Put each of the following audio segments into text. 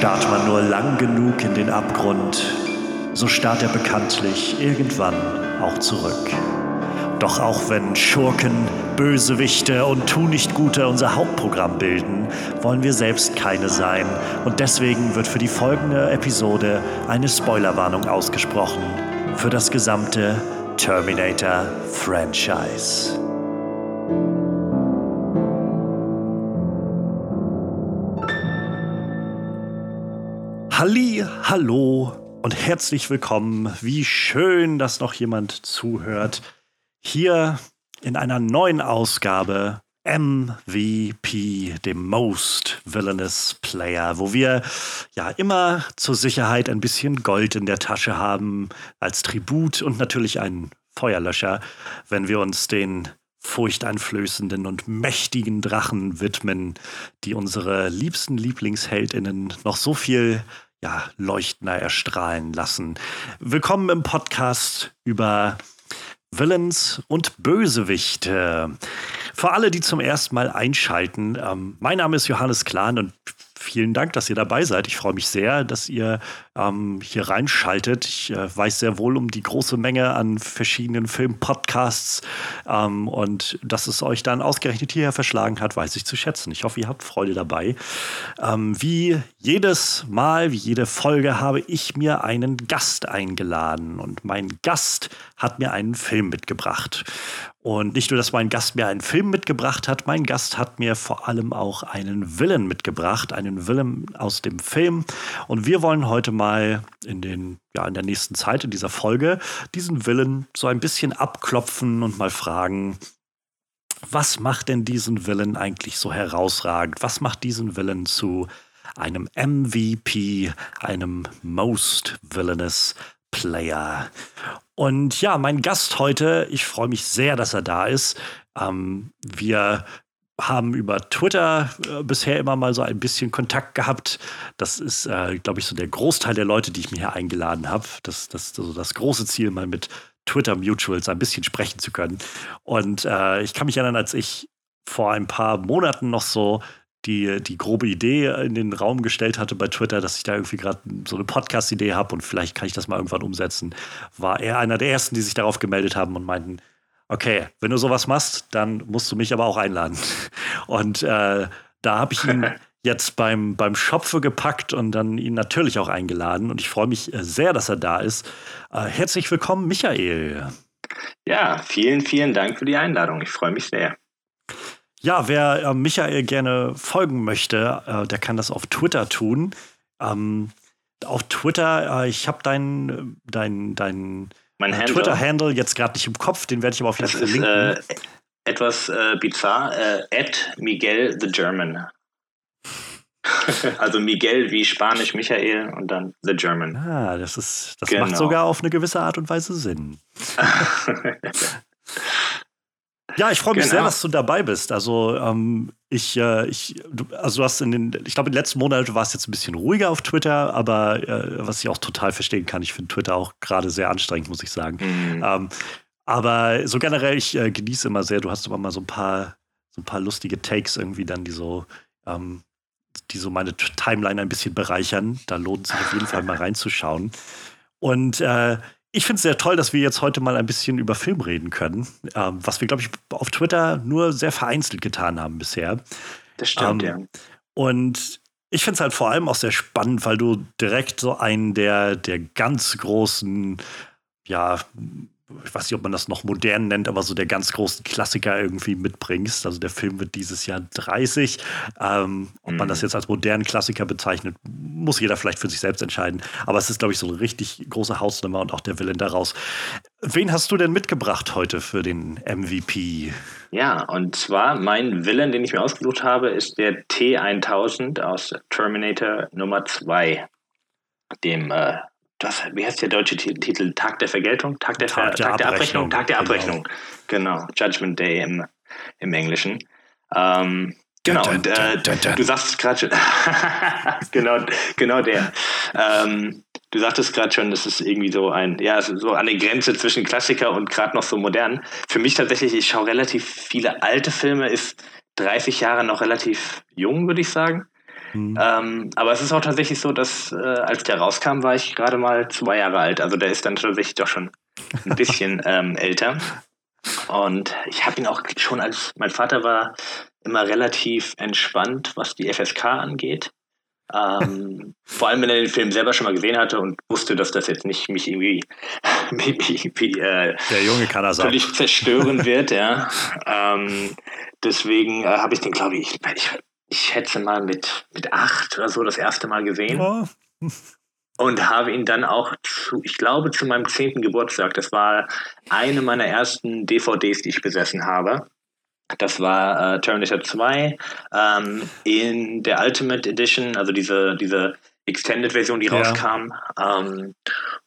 Starrt man nur lang genug in den Abgrund, so starrt er bekanntlich irgendwann auch zurück. Doch auch wenn Schurken, Bösewichte und Tunichtgute unser Hauptprogramm bilden, wollen wir selbst keine sein. Und deswegen wird für die folgende Episode eine Spoilerwarnung ausgesprochen für das gesamte Terminator-Franchise. Halli, hallo und herzlich willkommen. Wie schön, dass noch jemand zuhört. Hier in einer neuen Ausgabe MVP, dem Most Villainous Player, wo wir ja immer zur Sicherheit ein bisschen Gold in der Tasche haben als Tribut und natürlich einen Feuerlöscher, wenn wir uns den furchteinflößenden und mächtigen Drachen widmen, die unsere liebsten Lieblingsheldinnen noch so viel ja, leuchtender erstrahlen lassen. Willkommen im Podcast über Villains und Bösewichte. Für alle, die zum ersten Mal einschalten, ähm, mein Name ist Johannes Klahn und vielen Dank, dass ihr dabei seid. Ich freue mich sehr, dass ihr ähm, hier reinschaltet. Ich äh, weiß sehr wohl um die große Menge an verschiedenen Filmpodcasts ähm, und dass es euch dann ausgerechnet hierher verschlagen hat, weiß ich zu schätzen. Ich hoffe, ihr habt Freude dabei. Ähm, wie jedes Mal, wie jede Folge habe ich mir einen Gast eingeladen und mein Gast hat mir einen Film mitgebracht. Und nicht nur, dass mein Gast mir einen Film mitgebracht hat, mein Gast hat mir vor allem auch einen Villain mitgebracht, einen Villain aus dem Film. Und wir wollen heute mal in, den, ja, in der nächsten Zeit, in dieser Folge, diesen Villain so ein bisschen abklopfen und mal fragen, was macht denn diesen Villain eigentlich so herausragend? Was macht diesen Villain zu einem MVP, einem Most Villainous Player? Und ja, mein Gast heute, ich freue mich sehr, dass er da ist. Ähm, wir haben über Twitter äh, bisher immer mal so ein bisschen Kontakt gehabt. Das ist, äh, glaube ich, so der Großteil der Leute, die ich mir hier eingeladen habe. Das, das ist so das große Ziel, mal mit Twitter Mutuals ein bisschen sprechen zu können. Und äh, ich kann mich erinnern, als ich vor ein paar Monaten noch so die, die grobe Idee in den Raum gestellt hatte bei Twitter, dass ich da irgendwie gerade so eine Podcast-Idee habe und vielleicht kann ich das mal irgendwann umsetzen, war er einer der ersten, die sich darauf gemeldet haben und meinten, okay, wenn du sowas machst, dann musst du mich aber auch einladen. Und äh, da habe ich ihn jetzt beim, beim Schopfe gepackt und dann ihn natürlich auch eingeladen. Und ich freue mich äh, sehr, dass er da ist. Äh, herzlich willkommen, Michael. Ja, vielen, vielen Dank für die Einladung. Ich freue mich sehr. Ja, wer äh, Michael gerne folgen möchte, äh, der kann das auf Twitter tun. Ähm, auf Twitter, äh, ich habe dein, dein, dein äh, Twitter-Handle jetzt gerade nicht im Kopf, den werde ich aber auf jeden Fall verlinken. Ist, äh, etwas äh, bizarr, at Miguel the German. also Miguel wie Spanisch Michael und dann The German. Ah, das ist, das genau. macht sogar auf eine gewisse Art und Weise Sinn. Ja, ich freue mich genau. sehr, dass du dabei bist. Also ähm, ich, äh, ich, du, also du hast in den, ich glaube, in den letzten Monaten warst jetzt ein bisschen ruhiger auf Twitter, aber äh, was ich auch total verstehen kann, ich finde Twitter auch gerade sehr anstrengend, muss ich sagen. Mhm. Ähm, aber so generell, ich äh, genieße immer sehr, du hast immer mal so ein paar, so ein paar lustige Takes irgendwie dann, die so, ähm, die so meine Timeline ein bisschen bereichern. Da lohnt es sich auf jeden Fall mal reinzuschauen. Und äh, ich finde es sehr toll, dass wir jetzt heute mal ein bisschen über Film reden können, ähm, was wir, glaube ich, auf Twitter nur sehr vereinzelt getan haben bisher. Das stimmt, ähm, ja. Und ich finde es halt vor allem auch sehr spannend, weil du direkt so einen der, der ganz großen, ja, ich weiß nicht, ob man das noch modern nennt, aber so der ganz großen Klassiker irgendwie mitbringst. Also der Film wird dieses Jahr 30. Ähm, ob man das mhm. jetzt als modernen Klassiker bezeichnet, muss jeder vielleicht für sich selbst entscheiden. Aber es ist, glaube ich, so eine richtig große Hausnummer und auch der Willen daraus. Wen hast du denn mitgebracht heute für den MVP? Ja, und zwar mein Willen, den ich mir ausgesucht habe, ist der T1000 aus Terminator Nummer 2 dem äh, das, wie heißt der deutsche Titel? Tag der Vergeltung? Tag der, Tag der, Tag der Abrechnung. Abrechnung. Tag der genau. Abrechnung. Genau. genau. Judgment Day im, im Englischen. Ähm, genau, und äh, du sagst gerade schon, genau, genau der. Ähm, du sagtest gerade schon, das ist irgendwie so ein, ja, so an der Grenze zwischen Klassiker und gerade noch so modern. Für mich tatsächlich, ich schaue relativ viele alte Filme, ist 30 Jahre noch relativ jung, würde ich sagen. Mhm. Ähm, aber es ist auch tatsächlich so, dass äh, als der rauskam, war ich gerade mal zwei Jahre alt. Also der ist dann tatsächlich doch schon ein bisschen ähm, älter. Und ich habe ihn auch schon als, mein Vater war immer relativ entspannt, was die FSK angeht. Ähm, vor allem, wenn er den Film selber schon mal gesehen hatte und wusste, dass das jetzt nicht mich irgendwie, irgendwie äh, Der Junge kann das völlig auch. zerstören wird. ja. Ähm, deswegen äh, habe ich den, glaube ich, ich, ich schätze mal mit, mit acht oder so das erste Mal gesehen. Oh. Und habe ihn dann auch zu, ich glaube, zu meinem zehnten Geburtstag, das war eine meiner ersten DVDs, die ich besessen habe. Das war äh, Terminator 2 ähm, in der Ultimate Edition, also diese, diese Extended-Version, die ja. rauskam. Ähm,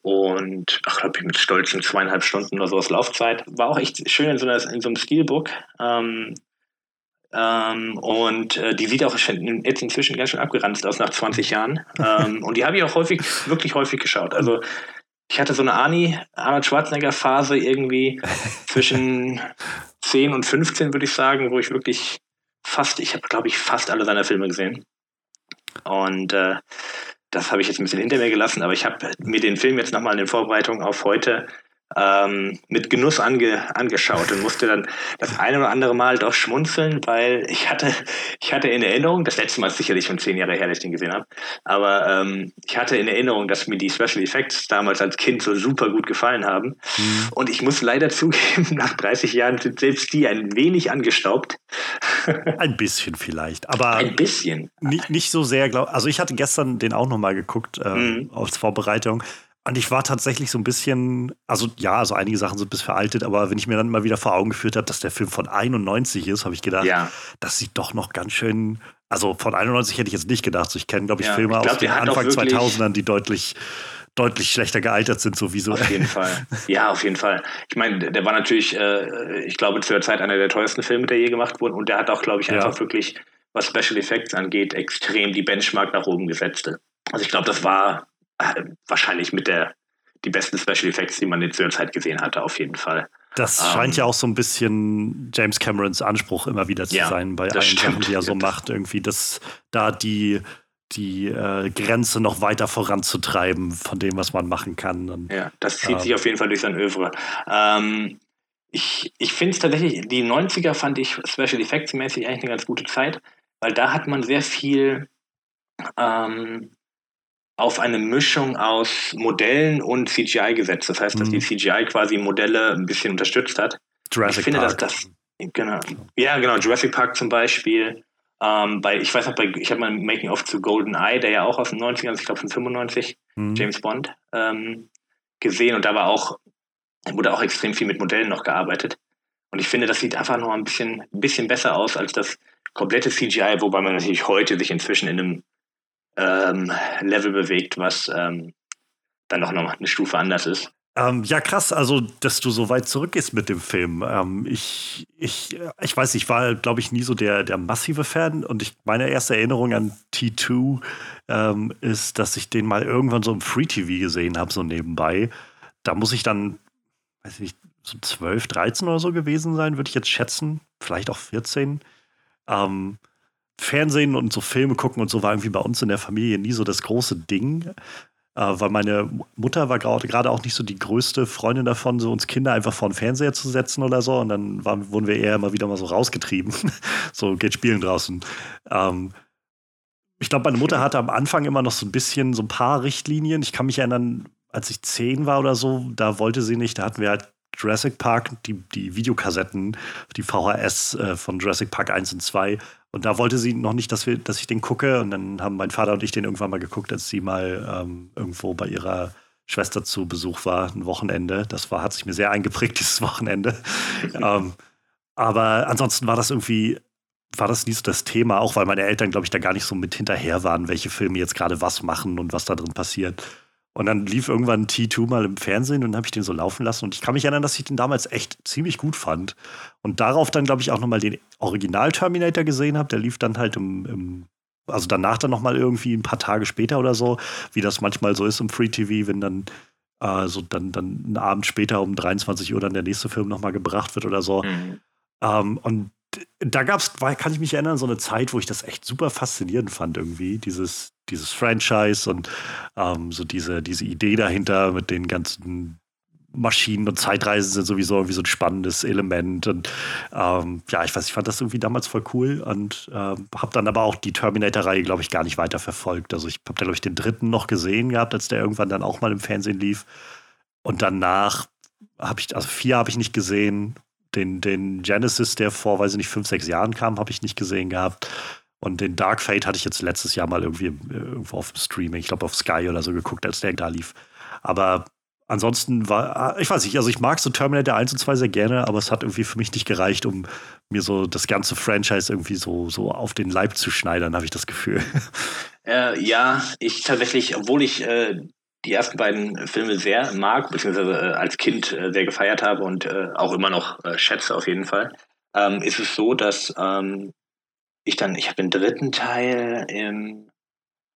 und ich glaube ich, mit stolzen zweieinhalb Stunden oder sowas Laufzeit. War auch echt schön in so, einer, in so einem Steelbook. Ähm, ähm, und äh, die sieht auch jetzt inzwischen ganz schön abgeranzt aus nach 20 Jahren. Ähm, und die habe ich auch häufig, wirklich häufig geschaut. Also ich hatte so eine Arnie, Arnold Schwarzenegger-Phase irgendwie zwischen 10 und 15, würde ich sagen, wo ich wirklich fast, ich habe, glaube ich, fast alle seiner Filme gesehen. Und äh, das habe ich jetzt ein bisschen hinter mir gelassen, aber ich habe mir den Film jetzt nochmal in den Vorbereitungen auf heute ähm, mit Genuss ange, angeschaut und musste dann das eine oder andere Mal doch schmunzeln, weil ich hatte, ich hatte in Erinnerung, das letzte Mal ist sicherlich schon zehn Jahre her, dass ich den gesehen habe, aber ähm, ich hatte in Erinnerung, dass mir die Special Effects damals als Kind so super gut gefallen haben. Mhm. Und ich muss leider zugeben, nach 30 Jahren sind selbst die ein wenig angestaubt. ein bisschen vielleicht, aber ein bisschen. Nicht, nicht so sehr, glaube Also ich hatte gestern den auch nochmal geguckt äh, mhm. als Vorbereitung. Und ich war tatsächlich so ein bisschen, also ja, also einige Sachen sind bis veraltet, aber wenn ich mir dann mal wieder vor Augen geführt habe, dass der Film von 91 ist, habe ich gedacht, ja. das sieht doch noch ganz schön, also von 91 hätte ich jetzt nicht gedacht. So, ich kenne, glaube ich, ja, Filme ich glaub, aus den Anfang 2000ern, die deutlich deutlich schlechter gealtert sind, sowieso. Auf jeden Fall. Ja, auf jeden Fall. Ich meine, der war natürlich, äh, ich glaube, zu der Zeit einer der teuersten Filme, der je gemacht wurde. Und der hat auch, glaube ich, einfach ja. wirklich, was Special Effects angeht, extrem die Benchmark nach oben gesetzt. Also ich glaube, das war wahrscheinlich mit der die besten Special Effects, die man in der Zeit gesehen hatte, auf jeden Fall. Das um, scheint ja ähm, auch so ein bisschen James Camerons Anspruch immer wieder zu ja, sein bei allen stimmt. Sachen, die er so macht, irgendwie, dass da die, die äh, Grenze noch weiter voranzutreiben von dem, was man machen kann. Und, ja, das zieht ähm, sich auf jeden Fall durch sein Övre. Ähm, ich ich finde es tatsächlich, die 90er fand ich Special Effects mäßig eigentlich eine ganz gute Zeit, weil da hat man sehr viel ähm, auf eine Mischung aus Modellen und CGI gesetzt. Das heißt, dass mhm. die CGI quasi Modelle ein bisschen unterstützt hat. Jurassic ich finde, Park. dass das genau, ja genau Jurassic Park zum Beispiel. Ähm, bei, ich weiß noch, bei, ich habe mal ein Making-of zu Golden Eye, der ja auch aus den 90ern, ich glaube von 95, mhm. James Bond, ähm, gesehen und da war auch, wurde auch extrem viel mit Modellen noch gearbeitet. Und ich finde, das sieht einfach noch ein bisschen, ein bisschen besser aus als das komplette CGI, wobei man natürlich heute sich inzwischen in einem ähm, Level bewegt, was ähm, dann noch eine Stufe anders ist. Ähm, ja, krass, also, dass du so weit zurückgehst mit dem Film. Ähm, ich, ich, ich weiß, ich war, glaube ich, nie so der, der massive Fan und ich, meine erste Erinnerung an T2 ähm, ist, dass ich den mal irgendwann so im Free TV gesehen habe, so nebenbei. Da muss ich dann, weiß ich nicht, so 12, 13 oder so gewesen sein, würde ich jetzt schätzen. Vielleicht auch 14. Ähm, Fernsehen und so Filme gucken und so war irgendwie bei uns in der Familie nie so das große Ding. Äh, weil meine Mutter war gerade auch nicht so die größte Freundin davon, so uns Kinder einfach vor den Fernseher zu setzen oder so. Und dann waren, wurden wir eher immer wieder mal so rausgetrieben. so geht spielen draußen. Ähm, ich glaube, meine Mutter hatte am Anfang immer noch so ein bisschen so ein paar Richtlinien. Ich kann mich erinnern, als ich zehn war oder so, da wollte sie nicht, da hatten wir halt Jurassic Park, die, die Videokassetten, die VHS äh, von Jurassic Park 1 und 2. Und da wollte sie noch nicht, dass, wir, dass ich den gucke. Und dann haben mein Vater und ich den irgendwann mal geguckt, als sie mal ähm, irgendwo bei ihrer Schwester zu Besuch war, ein Wochenende. Das war, hat sich mir sehr eingeprägt, dieses Wochenende. ähm, aber ansonsten war das irgendwie, war das nie so das Thema, auch weil meine Eltern, glaube ich, da gar nicht so mit hinterher waren, welche Filme jetzt gerade was machen und was da drin passiert. Und dann lief irgendwann T2 mal im Fernsehen und dann habe ich den so laufen lassen. Und ich kann mich erinnern, dass ich den damals echt ziemlich gut fand. Und darauf dann, glaube ich, auch nochmal den Original-Terminator gesehen habe. Der lief dann halt im, im also danach dann nochmal irgendwie ein paar Tage später oder so, wie das manchmal so ist im Free TV, wenn dann äh, so dann, dann einen Abend später um 23 Uhr dann der nächste Film nochmal gebracht wird oder so. Mhm. Ähm, und da gab es, kann ich mich erinnern, so eine Zeit, wo ich das echt super faszinierend fand, irgendwie, dieses, dieses Franchise und ähm, so diese, diese Idee dahinter mit den ganzen Maschinen und Zeitreisen sind sowieso irgendwie so ein spannendes Element. Und ähm, ja, ich weiß, ich fand das irgendwie damals voll cool und ähm, habe dann aber auch die Terminator-Reihe, glaube ich, gar nicht weiter verfolgt. Also ich habe da, glaube ich, den dritten noch gesehen gehabt, als der irgendwann dann auch mal im Fernsehen lief. Und danach habe ich, also vier habe ich nicht gesehen. Den, den Genesis, der vor, weiß ich nicht, fünf, sechs Jahren kam, habe ich nicht gesehen gehabt. Und den Dark Fate hatte ich jetzt letztes Jahr mal irgendwie irgendwo auf dem Streaming, ich glaube auf Sky oder so geguckt, als der da lief. Aber ansonsten war, ah, ich weiß nicht, also ich mag so Terminator 1 und 2 sehr gerne, aber es hat irgendwie für mich nicht gereicht, um mir so das ganze Franchise irgendwie so, so auf den Leib zu schneidern, habe ich das Gefühl. Äh, ja, ich tatsächlich, obwohl ich äh, die ersten beiden Filme sehr mag, beziehungsweise äh, als Kind äh, sehr gefeiert habe und äh, auch immer noch äh, schätze auf jeden Fall, ähm, ist es so, dass ähm, ich dann, ich habe den dritten Teil im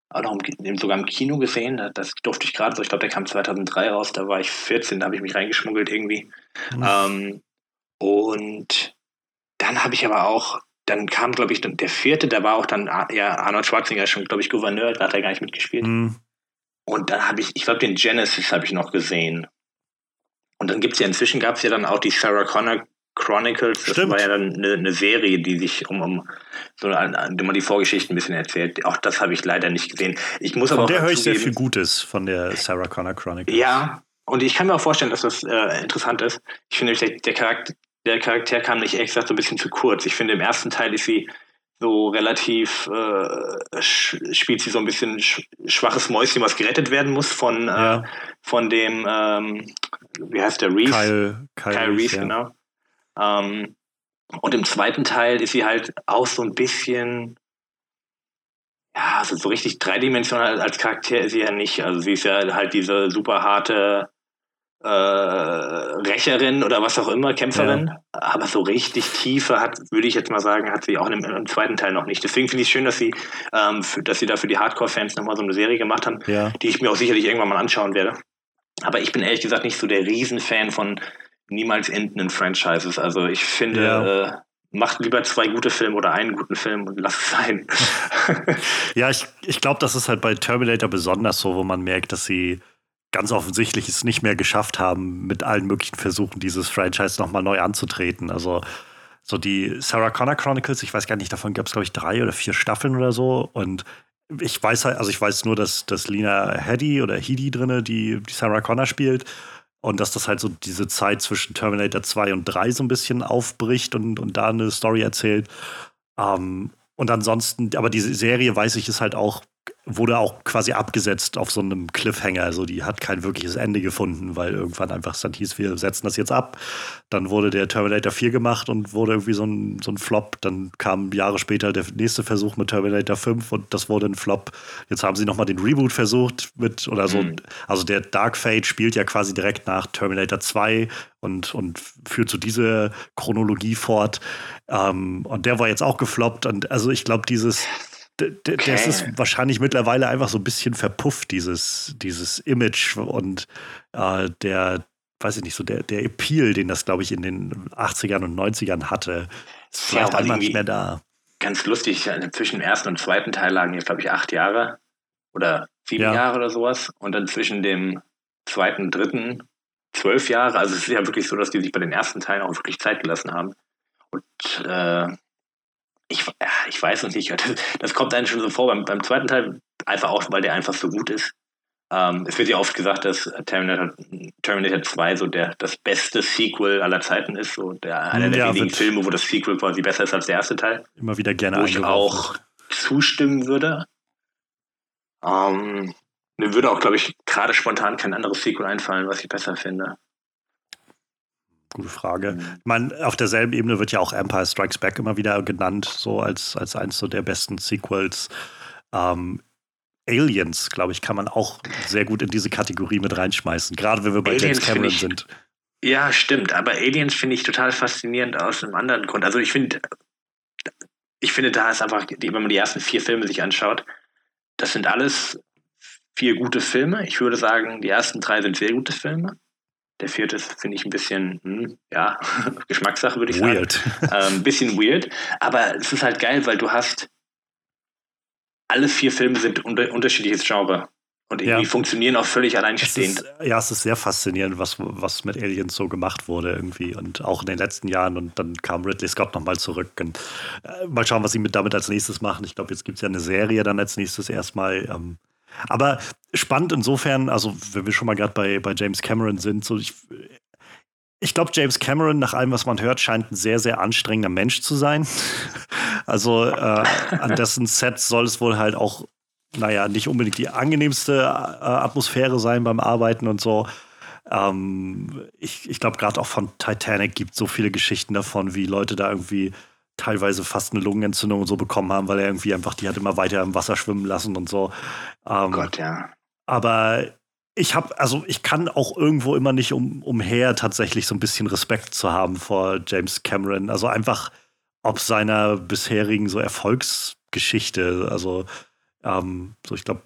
auch noch im, sogar im Kino gesehen. Das durfte ich gerade so. Ich glaube, der kam 2003 raus. Da war ich 14, da habe ich mich reingeschmuggelt irgendwie. Mhm. Ähm, und dann habe ich aber auch, dann kam, glaube ich, der vierte, da war auch dann ja, Arnold Schwarzenegger schon, glaube ich, Gouverneur, da hat er gar nicht mitgespielt. Mhm. Und dann habe ich, ich glaube, den Genesis habe ich noch gesehen. Und dann gibt es ja inzwischen, gab es ja dann auch die Sarah Connor Chronicles, das Stimmt. war ja dann eine, eine, Serie, die sich um, um so eine, die man die Vorgeschichte ein bisschen erzählt. Auch das habe ich leider nicht gesehen. Ich muss von aber der höre ich sehr viel Gutes von der Sarah Connor Chronicles. Ja, und ich kann mir auch vorstellen, dass das äh, interessant ist. Ich finde, der, der, Charakter, der Charakter kam nicht exakt so ein bisschen zu kurz. Ich finde, im ersten Teil ist sie so relativ, äh, spielt sie so ein bisschen schwaches Mäuschen, was gerettet werden muss von, äh, ja. äh, von dem, ähm, wie heißt der, Reese? Kyle, Kyle, Kyle Reese, ja. genau. Ähm, und im zweiten Teil ist sie halt auch so ein bisschen, ja, also so richtig dreidimensional als Charakter ist sie ja nicht. Also sie ist ja halt diese super harte äh, Rächerin oder was auch immer, Kämpferin. Ja. Aber so richtig Tiefe hat, würde ich jetzt mal sagen, hat sie auch im, im zweiten Teil noch nicht. Deswegen finde ich es schön, dass sie, ähm, für, dass sie da für die Hardcore-Fans nochmal so eine Serie gemacht haben, ja. die ich mir auch sicherlich irgendwann mal anschauen werde. Aber ich bin ehrlich gesagt nicht so der Riesenfan von niemals endenden Franchises. Also ich finde, ja. äh, macht lieber zwei gute Filme oder einen guten Film und lasst es sein. ja, ich, ich glaube, das ist halt bei Terminator besonders so, wo man merkt, dass sie ganz offensichtlich es nicht mehr geschafft haben, mit allen möglichen Versuchen dieses Franchise nochmal neu anzutreten. Also so die Sarah Connor Chronicles, ich weiß gar nicht, davon gab es, glaube ich, drei oder vier Staffeln oder so. Und ich weiß halt, also ich weiß nur, dass, dass Lina Headey oder Headey drinne, die, die Sarah Connor spielt. Und dass das halt so diese Zeit zwischen Terminator 2 und 3 so ein bisschen aufbricht und, und da eine Story erzählt. Ähm, und ansonsten, aber diese Serie, weiß ich, ist halt auch wurde auch quasi abgesetzt auf so einem Cliffhanger. Also die hat kein wirkliches Ende gefunden, weil irgendwann einfach dann hieß, wir setzen das jetzt ab. Dann wurde der Terminator 4 gemacht und wurde irgendwie so ein, so ein Flop. Dann kam Jahre später der nächste Versuch mit Terminator 5 und das wurde ein Flop. Jetzt haben sie nochmal den Reboot versucht mit oder so. Mhm. Also der Dark Fate spielt ja quasi direkt nach Terminator 2 und, und führt so diese Chronologie fort. Ähm, und der war jetzt auch gefloppt. Und also ich glaube, dieses okay. das ist wahrscheinlich mittlerweile einfach so ein bisschen verpufft, dieses, dieses Image und äh, der, weiß ich nicht, so der, der Appeal, den das, glaube ich, in den 80ern und 90ern hatte, ist vielleicht ja, einfach nicht mehr da. Ganz lustig, zwischen dem ersten und zweiten Teil lagen jetzt, glaube ich, acht Jahre oder sieben ja. Jahre oder sowas. Und dann zwischen dem zweiten und dritten zwölf Jahre. Also es ist ja wirklich so, dass die sich bei den ersten Teilen auch wirklich Zeit gelassen haben. Und äh, ich, ich weiß noch nicht, das kommt einem schon so vor beim, beim zweiten Teil, einfach auch, weil der einfach so gut ist. Ähm, es wird ja oft gesagt, dass Terminator, Terminator 2 so der, das beste Sequel aller Zeiten ist, so der, einer der ja, wenigen Filme, wo das Sequel quasi besser ist als der erste Teil. Immer wieder gerne Wo ich auch zustimmen würde. Ähm, mir würde auch, glaube ich, gerade spontan kein anderes Sequel einfallen, was ich besser finde. Gute Frage. Mhm. Meine, auf derselben Ebene wird ja auch Empire Strikes Back immer wieder genannt, so als, als eines so der besten Sequels. Ähm, Aliens, glaube ich, kann man auch sehr gut in diese Kategorie mit reinschmeißen, gerade wenn wir bei Aliens James Cameron ich, sind. Ja, stimmt, aber Aliens finde ich total faszinierend aus einem anderen Grund. Also ich finde, ich finde, da ist einfach, wenn man die ersten vier Filme sich anschaut, das sind alles vier gute Filme. Ich würde sagen, die ersten drei sind sehr gute Filme. Der vierte ist, finde ich, ein bisschen, hm, ja, Geschmackssache, würde ich weird. sagen. Ein ähm, bisschen weird. Aber es ist halt geil, weil du hast, alle vier Filme sind unter, unterschiedliches Genre. Und irgendwie ja. funktionieren auch völlig alleinstehend. Es ist, ja, es ist sehr faszinierend, was, was mit Aliens so gemacht wurde irgendwie. Und auch in den letzten Jahren. Und dann kam Ridley Scott nochmal zurück. Und äh, mal schauen, was sie mit, damit als nächstes machen. Ich glaube, jetzt gibt es ja eine Serie dann als nächstes erstmal. Ähm, aber spannend insofern, also wenn wir schon mal gerade bei, bei James Cameron sind, so ich, ich glaube, James Cameron, nach allem, was man hört, scheint ein sehr, sehr anstrengender Mensch zu sein. also äh, an dessen Set soll es wohl halt auch naja, nicht unbedingt die angenehmste äh, Atmosphäre sein beim Arbeiten und so. Ähm, ich ich glaube, gerade auch von Titanic gibt es so viele Geschichten davon, wie Leute da irgendwie teilweise fast eine Lungenentzündung und so bekommen haben, weil er irgendwie einfach die hat immer weiter im Wasser schwimmen lassen und so. Ähm, oh Gott, ja. Aber ich habe, also ich kann auch irgendwo immer nicht um, umher, tatsächlich so ein bisschen Respekt zu haben vor James Cameron. Also einfach ob seiner bisherigen so Erfolgsgeschichte. Also ähm, so, ich glaube,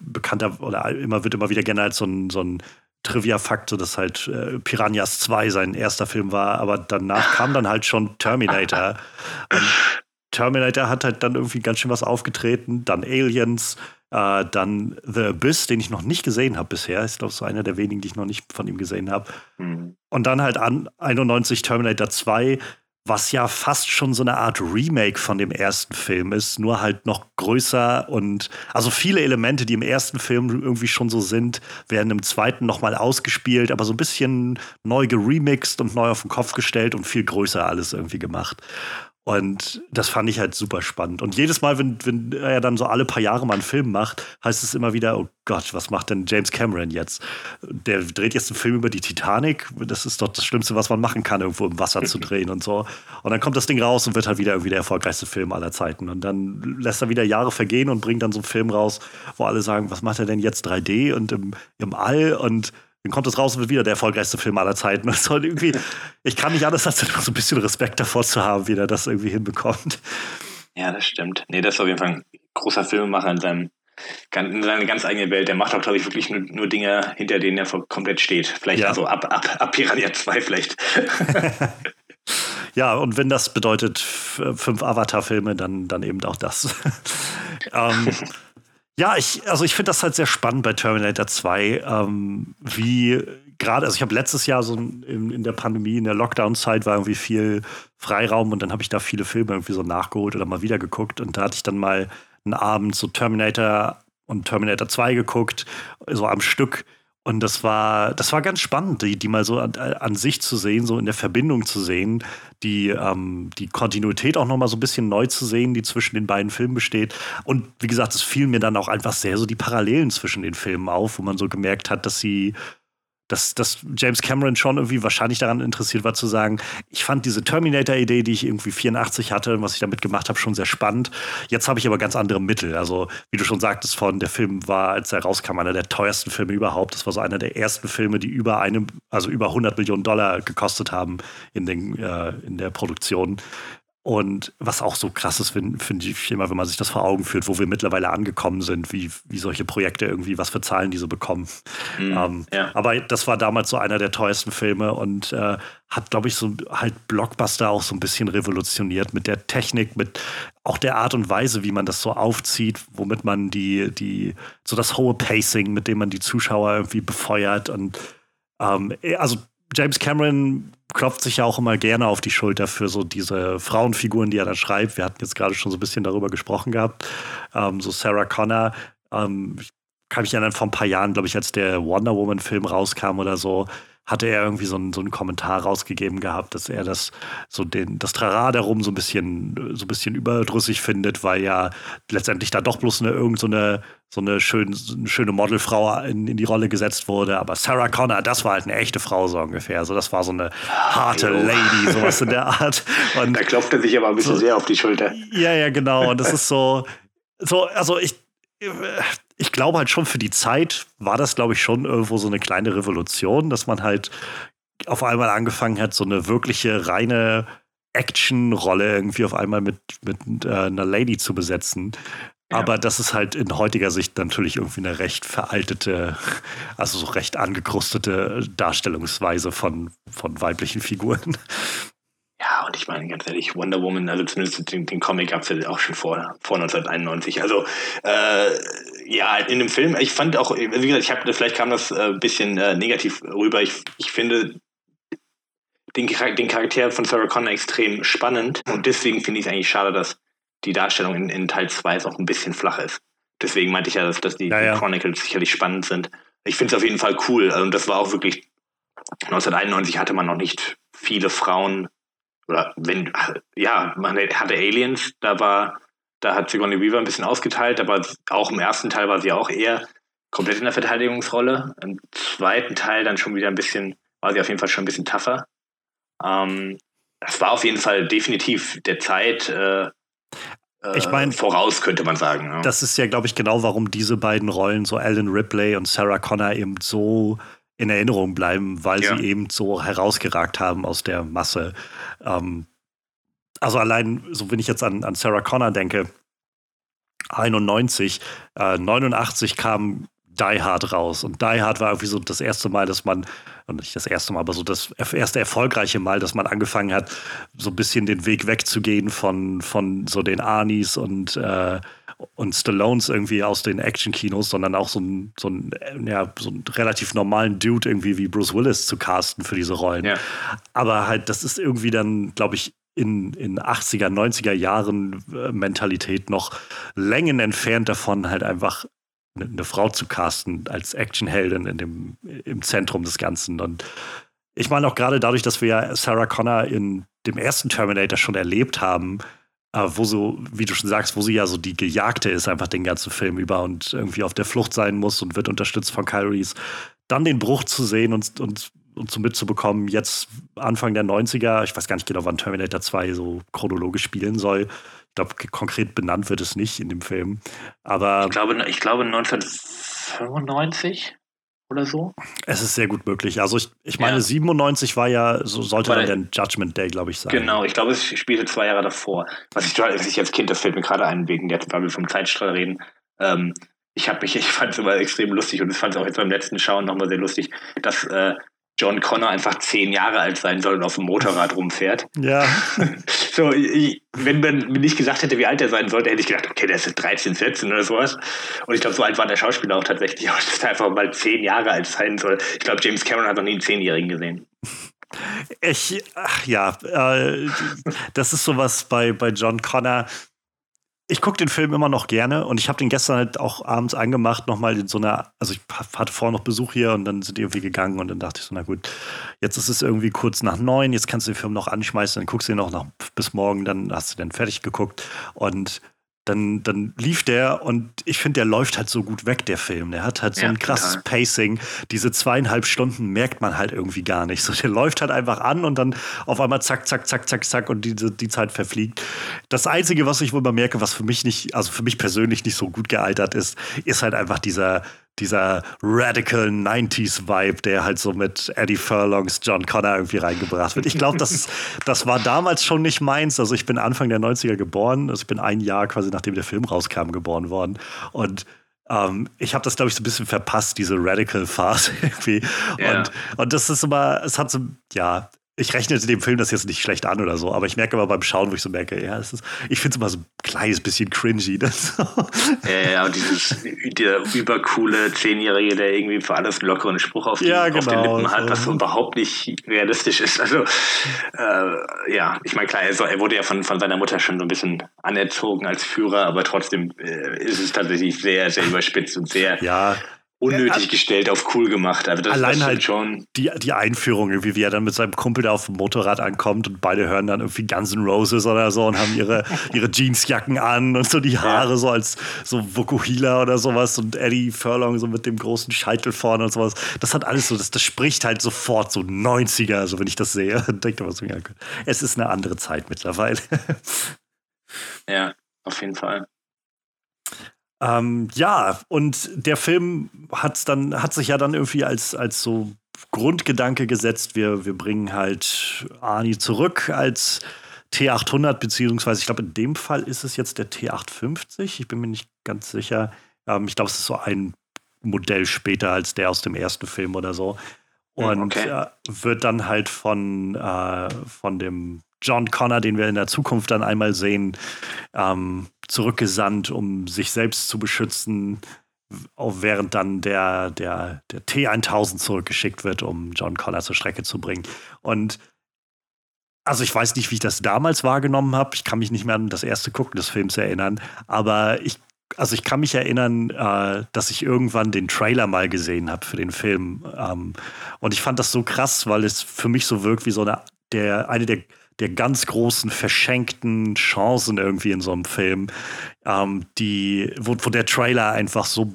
bekannter oder immer wird immer wieder gerne als so ein, so ein Trivia-Fakt, so dass halt äh, Piranhas 2 sein erster Film war, aber danach kam dann halt schon Terminator. Und Terminator hat halt dann irgendwie ganz schön was aufgetreten, dann Aliens, äh, dann The Abyss, den ich noch nicht gesehen habe bisher. Ich glaube, so einer der wenigen, die ich noch nicht von ihm gesehen habe. Mhm. Und dann halt an 91 Terminator 2, was ja fast schon so eine Art Remake von dem ersten Film ist, nur halt noch größer und also viele Elemente, die im ersten Film irgendwie schon so sind, werden im zweiten nochmal ausgespielt, aber so ein bisschen neu geremixed und neu auf den Kopf gestellt und viel größer alles irgendwie gemacht. Und das fand ich halt super spannend. Und jedes Mal, wenn, wenn er dann so alle paar Jahre mal einen Film macht, heißt es immer wieder, oh Gott, was macht denn James Cameron jetzt? Der dreht jetzt einen Film über die Titanic. Das ist doch das Schlimmste, was man machen kann, irgendwo im Wasser zu drehen und so. Und dann kommt das Ding raus und wird halt wieder irgendwie der erfolgreichste Film aller Zeiten. Und dann lässt er wieder Jahre vergehen und bringt dann so einen Film raus, wo alle sagen, was macht er denn jetzt 3D und im, im All und dann kommt es raus und wird wieder der erfolgreichste Film aller Zeiten. Soll irgendwie, ich kann nicht anders, als so ein bisschen Respekt davor zu haben, wie er das irgendwie hinbekommt. Ja, das stimmt. Nee, das ist auf jeden Fall ein großer Filmemacher in, seinem, in seiner ganz eigenen Welt. Der macht auch, glaube ich, wirklich nur, nur, Dinge, hinter denen er komplett steht. Vielleicht ja. also ab, ab, ab Piranha 2 vielleicht. ja, und wenn das bedeutet fünf Avatar-Filme, dann, dann eben auch das. ähm, ja, ich, also ich finde das halt sehr spannend bei Terminator 2, ähm, wie gerade, also ich habe letztes Jahr so in, in der Pandemie, in der Lockdown-Zeit war irgendwie viel Freiraum und dann habe ich da viele Filme irgendwie so nachgeholt oder mal wieder geguckt. Und da hatte ich dann mal einen Abend so Terminator und Terminator 2 geguckt, so am Stück und das war, das war ganz spannend, die, die mal so an, an, sich zu sehen, so in der Verbindung zu sehen, die, ähm, die Kontinuität auch nochmal so ein bisschen neu zu sehen, die zwischen den beiden Filmen besteht. Und wie gesagt, es fielen mir dann auch einfach sehr so die Parallelen zwischen den Filmen auf, wo man so gemerkt hat, dass sie dass, dass James Cameron schon irgendwie wahrscheinlich daran interessiert war zu sagen, ich fand diese Terminator-Idee, die ich irgendwie 84 hatte, was ich damit gemacht habe, schon sehr spannend. Jetzt habe ich aber ganz andere Mittel. Also, wie du schon sagtest, von der Film war, als er rauskam, einer der teuersten Filme überhaupt. Das war so einer der ersten Filme, die über eine, also über 100 Millionen Dollar gekostet haben in, den, äh, in der Produktion. Und was auch so krass ist, finde find ich immer, wenn man sich das vor Augen führt, wo wir mittlerweile angekommen sind, wie, wie solche Projekte irgendwie, was für Zahlen die so bekommen. Mhm, ähm, ja. Aber das war damals so einer der teuersten Filme und äh, hat, glaube ich, so halt Blockbuster auch so ein bisschen revolutioniert mit der Technik, mit auch der Art und Weise, wie man das so aufzieht, womit man die, die, so das hohe Pacing, mit dem man die Zuschauer irgendwie befeuert und ähm, also James Cameron klopft sich ja auch immer gerne auf die Schulter für so diese Frauenfiguren, die er da schreibt. Wir hatten jetzt gerade schon so ein bisschen darüber gesprochen gehabt. Ähm, so Sarah Connor. Ähm, ich kann mich erinnern, vor ein paar Jahren, glaube ich, als der Wonder Woman-Film rauskam oder so, hatte er irgendwie so einen, so einen Kommentar rausgegeben gehabt, dass er das so den das Trara darum so ein bisschen so ein bisschen überdrüssig findet, weil ja letztendlich da doch bloß eine irgend so eine so eine, schön, so eine schöne Modelfrau in, in die Rolle gesetzt wurde, aber Sarah Connor, das war halt eine echte Frau so ungefähr. Also das war so eine harte oh. Lady, sowas in der Art. Und da klopft er sich aber ein bisschen so, sehr auf die Schulter. Ja, ja, genau. Und das ist so, so, also ich, ich glaube halt schon für die Zeit war das, glaube ich, schon irgendwo so eine kleine Revolution, dass man halt auf einmal angefangen hat, so eine wirkliche reine Action-Rolle irgendwie auf einmal mit, mit äh, einer Lady zu besetzen. Aber das ist halt in heutiger Sicht natürlich irgendwie eine recht veraltete, also so recht angekrustete Darstellungsweise von, von weiblichen Figuren. Ja, und ich meine ganz ehrlich, Wonder Woman, also zumindest den, den Comic gab es ja auch schon vor, vor 1991. Also äh, ja, in dem Film, ich fand auch, wie gesagt, ich habe, vielleicht kam das ein äh, bisschen äh, negativ rüber. Ich, ich finde den, den Charakter von Sarah Connor extrem spannend und deswegen finde ich es eigentlich schade, dass die Darstellung in, in Teil 2 auch ein bisschen flach ist. Deswegen meinte ich ja, dass, dass die, ja, ja. Chronicles sicherlich spannend sind. Ich finde es auf jeden Fall cool. Also, das war auch wirklich, 1991 hatte man noch nicht viele Frauen, oder wenn, ja, man hatte Aliens, da war, da hat Sigourney Weaver ein bisschen ausgeteilt, aber auch im ersten Teil war sie auch eher komplett in der Verteidigungsrolle. Im zweiten Teil dann schon wieder ein bisschen, war sie auf jeden Fall schon ein bisschen tougher. Ähm, das war auf jeden Fall definitiv der Zeit, äh, ich meine, äh, voraus, könnte man sagen. Ja. Das ist ja, glaube ich, genau, warum diese beiden Rollen, so Alan Ripley und Sarah Connor, eben so in Erinnerung bleiben, weil ja. sie eben so herausgeragt haben aus der Masse. Ähm, also allein, so wenn ich jetzt an, an Sarah Connor denke, 91, äh, 89 kam Die Hard raus. Und Die Hard war irgendwie so das erste Mal, dass man, und nicht das erste Mal, aber so das erste erfolgreiche Mal, dass man angefangen hat, so ein bisschen den Weg wegzugehen von, von so den Arnis und, äh, und Stallones irgendwie aus den Action-Kinos, sondern auch so einen so ja, so einen relativ normalen Dude irgendwie wie Bruce Willis zu casten für diese Rollen. Ja. Aber halt, das ist irgendwie dann, glaube ich, in, in 80er, 90er Jahren äh, Mentalität noch Längen entfernt davon, halt einfach eine Frau zu casten als Actionheldin in dem, im Zentrum des Ganzen. Und ich meine auch gerade dadurch, dass wir ja Sarah Connor in dem ersten Terminator schon erlebt haben, äh, wo so, wie du schon sagst, wo sie ja so die Gejagte ist, einfach den ganzen Film über und irgendwie auf der Flucht sein muss und wird unterstützt von Kyle Reese. Dann den Bruch zu sehen und, und, und so mitzubekommen, jetzt Anfang der 90er, ich weiß gar nicht genau, wann Terminator 2 so chronologisch spielen soll, ich glaube, konkret benannt wird es nicht in dem Film. Aber ich glaube, ich glaube 1995 oder so. Es ist sehr gut möglich. Also ich, ich meine, ja. 97 war ja, so sollte war dann der Judgment Day, glaube ich, sein. Genau, ich glaube, es spielte zwei Jahre davor. Was ich, was ich als Kind, das fällt mir gerade ein, wegen der, weil wir vom Zeitstrahl reden. Ähm, ich habe mich, ich fand es immer extrem lustig und ich fand es auch jetzt beim letzten Schauen nochmal sehr lustig, dass äh, John Connor einfach zehn Jahre alt sein soll und auf dem Motorrad rumfährt. Ja. so, ich, wenn man mir nicht gesagt hätte, wie alt er sein sollte, hätte ich gedacht, okay, der ist 13, 14 oder sowas. Und ich glaube, so alt war der Schauspieler auch tatsächlich, auch, dass er einfach mal zehn Jahre alt sein soll. Ich glaube, James Cameron hat noch nie einen Zehnjährigen gesehen. Ich, ach ja, äh, das ist sowas bei, bei John Connor ich gucke den Film immer noch gerne und ich habe den gestern halt auch abends angemacht, nochmal in so einer, also ich hatte vorher noch Besuch hier und dann sind die irgendwie gegangen und dann dachte ich so, na gut, jetzt ist es irgendwie kurz nach neun, jetzt kannst du den Film noch anschmeißen, dann guckst du ihn noch nach, bis morgen, dann hast du den fertig geguckt und dann, dann lief der und ich finde, der läuft halt so gut weg, der Film. Der hat halt so ja, ein krasses total. Pacing. Diese zweieinhalb Stunden merkt man halt irgendwie gar nicht. So, der läuft halt einfach an und dann auf einmal zack, zack, zack, zack, zack und die, die Zeit verfliegt. Das Einzige, was ich wohl mal merke, was für mich nicht, also für mich persönlich nicht so gut gealtert ist, ist halt einfach dieser, dieser radical 90s Vibe, der halt so mit Eddie Furlongs John Connor irgendwie reingebracht wird. Ich glaube, das, das war damals schon nicht meins. Also ich bin Anfang der 90er geboren. Also ich bin ein Jahr quasi nachdem der Film rauskam geboren worden. Und ähm, ich habe das, glaube ich, so ein bisschen verpasst, diese Radical-Phase irgendwie. Yeah. Und, und das ist immer, es hat so, ja, ich rechne dem Film das jetzt nicht schlecht an oder so, aber ich merke immer beim Schauen, wo ich so merke, ja, ist, ich finde es immer so ein kleines bisschen cringy. Das. Ja, ja, und dieses der übercoole Zehnjährige, der irgendwie für alles einen lockeren Spruch auf, die, ja, genau, auf den Lippen hat, was so überhaupt nicht realistisch ist. Also, äh, ja, ich meine, klar, er, er, wurde ja von, von seiner Mutter schon so ein bisschen anerzogen als Führer, aber trotzdem äh, ist es tatsächlich sehr, sehr überspitzt und sehr. Ja, unnötig gestellt auf cool gemacht. Also das, Allein das halt schon. Die, die Einführung, irgendwie, wie er dann mit seinem Kumpel da auf dem Motorrad ankommt und beide hören dann irgendwie Guns N' Roses oder so und haben ihre, ihre Jeansjacken an und so die Haare ja. so als so Vokuhila oder sowas und Eddie Furlong so mit dem großen Scheitel vorne und sowas. Das hat alles so, das, das spricht halt sofort so 90er, also wenn ich das sehe. Denkt man so, ja, es ist eine andere Zeit mittlerweile. Ja, auf jeden Fall. Ähm, ja, und der Film hat's dann, hat sich ja dann irgendwie als, als so Grundgedanke gesetzt, wir, wir bringen halt Arnie zurück als T800, beziehungsweise ich glaube, in dem Fall ist es jetzt der T850. Ich bin mir nicht ganz sicher. Ähm, ich glaube, es ist so ein Modell später als der aus dem ersten Film oder so. Hm, Und okay. äh, wird dann halt von, äh, von dem John Connor, den wir in der Zukunft dann einmal sehen, ähm, zurückgesandt, um sich selbst zu beschützen, während dann der, der, der T1000 zurückgeschickt wird, um John Connor zur Strecke zu bringen. Und also ich weiß nicht, wie ich das damals wahrgenommen habe. Ich kann mich nicht mehr an das erste Gucken des Films erinnern, aber ich also ich kann mich erinnern, äh, dass ich irgendwann den Trailer mal gesehen habe für den Film. Ähm, und ich fand das so krass, weil es für mich so wirkt wie so eine, der, eine der, der ganz großen verschenkten Chancen irgendwie in so einem Film, ähm, die, wo, wo der Trailer einfach so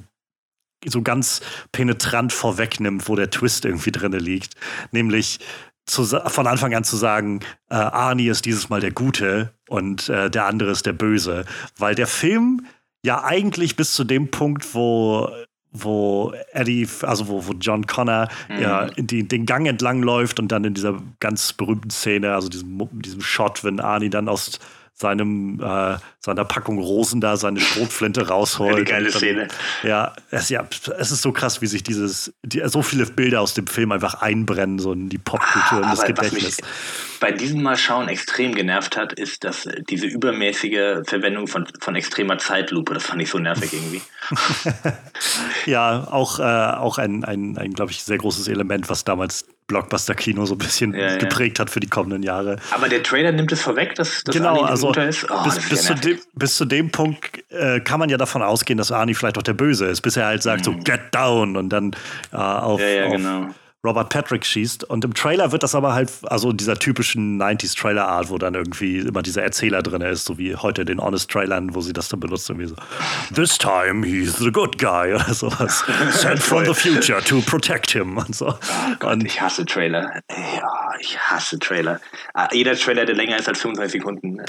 so ganz penetrant vorwegnimmt, wo der Twist irgendwie drin liegt. Nämlich zu, von Anfang an zu sagen, äh, Arnie ist dieses Mal der Gute und äh, der andere ist der Böse. Weil der Film ja eigentlich bis zu dem Punkt, wo wo Eddie, also wo, wo John Connor mhm. ja die, den Gang entlang läuft und dann in dieser ganz berühmten Szene, also diesem, diesem Shot, wenn Arnie dann aus seinem, äh, seiner Packung Rosen da seine Schrotflinte rausholt. Eine geile dann, Szene. Ja es, ja, es ist so krass, wie sich dieses, die, so viele Bilder aus dem Film einfach einbrennen, so in die Popkultur, ah, in das Gedächtnis. bei diesem Mal schauen extrem genervt hat, ist, dass diese übermäßige Verwendung von, von extremer Zeitlupe, das fand ich so nervig irgendwie. ja, auch, äh, auch ein, ein, ein glaube ich, sehr großes Element, was damals Blockbuster-Kino so ein bisschen ja, geprägt ja. hat für die kommenden Jahre. Aber der Trailer nimmt es vorweg, dass das genau, Arnie also ist. Oh, bis, bis, zu dem, bis, zu dem, Punkt äh, kann man ja davon ausgehen, dass Arnie vielleicht auch der Böse ist, bis er halt sagt mhm. so Get down und dann äh, auf, ja, auf genau Robert Patrick schießt. Und im Trailer wird das aber halt, also dieser typischen 90s-Trailer-Art, wo dann irgendwie immer dieser Erzähler drin ist, so wie heute den Honest-Trailern, wo sie das dann benutzt, irgendwie so, This time he's the good guy oder sowas. Sent from the future to protect him und so. Oh Gott, und ich hasse Trailer. Ja, ich hasse Trailer. Ah, jeder Trailer, der länger ist als 25 Sekunden, äh,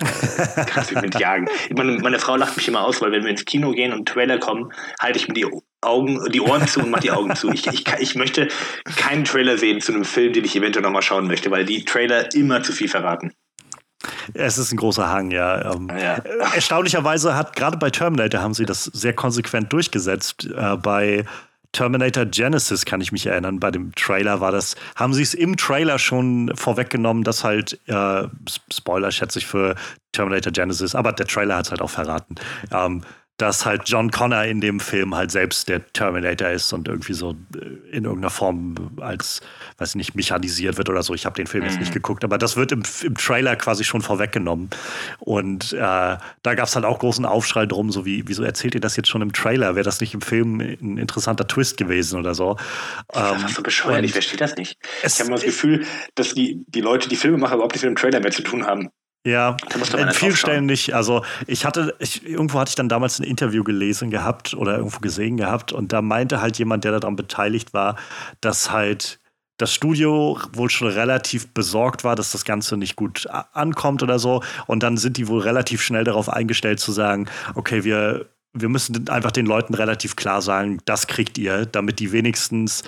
kannst du mich mit jagen. Meine, meine Frau lacht mich immer aus, weil wenn wir ins Kino gehen und Trailer kommen, halte ich mir die Augen, die Ohren zu und mach die Augen zu. Ich, ich, ich möchte keinen Trailer sehen zu einem Film, den ich eventuell nochmal schauen möchte, weil die Trailer immer zu viel verraten. Es ist ein großer Hang, ja. Ähm, ja. Erstaunlicherweise hat gerade bei Terminator haben sie das sehr konsequent durchgesetzt. Äh, bei Terminator Genesis kann ich mich erinnern. Bei dem Trailer war das, haben sie es im Trailer schon vorweggenommen, dass halt, äh, Spoiler schätze ich für Terminator Genesis, aber der Trailer hat es halt auch verraten. Ähm, dass halt John Connor in dem Film halt selbst der Terminator ist und irgendwie so äh, in irgendeiner Form als, weiß ich nicht, mechanisiert wird oder so. Ich habe den Film jetzt nicht mhm. geguckt, aber das wird im, im Trailer quasi schon vorweggenommen. Und äh, da gab es halt auch großen Aufschrei drum, so wie, wieso erzählt ihr das jetzt schon im Trailer? Wäre das nicht im Film ein interessanter Twist gewesen oder so? Das ist ähm, so bescheuert, ich verstehe das nicht. Ich habe das Gefühl, dass die, die Leute, die Filme machen, überhaupt nichts mit dem Trailer mehr zu tun haben. Ja, in vielen Stellen nicht. Also ich hatte, ich, irgendwo hatte ich dann damals ein Interview gelesen gehabt oder irgendwo gesehen gehabt und da meinte halt jemand, der daran beteiligt war, dass halt das Studio wohl schon relativ besorgt war, dass das Ganze nicht gut ankommt oder so. Und dann sind die wohl relativ schnell darauf eingestellt zu sagen, okay, wir, wir müssen einfach den Leuten relativ klar sagen, das kriegt ihr, damit die wenigstens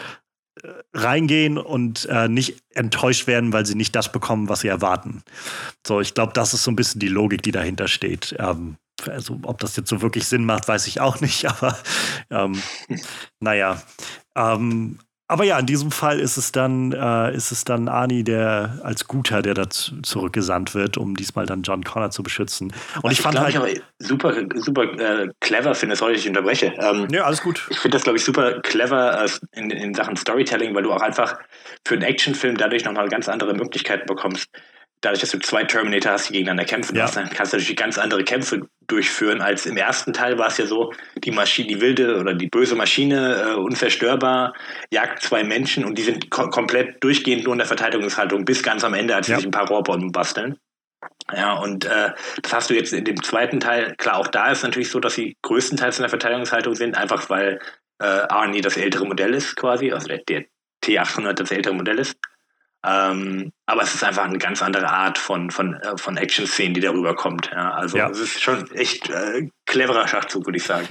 reingehen und äh, nicht enttäuscht werden, weil sie nicht das bekommen, was sie erwarten. So, ich glaube, das ist so ein bisschen die Logik, die dahinter steht. Ähm, also, ob das jetzt so wirklich Sinn macht, weiß ich auch nicht, aber ähm, naja. Ähm, aber ja, in diesem Fall ist es dann, äh, ist es dann Arnie, der als Guter, der da zurückgesandt wird, um diesmal dann John Connor zu beschützen. Und Was ich fand ich, halt. Ich super, super äh, clever finde, sorry, ich unterbreche. Ähm, ja, alles gut. Ich finde das, glaube ich, super clever äh, in, in Sachen Storytelling, weil du auch einfach für einen Actionfilm dadurch nochmal ganz andere Möglichkeiten bekommst dadurch, dass du zwei Terminator hast, die gegeneinander kämpfen, ja. dann kannst du natürlich ganz andere Kämpfe durchführen, als im ersten Teil war es ja so, die Maschine, die wilde oder die böse Maschine, äh, unzerstörbar, jagt zwei Menschen und die sind ko komplett durchgehend nur in der Verteidigungshaltung bis ganz am Ende, als sie sich ein paar Rohrbomben basteln. Ja, und äh, das hast du jetzt in dem zweiten Teil, klar, auch da ist natürlich so, dass sie größtenteils in der Verteidigungshaltung sind, einfach weil äh, Arnie das ältere Modell ist quasi, also der, der T800 das ältere Modell ist. Ähm, aber es ist einfach eine ganz andere Art von, von, äh, von Action-Szenen, die darüber kommt. Ja, also ja. es ist schon echt äh, cleverer Schachzug, würde ich sagen.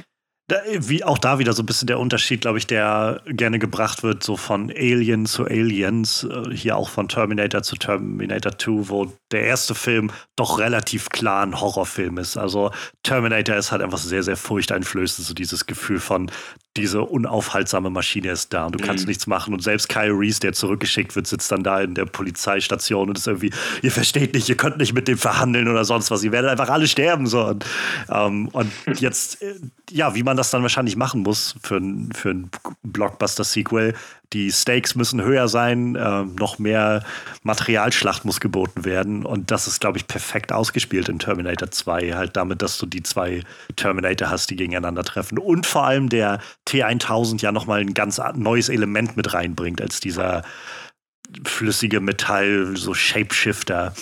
Wie auch da wieder so ein bisschen der Unterschied, glaube ich, der gerne gebracht wird, so von Alien zu Aliens, äh, hier auch von Terminator zu Terminator 2, wo der erste Film doch relativ klar ein Horrorfilm ist. Also Terminator ist halt einfach sehr, sehr furchteinflößend, so dieses Gefühl von, diese unaufhaltsame Maschine ist da und du kannst mhm. nichts machen. Und selbst Kyle Reese, der zurückgeschickt wird, sitzt dann da in der Polizeistation und ist irgendwie, ihr versteht nicht, ihr könnt nicht mit dem verhandeln oder sonst was, ihr werdet einfach alle sterben. So. Und, ähm, und jetzt, äh, ja, wie man das dann wahrscheinlich machen muss für, für ein Blockbuster-Sequel, die Stakes müssen höher sein, äh, noch mehr Materialschlacht muss geboten werden. Und das ist, glaube ich, perfekt ausgespielt in Terminator 2. Halt damit, dass du die zwei Terminator hast, die gegeneinander treffen. Und vor allem der T1000 ja nochmal ein ganz neues Element mit reinbringt, als dieser flüssige Metall, so Shapeshifter.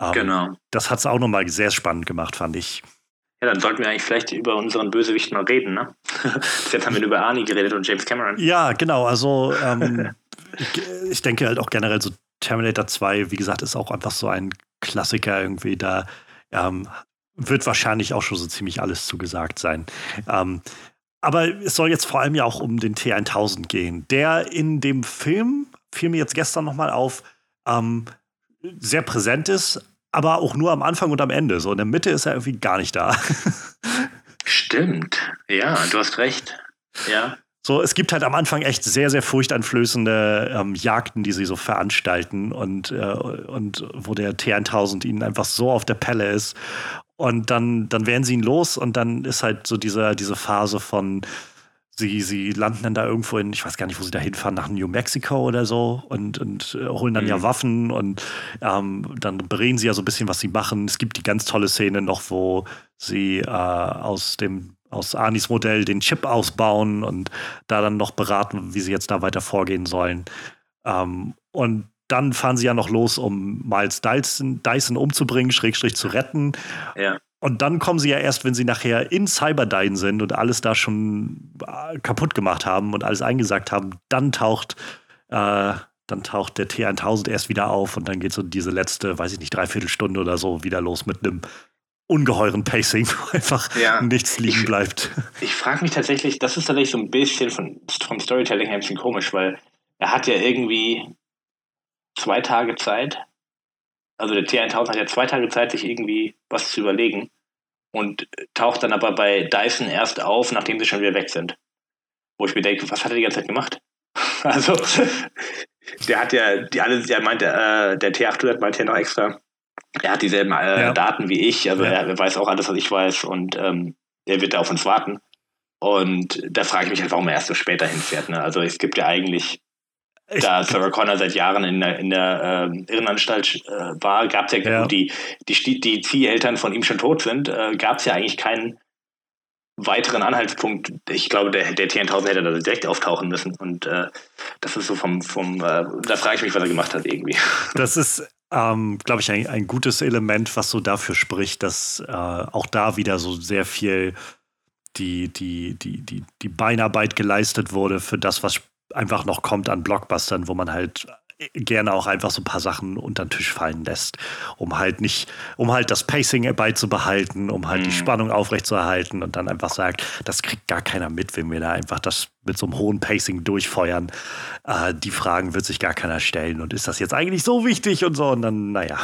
Ähm, genau. Das hat es auch nochmal sehr spannend gemacht, fand ich. Ja, dann sollten wir eigentlich vielleicht über unseren Bösewicht mal reden, ne? Jetzt haben wir über Arnie geredet und James Cameron. Ja, genau. Also ähm, ich denke halt auch generell so Terminator 2, wie gesagt, ist auch einfach so ein Klassiker irgendwie. Da ähm, wird wahrscheinlich auch schon so ziemlich alles zugesagt sein. Ähm, aber es soll jetzt vor allem ja auch um den T1000 gehen, der in dem Film, fiel mir jetzt gestern nochmal auf, ähm, sehr präsent ist, aber auch nur am Anfang und am Ende. So in der Mitte ist er irgendwie gar nicht da. Stimmt. Ja, du hast recht. Ja. So, es gibt halt am Anfang echt sehr, sehr furchteinflößende ähm, Jagden, die sie so veranstalten und, äh, und wo der T1000 ihnen einfach so auf der Pelle ist. Und dann, dann werden sie ihn los und dann ist halt so diese, diese Phase von, sie, sie landen dann da irgendwo in, ich weiß gar nicht, wo sie da hinfahren, nach New Mexico oder so und, und äh, holen dann mhm. ja Waffen und ähm, dann bereden sie ja so ein bisschen, was sie machen. Es gibt die ganz tolle Szene noch, wo sie äh, aus dem aus Anis Modell den Chip ausbauen und da dann noch beraten, wie sie jetzt da weiter vorgehen sollen. Ähm, und dann fahren sie ja noch los, um Miles Dyson, Dyson umzubringen, Schrägstrich zu retten. Ja. Und dann kommen sie ja erst, wenn sie nachher in Cyberdyne sind und alles da schon äh, kaputt gemacht haben und alles eingesagt haben, dann taucht, äh, dann taucht der T1000 erst wieder auf und dann geht so diese letzte, weiß ich nicht, Dreiviertelstunde oder so wieder los mit einem ungeheuren Pacing, wo einfach ja. nichts liegen ich, bleibt. Ich frage mich tatsächlich, das ist tatsächlich so ein bisschen von, vom Storytelling her ein bisschen komisch, weil er hat ja irgendwie zwei Tage Zeit, also der T1000 hat ja zwei Tage Zeit, sich irgendwie was zu überlegen und taucht dann aber bei Dyson erst auf, nachdem sie schon wieder weg sind. Wo ich mir denke, was hat er die ganze Zeit gemacht? also, der hat ja, die alle, der meinte, äh, der T800 meinte ja noch extra, er hat dieselben äh, ja. Daten wie ich, also ja. er weiß auch alles, was ich weiß und ähm, er wird da auf uns warten. Und da frage ich mich halt, warum er erst so später hinfährt. Ne? Also es gibt ja eigentlich da Sarah Connor seit Jahren in der, in der äh, Irrenanstalt äh, war, gab es ja, ja. Die, die, die Zieheltern von ihm schon tot sind, äh, gab es ja eigentlich keinen weiteren Anhaltspunkt. Ich glaube, der, der T1000 hätte da direkt auftauchen müssen. Und äh, das ist so vom, vom äh, da frage ich mich, was er gemacht hat irgendwie. Das ist, ähm, glaube ich, ein, ein gutes Element, was so dafür spricht, dass äh, auch da wieder so sehr viel die, die, die, die, die Beinarbeit geleistet wurde für das, was einfach noch kommt an Blockbustern, wo man halt gerne auch einfach so ein paar Sachen unter den Tisch fallen lässt, um halt nicht, um halt das Pacing beizubehalten, um halt mhm. die Spannung aufrechtzuerhalten und dann einfach sagt, das kriegt gar keiner mit, wenn wir da einfach das mit so einem hohen Pacing durchfeuern. Äh, die Fragen wird sich gar keiner stellen und ist das jetzt eigentlich so wichtig und so und dann, naja.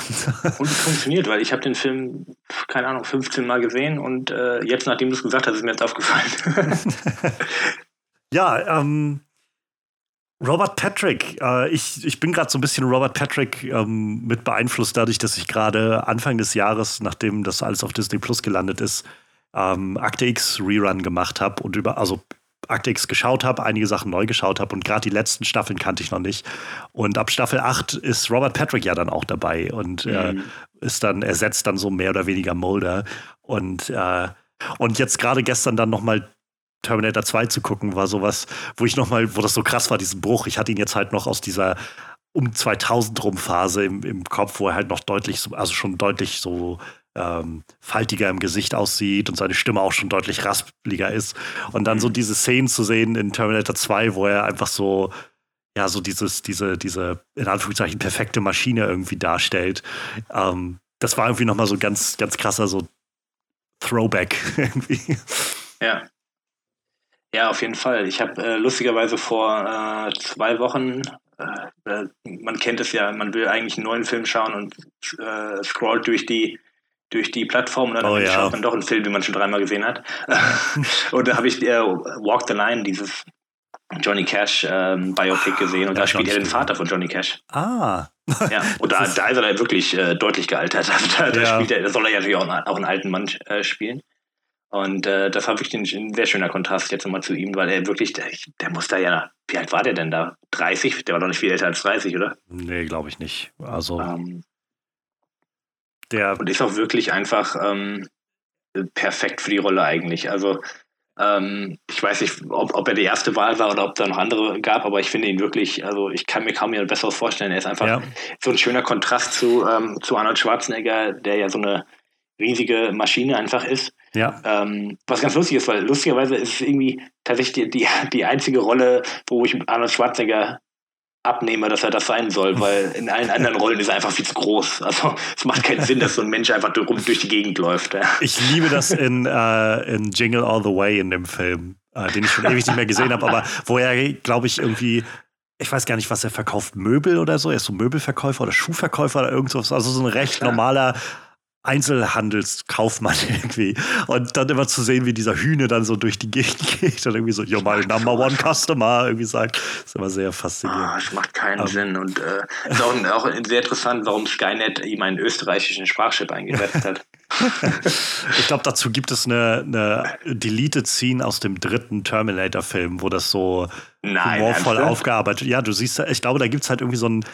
Und es funktioniert, weil ich habe den Film, keine Ahnung, 15 Mal gesehen und äh, jetzt, nachdem du es gesagt hast, ist mir jetzt aufgefallen. ja, ähm, Robert Patrick. Äh, ich, ich bin gerade so ein bisschen Robert Patrick ähm, mit beeinflusst, dadurch, dass ich gerade Anfang des Jahres, nachdem das alles auf Disney Plus gelandet ist, ähm, Akte X Rerun gemacht habe und über, also Akte X geschaut habe, einige Sachen neu geschaut habe und gerade die letzten Staffeln kannte ich noch nicht. Und ab Staffel 8 ist Robert Patrick ja dann auch dabei und äh, mhm. ist dann, ersetzt dann so mehr oder weniger Mulder. Und, äh, und jetzt gerade gestern dann nochmal Terminator 2 zu gucken, war sowas, wo ich nochmal, wo das so krass war, diesen Bruch. Ich hatte ihn jetzt halt noch aus dieser um 2000 rum Phase im, im Kopf, wo er halt noch deutlich, also schon deutlich so ähm, faltiger im Gesicht aussieht und seine Stimme auch schon deutlich raspliger ist. Und dann so mhm. diese Szenen zu sehen in Terminator 2, wo er einfach so, ja, so dieses, diese, diese, in Anführungszeichen, perfekte Maschine irgendwie darstellt. Ähm, das war irgendwie nochmal so ganz, ganz krasser so Throwback irgendwie. Ja. Ja, auf jeden Fall. Ich habe äh, lustigerweise vor äh, zwei Wochen, äh, man kennt es ja, man will eigentlich einen neuen Film schauen und äh, scrollt durch die durch die Plattform und dann Oh ja. schaut man doch einen Film, den man schon dreimal gesehen hat. und da habe ich äh, Walk the Line, dieses Johnny Cash ähm, Biopic gesehen und Ja, da spielt er den. Vater von Johnny Cash. Ah. Ja, und da, ist- da ist er dann wirklich äh, deutlich gealtert. Also da, da, Ja. spielt er, da soll er ja natürlich auch, einen- auch einen alten Mann äh, spielen. Und äh, das war wirklich ein, ein sehr schöner Kontrast jetzt nochmal zu ihm, weil er wirklich, der, der muss da ja, wie alt war der denn da? 30? Der war doch nicht viel älter als 30, oder? Nee, glaube ich nicht. Also Ähm, der, und ist auch wirklich einfach ähm, perfekt für die Rolle eigentlich. Also ähm, ich weiß nicht, ob, ob er die erste Wahl war oder ob da noch andere gab, aber ich finde ihn wirklich, also ich kann mir kaum jemand Besseres vorstellen. Er ist einfach ja, so ein schöner Kontrast zu, ähm, zu Arnold Schwarzenegger, der ja so eine riesige Maschine einfach ist. Ja, Ähm, was ganz lustig ist, weil lustigerweise ist es irgendwie tatsächlich die, die, die einzige Rolle, wo ich Arnold Schwarzenegger abnehme, dass er das sein soll, weil in allen anderen Rollen ist er einfach viel zu groß. Also es macht keinen Sinn, dass so ein Mensch einfach durch, durch die Gegend läuft. Ja. ich liebe das in, äh, in Jingle All the Way in dem Film, äh, den ich schon ewig nicht mehr gesehen habe, aber wo er, glaube ich, irgendwie ich weiß gar nicht, was er verkauft, Möbel oder so. Er ist so Möbelverkäufer oder Schuhverkäufer oder irgendwas. Also so ein recht normaler Einzelhandelskaufmann irgendwie. Und dann immer zu sehen, wie dieser Hühne dann so durch die Gegend geht und irgendwie so, you're my number one customer, irgendwie sagt. ist immer sehr Ah, faszinierend. es macht keinen Ähm. Sinn. Und äh, ist auch, auch sehr interessant, warum Skynet ihm einen österreichischen Sprachchip eingesetzt hat. Ich glaube, dazu gibt es eine, eine Deleted Scene aus dem dritten Terminator-Film, wo das so Nein, humorvoll aufgearbeitet Ja, du siehst, ich glaube, da gibt es halt irgendwie so ein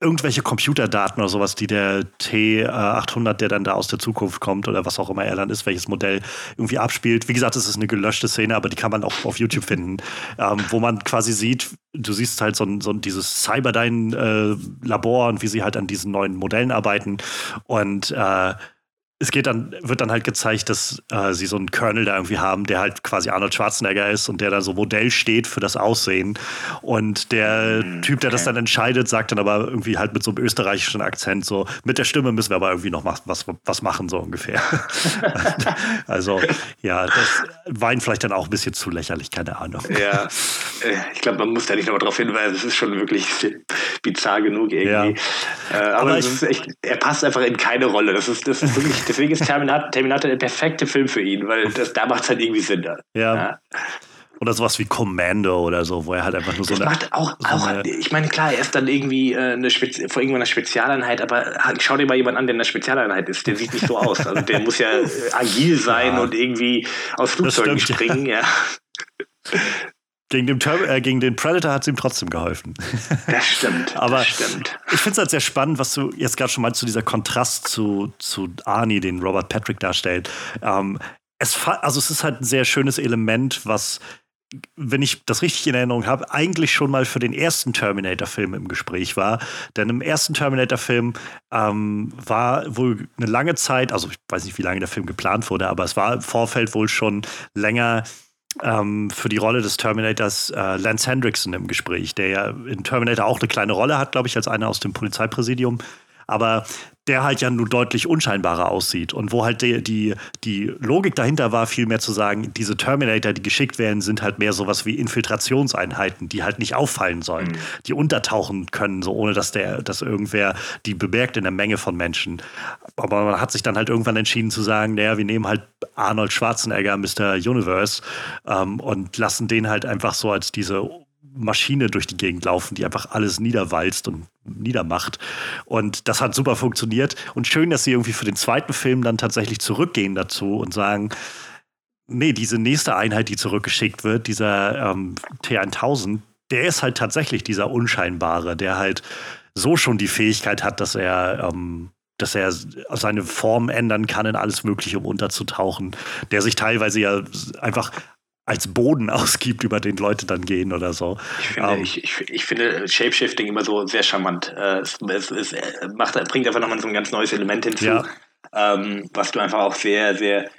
irgendwelche Computerdaten oder sowas, die der T800, der dann da aus der Zukunft kommt oder was auch immer er dann ist, welches Modell irgendwie abspielt. Wie gesagt, es ist eine gelöschte Szene, aber die kann man auch auf YouTube finden, ähm, wo man quasi sieht, du siehst halt so, so dieses Cyberdyne-Labor und wie sie halt an diesen neuen Modellen arbeiten und äh, es geht dann, wird dann halt gezeigt, dass äh, sie so einen Colonel da irgendwie haben, der halt quasi Arnold Schwarzenegger ist und der dann so Modell steht für das Aussehen. Und der Mhm, Typ, der das okay. dann entscheidet, sagt dann aber irgendwie halt mit so einem österreichischen Akzent so, mit der Stimme müssen wir aber irgendwie noch was, was, was machen, so ungefähr. also, ja, das ihm vielleicht dann auch ein bisschen zu lächerlich, keine Ahnung. Ja, äh, ich glaube, man muss da nicht nochmal drauf hinweisen. Es ist schon wirklich bizarr genug irgendwie. Äh, aber Aber ich- ist echt, er passt einfach in keine Rolle. Das ist, das ist wirklich, deswegen ist Terminator, Terminator der perfekte Film für ihn, weil das, da macht es halt irgendwie Sinn. Da. Ja. Oder sowas wie Commando oder so, wo er halt einfach nur so Das macht auch, so auch ich meine, klar, er ist dann irgendwie äh, eine Spezi vor irgendeiner Spezialeinheit, aber schau dir mal jemanden an, der in der Spezialeinheit ist. Der sieht nicht so aus. Also der muss ja äh, agil sein Ja. und irgendwie aus Flugzeugen stimmt. springen. Ja. Gegen den, äh, gegen den Predator hat es ihm trotzdem geholfen. Das stimmt. Aber das stimmt. Ich finde es halt sehr spannend, was du jetzt gerade schon meinst, zu dieser Kontrast zu, zu Arnie, den Robert Patrick darstellt. Ähm, es, also es ist halt ein sehr schönes Element, was, wenn ich das richtig in Erinnerung habe, eigentlich schon mal für den ersten Terminator-Film im Gespräch war. Denn im ersten Terminator-Film ähm, war wohl eine lange Zeit, also ich weiß nicht, wie lange der Film geplant wurde, aber es war im Vorfeld wohl schon länger ähm, für die Rolle des Terminators äh, Lance Hendrickson im Gespräch, der ja in Terminator auch eine kleine Rolle hat, glaube ich, als einer aus dem Polizeipräsidium. Aber der halt ja nur deutlich unscheinbarer aussieht. Und wo halt die, die, die Logik dahinter war, vielmehr zu sagen, diese Terminator, die geschickt werden, sind halt mehr sowas wie Infiltrationseinheiten, die halt nicht auffallen sollen, die untertauchen können, so ohne dass der, dass irgendwer die bemerkt in der Menge von Menschen. Aber man hat sich dann halt irgendwann entschieden zu sagen, naja, wir nehmen halt Arnold Schwarzenegger, Mr. Universe, ähm, und lassen den halt einfach so als diese Maschine durch die Gegend laufen, die einfach alles niederwalzt und niedermacht. Und das hat super funktioniert. Und schön, dass sie irgendwie für den zweiten Film dann tatsächlich zurückgehen dazu und sagen, nee, diese nächste Einheit, die zurückgeschickt wird, dieser ähm, T1000, der ist halt tatsächlich dieser Unscheinbare, der halt so schon die Fähigkeit hat, dass er ähm, dass er seine Form ändern kann in alles Mögliche, um unterzutauchen, der sich teilweise ja einfach als Boden ausgibt, über den Leute dann gehen oder so. Ich finde, Ähm, ich, ich, ich finde Shapeshifting immer so sehr charmant. Äh, es, es, es äh, macht, bringt einfach nochmal so ein ganz neues Element hinzu, Ja. ähm, was du einfach auch sehr, sehr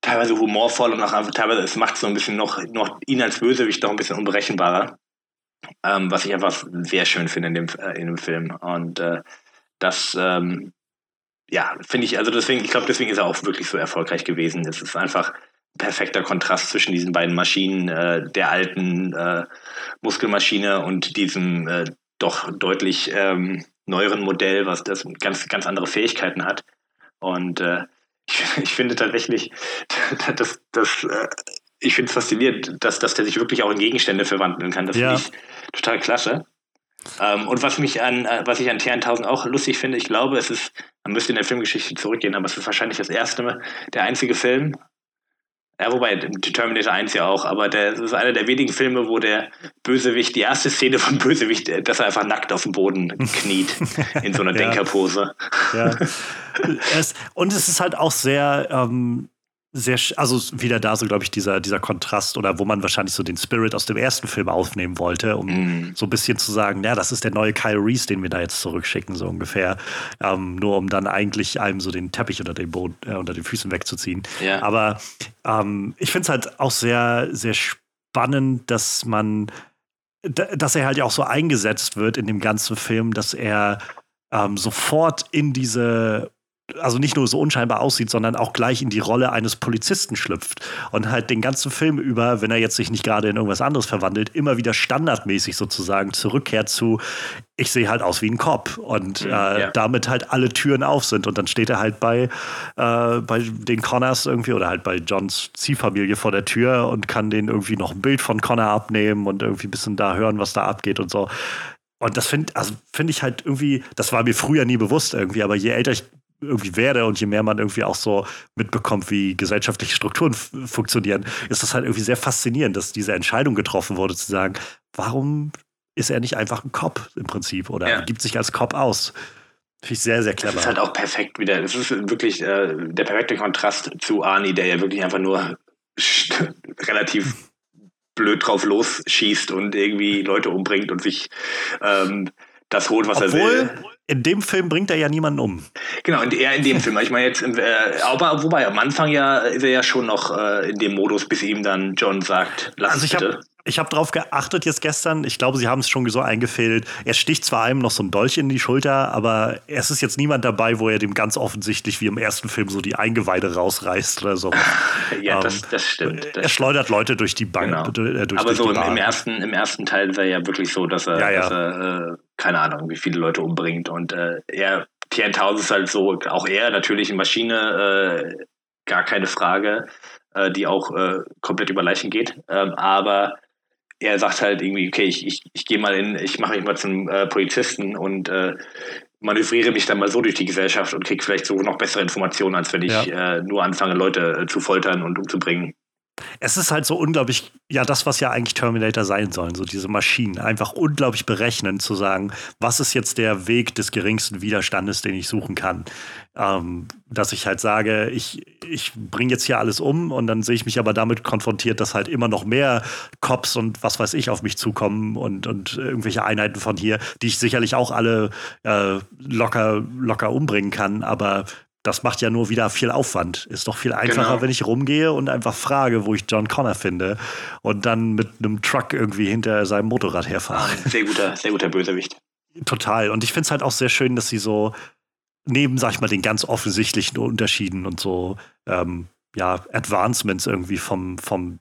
teilweise humorvoll und auch einfach teilweise, es macht so ein bisschen noch, noch ihn als Bösewicht noch ein bisschen unberechenbarer. Ähm, was ich einfach sehr schön finde in dem, äh, in dem Film. Und äh, das, ähm, ja, finde ich, also deswegen, ich glaube, deswegen ist er auch wirklich so erfolgreich gewesen. Es ist einfach perfekter Kontrast zwischen diesen beiden Maschinen, äh, der alten äh, Muskelmaschine und diesem äh, doch deutlich ähm, neueren Modell, was das ganz, ganz andere Fähigkeiten hat. Und äh, ich, ich, finde tatsächlich, dass, dass äh, ich finde es faszinierend, dass, dass der sich wirklich auch in Gegenstände verwandeln kann. Das ja. finde ich total klasse. Ähm, und was mich an, äh, was ich an T1000 auch lustig finde, ich glaube, es ist, man müsste in der Filmgeschichte zurückgehen, aber es ist wahrscheinlich das erste, der einzige Film, ja, wobei Terminator 1 ja auch, aber das ist einer der wenigen Filme, wo der Bösewicht, die erste Szene vom Bösewicht, dass er einfach nackt auf dem Boden kniet, in so einer ja. Denkerpose. Ja. Es, und es ist halt auch sehr, ähm, sehr, also wieder da so, glaube ich, dieser, dieser Kontrast oder wo man wahrscheinlich so den Spirit aus dem ersten Film aufnehmen wollte, um mm. so ein bisschen zu sagen, ja, das ist der neue Kyle Reese, den wir da jetzt zurückschicken, so ungefähr. Ähm, nur um dann eigentlich einem so den Teppich unter den Boden, äh, unter den Füßen wegzuziehen. Ja. Aber ähm, ich finde es halt auch sehr, sehr spannend, dass man, dass er halt auch so eingesetzt wird in dem ganzen Film, dass er ähm, sofort in diese also nicht nur so unscheinbar aussieht, sondern auch gleich in die Rolle eines Polizisten schlüpft und halt den ganzen Film über, wenn er jetzt sich nicht gerade in irgendwas anderes verwandelt, immer wieder standardmäßig sozusagen zurückkehrt zu, ich sehe halt aus wie ein Cop und mhm, äh, ja. damit halt alle Türen auf sind und dann steht er halt bei, äh, bei den Connors irgendwie oder halt bei Johns Ziehfamilie vor der Tür und kann denen irgendwie noch ein Bild von Connor abnehmen und irgendwie ein bisschen da hören, was da abgeht und so. Und das finde also find ich halt irgendwie, das war mir früher nie bewusst irgendwie, aber je älter ich irgendwie werde und je mehr man irgendwie auch so mitbekommt, wie gesellschaftliche Strukturen funktionieren, ist das halt irgendwie sehr faszinierend, dass diese Entscheidung getroffen wurde, zu sagen, warum ist er nicht einfach ein Cop im Prinzip oder ja. gibt sich als Cop aus? Finde ich sehr, sehr clever. Das ist halt auch perfekt wieder. Das ist wirklich äh, der perfekte Kontrast zu Arnie, der ja wirklich einfach nur relativ blöd drauf losschießt und irgendwie Leute umbringt und sich ähm, das holt, was Obwohl, er will in dem Film bringt er ja niemanden um. Genau, und eher in dem Film. Ich meine jetzt, äh, aber wobei am Anfang ja ist er ja schon noch äh, in dem Modus, bis ihm dann John sagt, lass also ich bitte. Hab, ich habe darauf geachtet jetzt gestern. Ich glaube, sie haben es schon so eingefädelt. Er sticht zwar einem noch so ein Dolch in die Schulter, aber es ist jetzt niemand dabei, wo er dem ganz offensichtlich wie im ersten Film so die Eingeweide rausreißt oder so. ja, ähm, das, das stimmt. Das er schleudert Leute durch die Bank. Genau. Durch, aber durch so im, im, ersten, im ersten Teil ist er ja wirklich so, dass er, ja, ja. Dass er äh, keine Ahnung, wie viele Leute umbringt. Und äh, er, TN1000 ist halt so, auch er natürlich eine Maschine, äh, gar keine Frage, äh, die auch äh, komplett über Leichen geht. Ähm, aber er sagt halt irgendwie, okay, ich, ich, ich gehe mal in, ich mache mich mal zum äh, Polizisten und äh, manövriere mich dann mal so durch die Gesellschaft und kriege vielleicht so noch bessere Informationen, als wenn ich ja. äh, nur anfange, Leute äh, zu foltern und umzubringen es ist halt so unglaublich, ja, das, was ja eigentlich Terminator sein sollen, so diese Maschinen, einfach unglaublich berechnen, zu sagen, was ist jetzt der Weg des geringsten Widerstandes, den ich suchen kann. Ähm, dass ich halt sage, ich, ich bringe jetzt hier alles um und dann sehe ich mich aber damit konfrontiert, dass halt immer noch mehr Cops und was weiß ich auf mich zukommen und, und irgendwelche Einheiten von hier, die ich sicherlich auch alle äh, locker, locker umbringen kann, aber das macht ja nur wieder viel Aufwand. Ist doch viel einfacher, genau. wenn ich rumgehe und einfach frage, wo ich John Connor finde und dann mit einem Truck irgendwie hinter seinem Motorrad herfahre. Sehr guter, sehr guter Bösewicht. Total. Und ich finde es halt auch sehr schön, dass sie so neben, sag ich mal, den ganz offensichtlichen Unterschieden und so ähm, ja, Advancements irgendwie vom, vom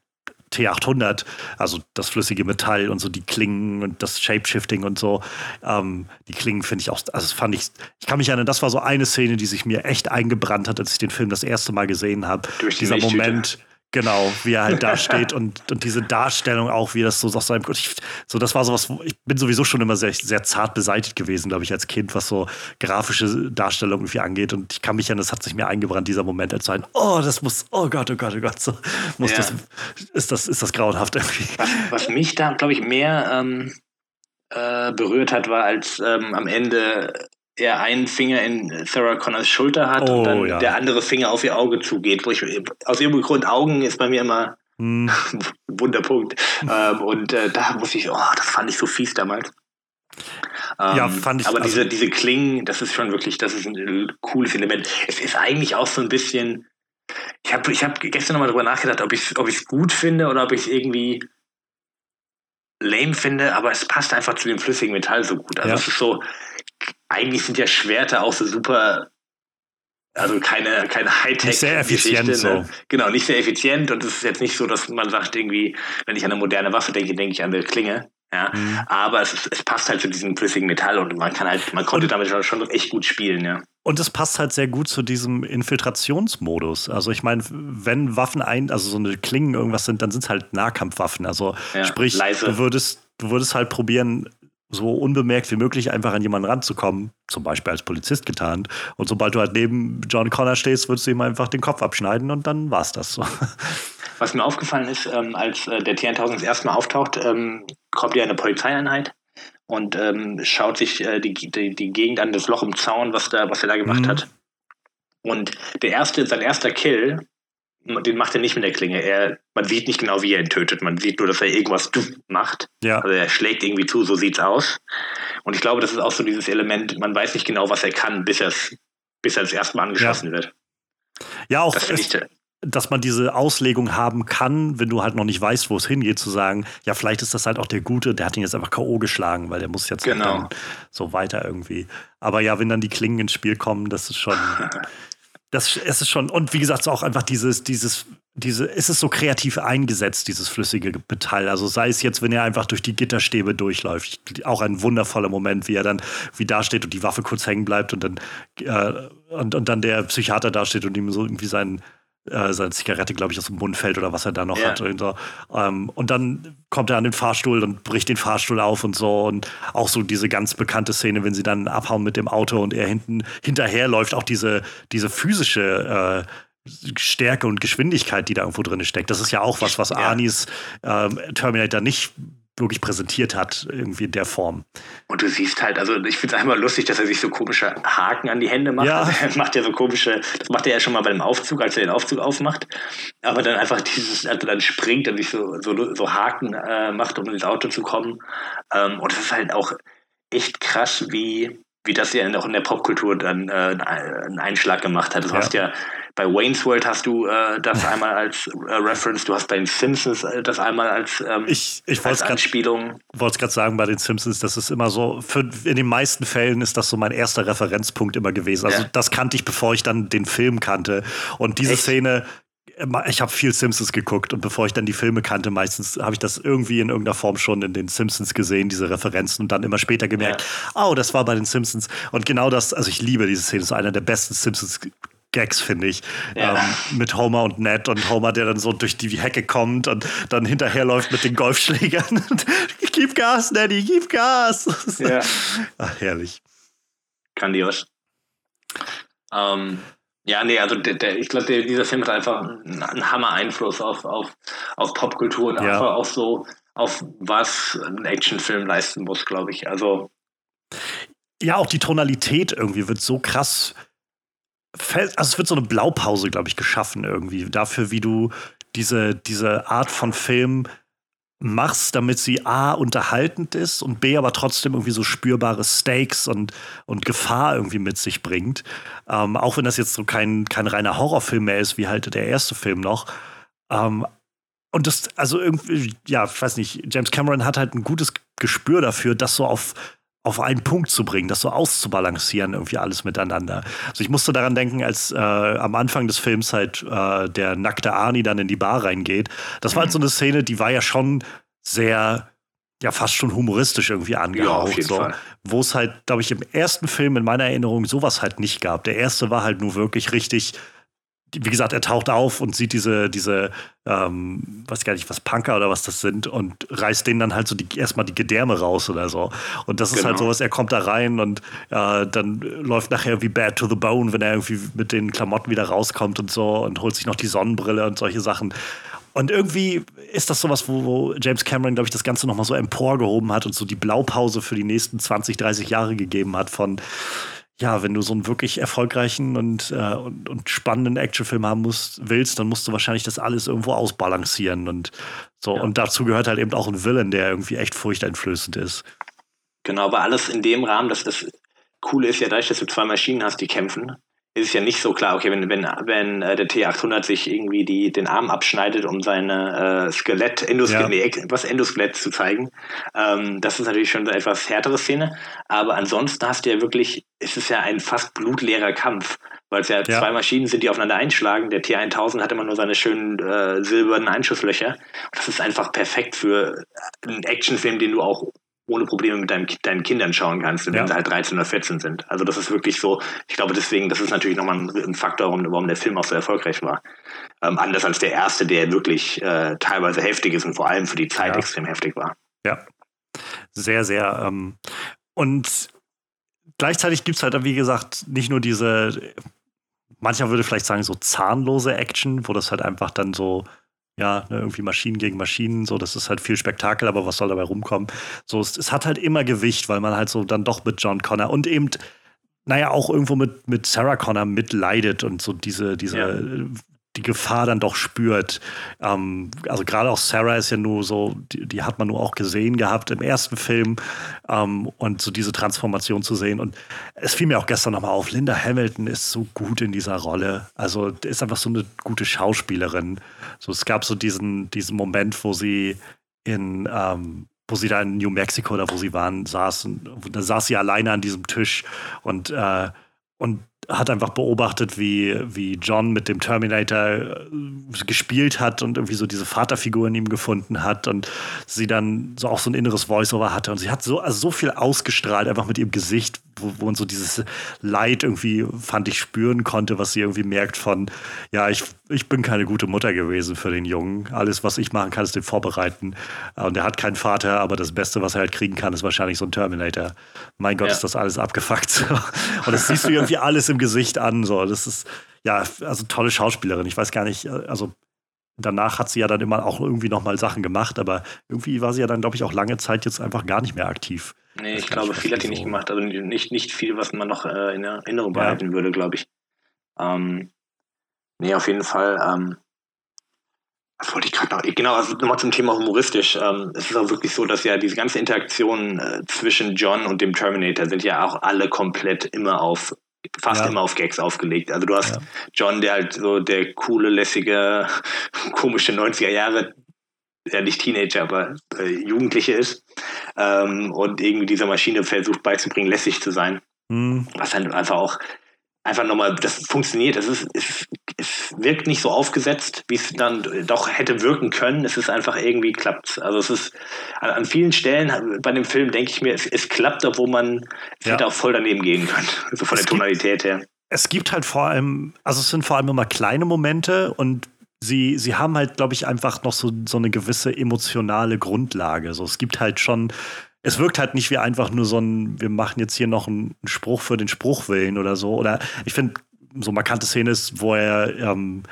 T800, also das flüssige Metall und so die Klingen und das Shapeshifting und so. Ähm, die Klingen finde ich auch, also fand ich, ich kann mich erinnern, das war so eine Szene, die sich mir echt eingebrannt hat, als ich den Film das erste Mal gesehen habe. Dieser Moment, Genau, wie er halt da steht und, und diese Darstellung auch, wie das so aus seinem ich, so das war sowas, ich bin sowieso schon immer sehr, sehr zart beseitigt gewesen, glaube ich, als Kind, was so grafische Darstellung irgendwie angeht. Und ich kann mich an, das hat sich mir eingebrannt, dieser Moment als ein, oh, das muss, oh Gott, oh Gott, oh Gott, so muss ja. das, ist das, ist das grauenhaft irgendwie. Was, was mich da, glaube ich, mehr ähm, äh, berührt hat, war, als ähm, am Ende er einen Finger in Sarah Connors Schulter hat oh, und dann ja. der andere Finger auf ihr Auge zugeht. Wo ich, aus irgendeinem Grund Augen ist bei mir immer hm. Wunderpunkt. ähm, und äh, da muss ich, oh, das fand ich so fies damals. Ähm, ja, fand ich. Aber also diese, diese Klingen, das ist schon wirklich, das ist ein cooles Element. Es ist eigentlich auch so ein bisschen. Ich habe ich hab gestern nochmal drüber nachgedacht, ob ich es ob gut finde oder ob ich es irgendwie lame finde, aber es passt einfach zu dem flüssigen Metall so gut. Also ja. es ist so, eigentlich sind ja Schwerter auch so super also keine, keine Hightech. Nicht sehr effizient Geschichte, so. Ne? Genau, nicht sehr effizient und es ist jetzt nicht so, dass man sagt irgendwie, wenn ich an eine moderne Waffe denke, denke ich an eine Klinge. Ja, mhm. aber es, ist, es passt halt zu diesem flüssigen Metall und man kann halt, man konnte und, damit schon, schon echt gut spielen, ja. Und es passt halt sehr gut zu diesem Infiltrationsmodus. Also ich meine, wenn Waffen ein, also so eine Klingen irgendwas sind, dann sind es halt Nahkampfwaffen. Also ja, sprich, leise. du würdest, du würdest halt probieren, so unbemerkt wie möglich einfach an jemanden ranzukommen, zum Beispiel als Polizist getarnt. Und sobald du halt neben John Connor stehst, würdest du ihm einfach den Kopf abschneiden und dann war's das so. Was mir aufgefallen ist, ähm, als äh, der T1000 das erste Mal auftaucht, ähm, kommt ja eine Polizeieinheit und ähm, schaut sich äh, die, die, die, Gegend an, das Loch im Zaun, was, da, was er da gemacht mhm. hat. Und der erste, sein erster Kill, den macht er nicht mit der Klinge. Er, man sieht nicht genau, wie er ihn tötet. Man sieht nur, dass er irgendwas macht. Ja. Also er schlägt irgendwie zu, so sieht's aus. Und ich glaube, das ist auch so dieses Element, man weiß nicht genau, was er kann, bis, bis er das erste Mal angeschossen ja. wird. Ja, auch das es, dass man diese Auslegung haben kann, wenn du halt noch nicht weißt, wo es hingeht, zu sagen, ja, vielleicht ist das halt auch der Gute, der hat ihn jetzt einfach K.O. geschlagen, weil der muss jetzt genau. dann so weiter irgendwie. Aber ja, wenn dann die Klingen ins Spiel kommen, das ist schon. das es ist schon, und wie gesagt, auch einfach dieses, dieses, diese, ist es so kreativ eingesetzt, dieses flüssige Metall. Also sei es jetzt, wenn er einfach durch die Gitterstäbe durchläuft. Auch ein wundervoller Moment, wie er dann wie da steht und die Waffe kurz hängen bleibt und dann, äh, und, und dann der Psychiater da steht und ihm so irgendwie seinen äh, seine Zigarette, glaube ich, aus dem Mund fällt oder was er da noch ja. hat. Und, so. ähm, und dann kommt er an den Fahrstuhl und bricht den Fahrstuhl auf und so. Und auch so diese ganz bekannte Szene, wenn sie dann abhauen mit dem Auto und er hinten hinterherläuft, auch diese, diese physische äh, Stärke und Geschwindigkeit, die da irgendwo drin steckt. Das ist ja auch was, was ja. Arnis ähm, Terminator nicht wirklich präsentiert hat, irgendwie in der Form. Und du siehst halt, also ich finde es einmal lustig, dass er sich so komische Haken an die Hände macht. Ja. Also er macht ja so komische, das macht er ja schon mal bei dem Aufzug, als er den Aufzug aufmacht. Aber dann einfach dieses, als er dann springt und sich so, so, so Haken äh, macht, um ins Auto zu kommen. Ähm, und es ist halt auch echt krass, wie, wie das ja auch in der Popkultur dann äh, einen Einschlag gemacht hat. Du ja. hast ja bei Wayne's World hast du äh, das einmal als äh, Reference, du hast bei den Simpsons äh, das einmal als, ähm, ich, ich als Anspielung. Ich wollte es gerade sagen, bei den Simpsons, das ist immer so, für, in den meisten Fällen ist das so mein erster Referenzpunkt immer gewesen. Also ja. das kannte ich, bevor ich dann den Film kannte. Und diese Echt? Szene ich habe viel Simpsons geguckt und bevor ich dann die Filme kannte, meistens habe ich das irgendwie in irgendeiner Form schon in den Simpsons gesehen, diese Referenzen und dann immer später gemerkt, ja. oh, das war bei den Simpsons. Und genau das, also ich liebe diese Szene, das ist einer der besten Simpsons Gags, finde ich. Ja. Ähm, mit Homer und Ned und Homer, der dann so durch die Hecke kommt und dann hinterherläuft mit den Golfschlägern. gib Gas, Neddy, gib Gas. Ja. Ach, herrlich. Grandios. Ähm, ja, nee, also der, der, ich glaube, dieser Film hat einfach einen, einen Hammer-Einfluss auf, auf, auf Popkultur und ja. einfach auch so, auf was ein Actionfilm leisten muss, glaube ich. Also. Ja, auch die Tonalität irgendwie wird so krass also es wird so eine Blaupause, glaube ich, geschaffen irgendwie dafür, wie du diese, diese Art von Film machst, damit sie A unterhaltend ist und B aber trotzdem irgendwie so spürbare Stakes und, und Gefahr irgendwie mit sich bringt. Ähm, auch wenn das jetzt so kein, kein reiner Horrorfilm mehr ist, wie halt der erste Film noch. Ähm, und das, also irgendwie, ja, ich weiß nicht, James Cameron hat halt ein gutes Gespür dafür, das so auf auf einen Punkt zu bringen, das so auszubalancieren, irgendwie alles miteinander. Also ich musste daran denken, als äh, am Anfang des Films halt äh, der nackte Arnie dann in die Bar reingeht. Das war halt so eine Szene, die war ja schon sehr, ja, fast schon humoristisch irgendwie angehaucht. Ja, so, wo es halt, glaube ich, im ersten Film in meiner Erinnerung sowas halt nicht gab. Der erste war halt nur wirklich richtig wie gesagt, er taucht auf und sieht diese, diese, ähm, weiß gar nicht, was Punker oder was das sind und reißt denen dann halt so die, erstmal die Gedärme raus oder so. Und das ist halt genau. halt sowas, er kommt da rein und äh, dann läuft nachher irgendwie Bad to the Bone, wenn er irgendwie mit den Klamotten wieder rauskommt und so und holt sich noch die Sonnenbrille und solche Sachen. Und irgendwie ist das sowas, wo, wo James Cameron, glaube ich, das Ganze nochmal so emporgehoben hat und so die Blaupause für die nächsten 20, 30 Jahre gegeben hat von ja, wenn du so einen wirklich erfolgreichen und, äh, und, und, spannenden Actionfilm haben musst, willst, dann musst du wahrscheinlich das alles irgendwo ausbalancieren und so. Ja. Und dazu gehört halt eben auch ein Villain, der irgendwie echt furchteinflößend ist. Genau, aber alles in dem Rahmen, dass das Coole ist ja dadurch, dass du zwei Maschinen hast, die kämpfen, ist es ja nicht so klar, okay, wenn, wenn, wenn äh, der T800 sich irgendwie die, den Arm abschneidet, um seine äh, Skelett, Endoskelett, ja. nee, was Endoskelett zu zeigen, ähm, das ist natürlich schon eine etwas härtere Szene, aber ansonsten hast du ja wirklich, es ist ja ein fast blutleerer Kampf, weil es ja, ja, zwei Maschinen sind, die aufeinander einschlagen. Der T1000 hat immer nur seine schönen äh, silbernen Einschusslöcher. Und das ist einfach perfekt für einen Actionfilm, den du auch ohne Probleme mit deinem, deinen Kindern schauen kannst, wenn ja. sie halt 13 oder 14 sind. Also das ist wirklich so, ich glaube deswegen, das ist natürlich nochmal ein, ein Faktor, warum, warum, der Film auch so erfolgreich war. Ähm, anders als der erste, der wirklich äh, teilweise heftig ist und vor allem für die Zeit ja. extrem heftig war. Ja, sehr, sehr. Ähm, und gleichzeitig gibt es halt, wie gesagt, nicht nur diese, mancher würde vielleicht sagen, so zahnlose Action, wo das halt einfach dann so ja, ne, irgendwie Maschinen gegen Maschinen, so, das ist halt viel Spektakel, aber was soll dabei rumkommen? So, es, es, hat halt immer Gewicht, weil man halt so dann doch mit John Connor und eben, naja, auch irgendwo mit, mit Sarah Connor mitleidet und so diese, diese ja die Gefahr dann doch spürt. Ähm, also gerade auch Sarah ist ja nur so, die, die, hat man nur auch gesehen gehabt im ersten Film ähm, und so diese Transformation zu sehen. Und es fiel mir auch gestern nochmal auf, Linda Hamilton ist so gut in dieser Rolle. Also ist einfach so eine gute Schauspielerin. So, es gab so diesen, diesen Moment, wo sie in ähm, wo sie da in New Mexico oder wo sie waren, saß, und, da saß sie alleine an diesem Tisch und, äh, und hat einfach beobachtet, wie, wie John mit dem Terminator äh, gespielt hat und irgendwie so diese Vaterfigur in ihm gefunden hat und sie dann so auch so ein inneres Voiceover hatte. Und sie hat so, also so viel ausgestrahlt, einfach mit ihrem Gesicht, wo, wo man so dieses Leid irgendwie, fand ich, spüren konnte, was sie irgendwie merkt von, ja, ich, ich bin keine gute Mutter gewesen für den Jungen. Alles, was ich machen kann, ist den vorbereiten. Und er hat keinen Vater, aber das Beste, was er halt kriegen kann, ist wahrscheinlich so ein Terminator. Mein Gott, ja. ist das alles abgefuckt. Und das siehst du irgendwie alles im Gesicht an. So. Das ist, ja, also tolle Schauspielerin. Ich weiß gar nicht, also danach hat sie ja dann immer auch irgendwie nochmal Sachen gemacht, aber irgendwie war sie ja dann, glaube ich, auch lange Zeit jetzt einfach gar nicht mehr aktiv. Nee, ich glaube, viel hat die so. nicht gemacht. Also nicht, nicht viel, was man noch äh, in Erinnerung behalten ja. würde, glaube ich. Ähm, nee, auf jeden Fall. Ähm, was wollte ich gerade noch? Genau, also nochmal zum Thema humoristisch. Ähm, es ist auch wirklich so, dass ja diese ganze Interaktion äh, zwischen John und dem Terminator sind ja auch alle komplett immer auf fast ja. immer auf Gags aufgelegt. Also du hast ja. John, der halt so der coole, lässige, komische 90er Jahre ja nicht Teenager, aber äh, Jugendliche ist ähm, und irgendwie dieser Maschine versucht beizubringen, lässig zu sein. Mhm. Was dann einfach auch einfach nochmal, das funktioniert. Es, ist, es, es wirkt nicht so aufgesetzt, wie es dann doch hätte wirken können. Es ist einfach irgendwie klappt. Also es ist an, an vielen Stellen bei dem Film denke ich mir, es, es klappt, obwohl man es ja. hätte auch voll daneben gehen können. So von es der Tonalität her. Es gibt halt vor allem, also es sind vor allem immer kleine Momente und sie, sie haben halt, glaube ich, einfach noch so, so eine gewisse emotionale Grundlage. So, es gibt halt schon, es wirkt halt nicht wie einfach nur so ein, wir machen jetzt hier noch einen Spruch für den Spruch willen oder so. Oder ich finde, so markante Szene ist, wo er ähm,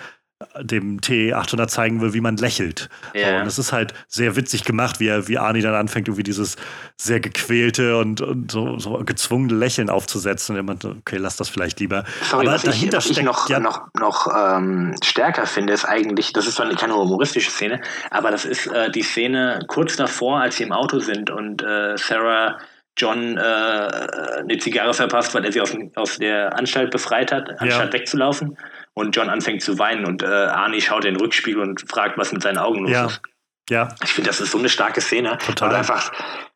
dem T800 zeigen will, wie man lächelt. So, und es ist halt sehr witzig gemacht, wie, er, wie Arnie dann anfängt, irgendwie dieses sehr gequälte und, und so, so gezwungene Lächeln aufzusetzen. Und jemand, okay, lass das vielleicht lieber. Sorry, Aber was dahinter ich, was steckt, ich noch, ja, noch, noch ähm, stärker finde, ist eigentlich, das ist zwar keine humoristische Szene, aber das ist äh, die Szene kurz davor, als sie im Auto sind und äh, Sarah John äh, eine Zigarre verpasst, weil er sie aus, aus der Anstalt befreit hat, anstatt ja. wegzulaufen und John anfängt zu weinen und äh, Arnie schaut in den Rückspiegel und fragt, was mit seinen Augen los ja. ist. Ja. Ich finde, das ist so eine starke Szene. Total. Und einfach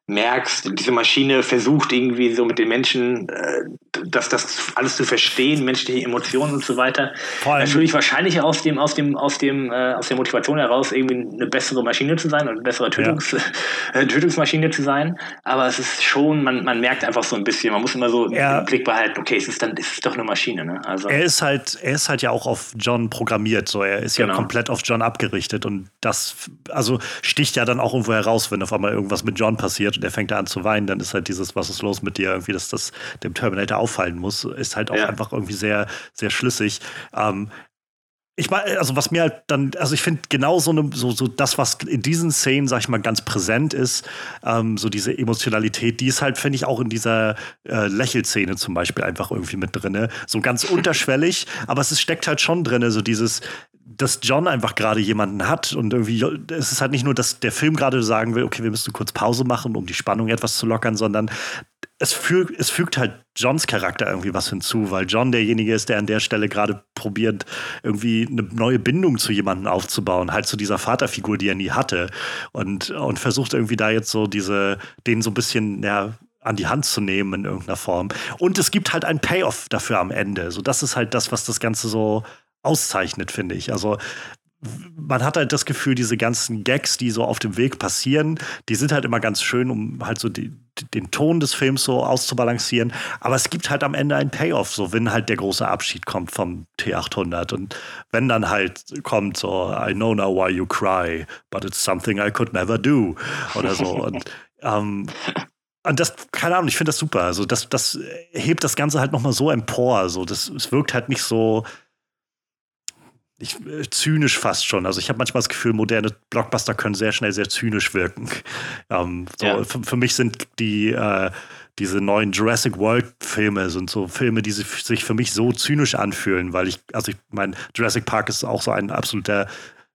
merkst, diese Maschine versucht irgendwie so mit den Menschen, äh, das, das alles zu verstehen, menschliche Emotionen und so weiter. Natürlich wahrscheinlich aus dem, aus dem, aus dem, äh, aus der Motivation heraus irgendwie eine bessere Maschine zu sein und eine bessere Tötungs ja. äh, Tötungsmaschine zu sein. Aber es ist schon, man, man merkt einfach so ein bisschen, man muss immer so er, im Blick behalten, okay, es ist dann, es ist doch eine Maschine, ne? Also. Er ist halt, er ist halt ja auch auf John programmiert, so er ist genau. ja komplett auf John abgerichtet und das, also sticht ja dann auch irgendwo heraus, wenn auf einmal irgendwas mit John passiert und der fängt da an zu weinen, dann ist halt dieses, was ist los mit dir, irgendwie, dass das dem Terminator auffallen muss, ist halt auch ja. einfach irgendwie sehr, sehr schlüssig. Ähm, ich meine, also was mir halt dann, also ich finde genau so, eine, so, so das, was in diesen Szenen, sag ich mal, ganz präsent ist, ähm, so diese Emotionalität, die ist halt, finde ich, auch in dieser äh, Lächelszene zum Beispiel einfach irgendwie mit drin. So ganz unterschwellig, aber es ist, steckt halt schon drin, so dieses, dass John einfach gerade jemanden hat und irgendwie, es ist halt nicht nur, dass der Film gerade sagen will, okay, wir müssen kurz Pause machen, um die Spannung etwas zu lockern, sondern es, füg, es fügt halt Johns Charakter irgendwie was hinzu, weil John derjenige ist, der an der Stelle gerade probiert, irgendwie eine neue Bindung zu jemandem aufzubauen, halt zu dieser Vaterfigur, die er nie hatte. Und, und versucht irgendwie da jetzt so diese, den so ein bisschen, ja, an die Hand zu nehmen in irgendeiner Form. Und es gibt halt einen Payoff dafür am Ende. So, das ist halt das, was das Ganze so auszeichnet, finde ich. Also man hat halt das Gefühl, diese ganzen Gags, die so auf dem Weg passieren, die sind halt immer ganz schön, um halt so die, den Ton des Films so auszubalancieren. Aber es gibt halt am Ende einen Payoff, so wenn halt der große Abschied kommt vom T800 und wenn dann halt kommt so I know now why you cry, but it's something I could never do oder so und ähm, und das, keine Ahnung, ich finde das super. Also, das, das hebt das Ganze halt nochmal so empor. So, das, es wirkt halt nicht so, ich, äh, zynisch fast schon. Also ich habe manchmal das Gefühl, moderne Blockbuster können sehr schnell sehr zynisch wirken. Ähm, so, ja. für, für, mich sind die äh, diese neuen Jurassic World Filme sind so Filme, die sich für mich so zynisch anfühlen, weil ich, also ich meine, Jurassic Park ist auch so ein absoluter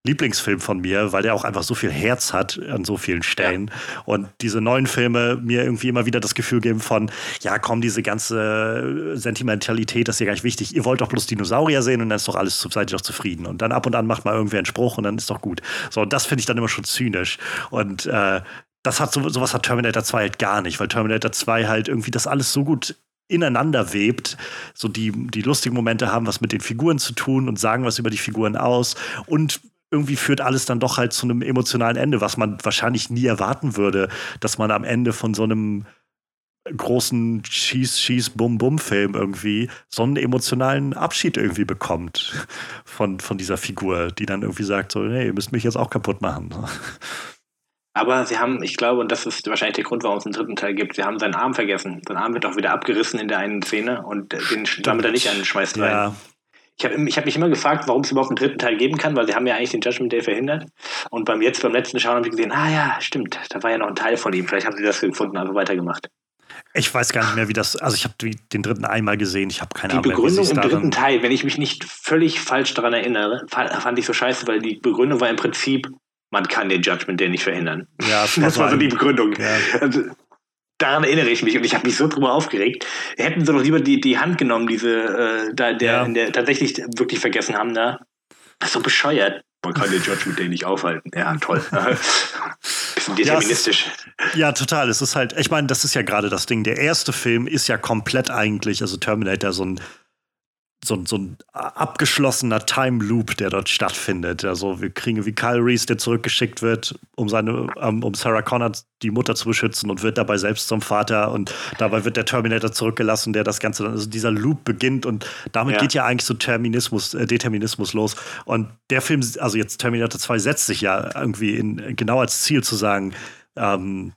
Lieblingsfilm von mir, weil der auch einfach so viel Herz hat an so vielen Stellen. Ja. Und diese neuen Filme mir irgendwie immer wieder das Gefühl geben von, ja, komm, diese ganze Sentimentalität, das ist ja gar nicht wichtig. Ihr wollt doch bloß Dinosaurier sehen und dann ist doch alles, seid ihr doch zufrieden. Und dann ab und an macht mal irgendwer einen Spruch und dann ist doch gut. So, und das finde ich dann immer schon zynisch. Und äh, das hat so, sowas hat Terminator 2 halt gar nicht, weil Terminator 2 halt irgendwie das alles so gut ineinander webt. So die, die lustigen Momente haben was mit den Figuren zu tun und sagen was über die Figuren aus und irgendwie führt alles dann doch halt zu einem emotionalen Ende, was man wahrscheinlich nie erwarten würde, dass man am Ende von so einem großen Schieß, Schieß, Bum, Bum-Film irgendwie so einen emotionalen Abschied irgendwie bekommt von, von dieser Figur, die dann irgendwie sagt, so, hey, ihr müsst mich jetzt auch kaputt machen. Aber sie haben, ich glaube, und das ist wahrscheinlich der Grund, warum es einen dritten Teil gibt, sie haben seinen Arm vergessen. Sein Arm wird auch wieder abgerissen in der einen Szene und den sammelt er nicht an, schmeißt rein. Ja, ich habe ich hab mich immer gefragt, warum es überhaupt einen dritten Teil geben kann, weil sie haben ja eigentlich den Judgment Day verhindert. Und beim jetzt, beim letzten Schauen habe ich gesehen, ah ja, stimmt, da war ja noch ein Teil von ihm. Vielleicht haben sie das gefunden, also weitergemacht. Ich weiß gar nicht mehr, wie das. Also ich habe den dritten einmal gesehen. Ich habe keine Ahnung. Die Begründung im dritten Teil, wenn ich mich nicht völlig falsch daran erinnere, fand ich so scheiße, weil die Begründung war im Prinzip, man kann den Judgment Day nicht verhindern. Ja, das war, das war so die Begründung. Ja. Also, daran erinnere ich mich und ich habe mich so drüber aufgeregt. Hätten sie doch lieber die, die Hand genommen, diese, äh, da, der, ja. in der tatsächlich wirklich vergessen haben, da. Das ist so bescheuert. Man kann den Judgment Day nicht aufhalten. Ja, toll. Bisschen deterministisch. Ja, ist, ja, total. Es ist halt, ich meine, das ist ja gerade das Ding. Der erste Film ist ja komplett eigentlich, also Terminator, so ein so, so ein abgeschlossener Time Loop, der dort stattfindet. Also wir kriegen wie Kyle Reese, der zurückgeschickt wird, um seine, um, um Sarah Connor die Mutter zu beschützen und wird dabei selbst zum Vater und dabei wird der Terminator zurückgelassen, der das Ganze dann, also dieser Loop beginnt und damit ja. geht ja eigentlich so Terminismus, äh, Determinismus los. Und der Film, also jetzt Terminator 2 setzt sich ja irgendwie in, genau als Ziel zu sagen, ähm,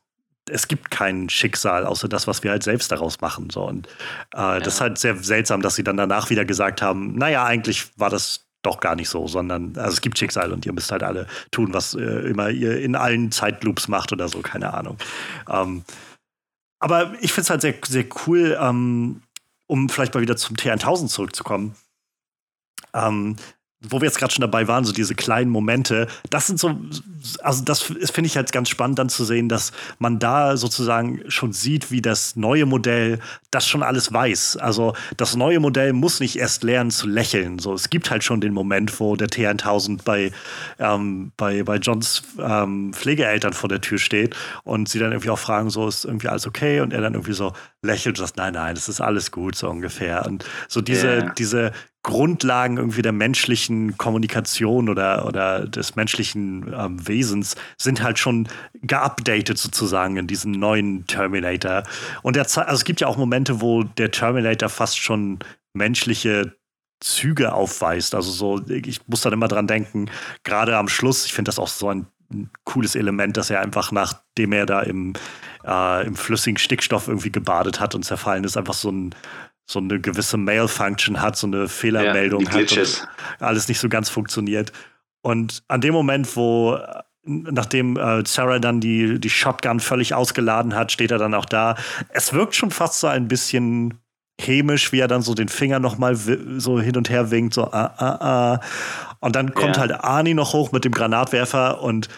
es gibt kein Schicksal, außer das, was wir halt selbst daraus machen. So. Und äh, ja. das ist halt sehr seltsam, dass sie dann danach wieder gesagt haben, naja, eigentlich war das doch gar nicht so, sondern also es gibt Schicksal und ihr müsst halt alle tun, was äh, immer ihr in allen Zeitloops macht oder so, keine Ahnung. Ähm, aber ich finde es halt sehr, sehr cool, ähm, um vielleicht mal wieder zum T1000 zurückzukommen. Ähm, wo wir jetzt gerade schon dabei waren, so diese kleinen Momente, das sind so, also das finde ich halt ganz spannend dann zu sehen, dass man da sozusagen schon sieht, wie das neue Modell das schon alles weiß. Also das neue Modell muss nicht erst lernen zu lächeln. So, es gibt halt schon den Moment, wo der T1000 bei, ähm, bei, bei Johns ähm, Pflegeeltern vor der Tür steht und sie dann irgendwie auch fragen, so ist irgendwie alles okay? Und er dann irgendwie so lächelt und sagt, nein, nein, es ist alles gut, so ungefähr. Und so diese, yeah. diese Grundlagen irgendwie der menschlichen Kommunikation oder, oder des menschlichen ähm, Wesens sind halt schon geupdatet sozusagen in diesem neuen Terminator. Und der, also es gibt ja auch Momente, wo der Terminator fast schon menschliche Züge aufweist. Also so, ich muss dann immer dran denken, gerade am Schluss, ich finde das auch so ein cooles Element, dass er einfach nachdem er da im, äh, im flüssigen Stickstoff irgendwie gebadet hat und zerfallen ist, einfach so ein so eine gewisse Mail-Function hat, so eine Fehlermeldung ja, hat alles nicht so ganz funktioniert. Und an dem Moment, wo nachdem äh, Sarah dann die, die Shotgun völlig ausgeladen hat, steht er dann auch da. Es wirkt schon fast so ein bisschen hämisch, wie er dann so den Finger noch mal so hin und her winkt, so ah, ah, ah. Und dann kommt ja. halt Arnie noch hoch mit dem Granatwerfer und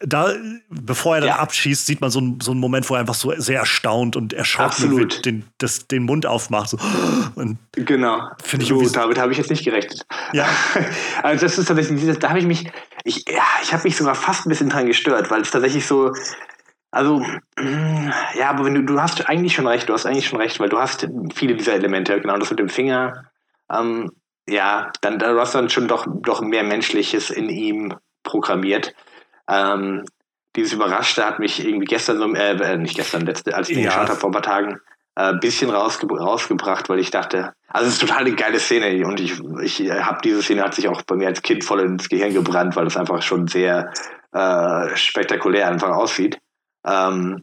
da, bevor er dann ja. abschießt, sieht man so, ein, so einen Moment, wo er einfach so sehr erstaunt und erschrocken den, das, den Mund aufmacht. So. Und genau. Finde ich so, damit habe ich jetzt nicht gerechnet. Ja. also das ist tatsächlich, da habe ich mich, ich, ja, ich habe mich sogar fast ein bisschen dran gestört, weil es tatsächlich so, also, ja, aber wenn du, du hast eigentlich schon recht, du hast eigentlich schon recht, weil du hast viele dieser Elemente, genau das mit dem Finger, ähm, ja, dann du hast dann schon doch, doch mehr Menschliches in ihm programmiert. Ähm, dieses Überraschte hat mich irgendwie gestern so, äh, äh nicht gestern, letzte, als ich ja. geschaut habe vor ein paar Tagen, ein äh, bisschen rausge rausgebracht, weil ich dachte, also es ist total eine geile Szene und ich, ich habe diese Szene hat sich auch bei mir als Kind voll ins Gehirn gebrannt, weil es einfach schon sehr äh, spektakulär einfach aussieht. Ähm,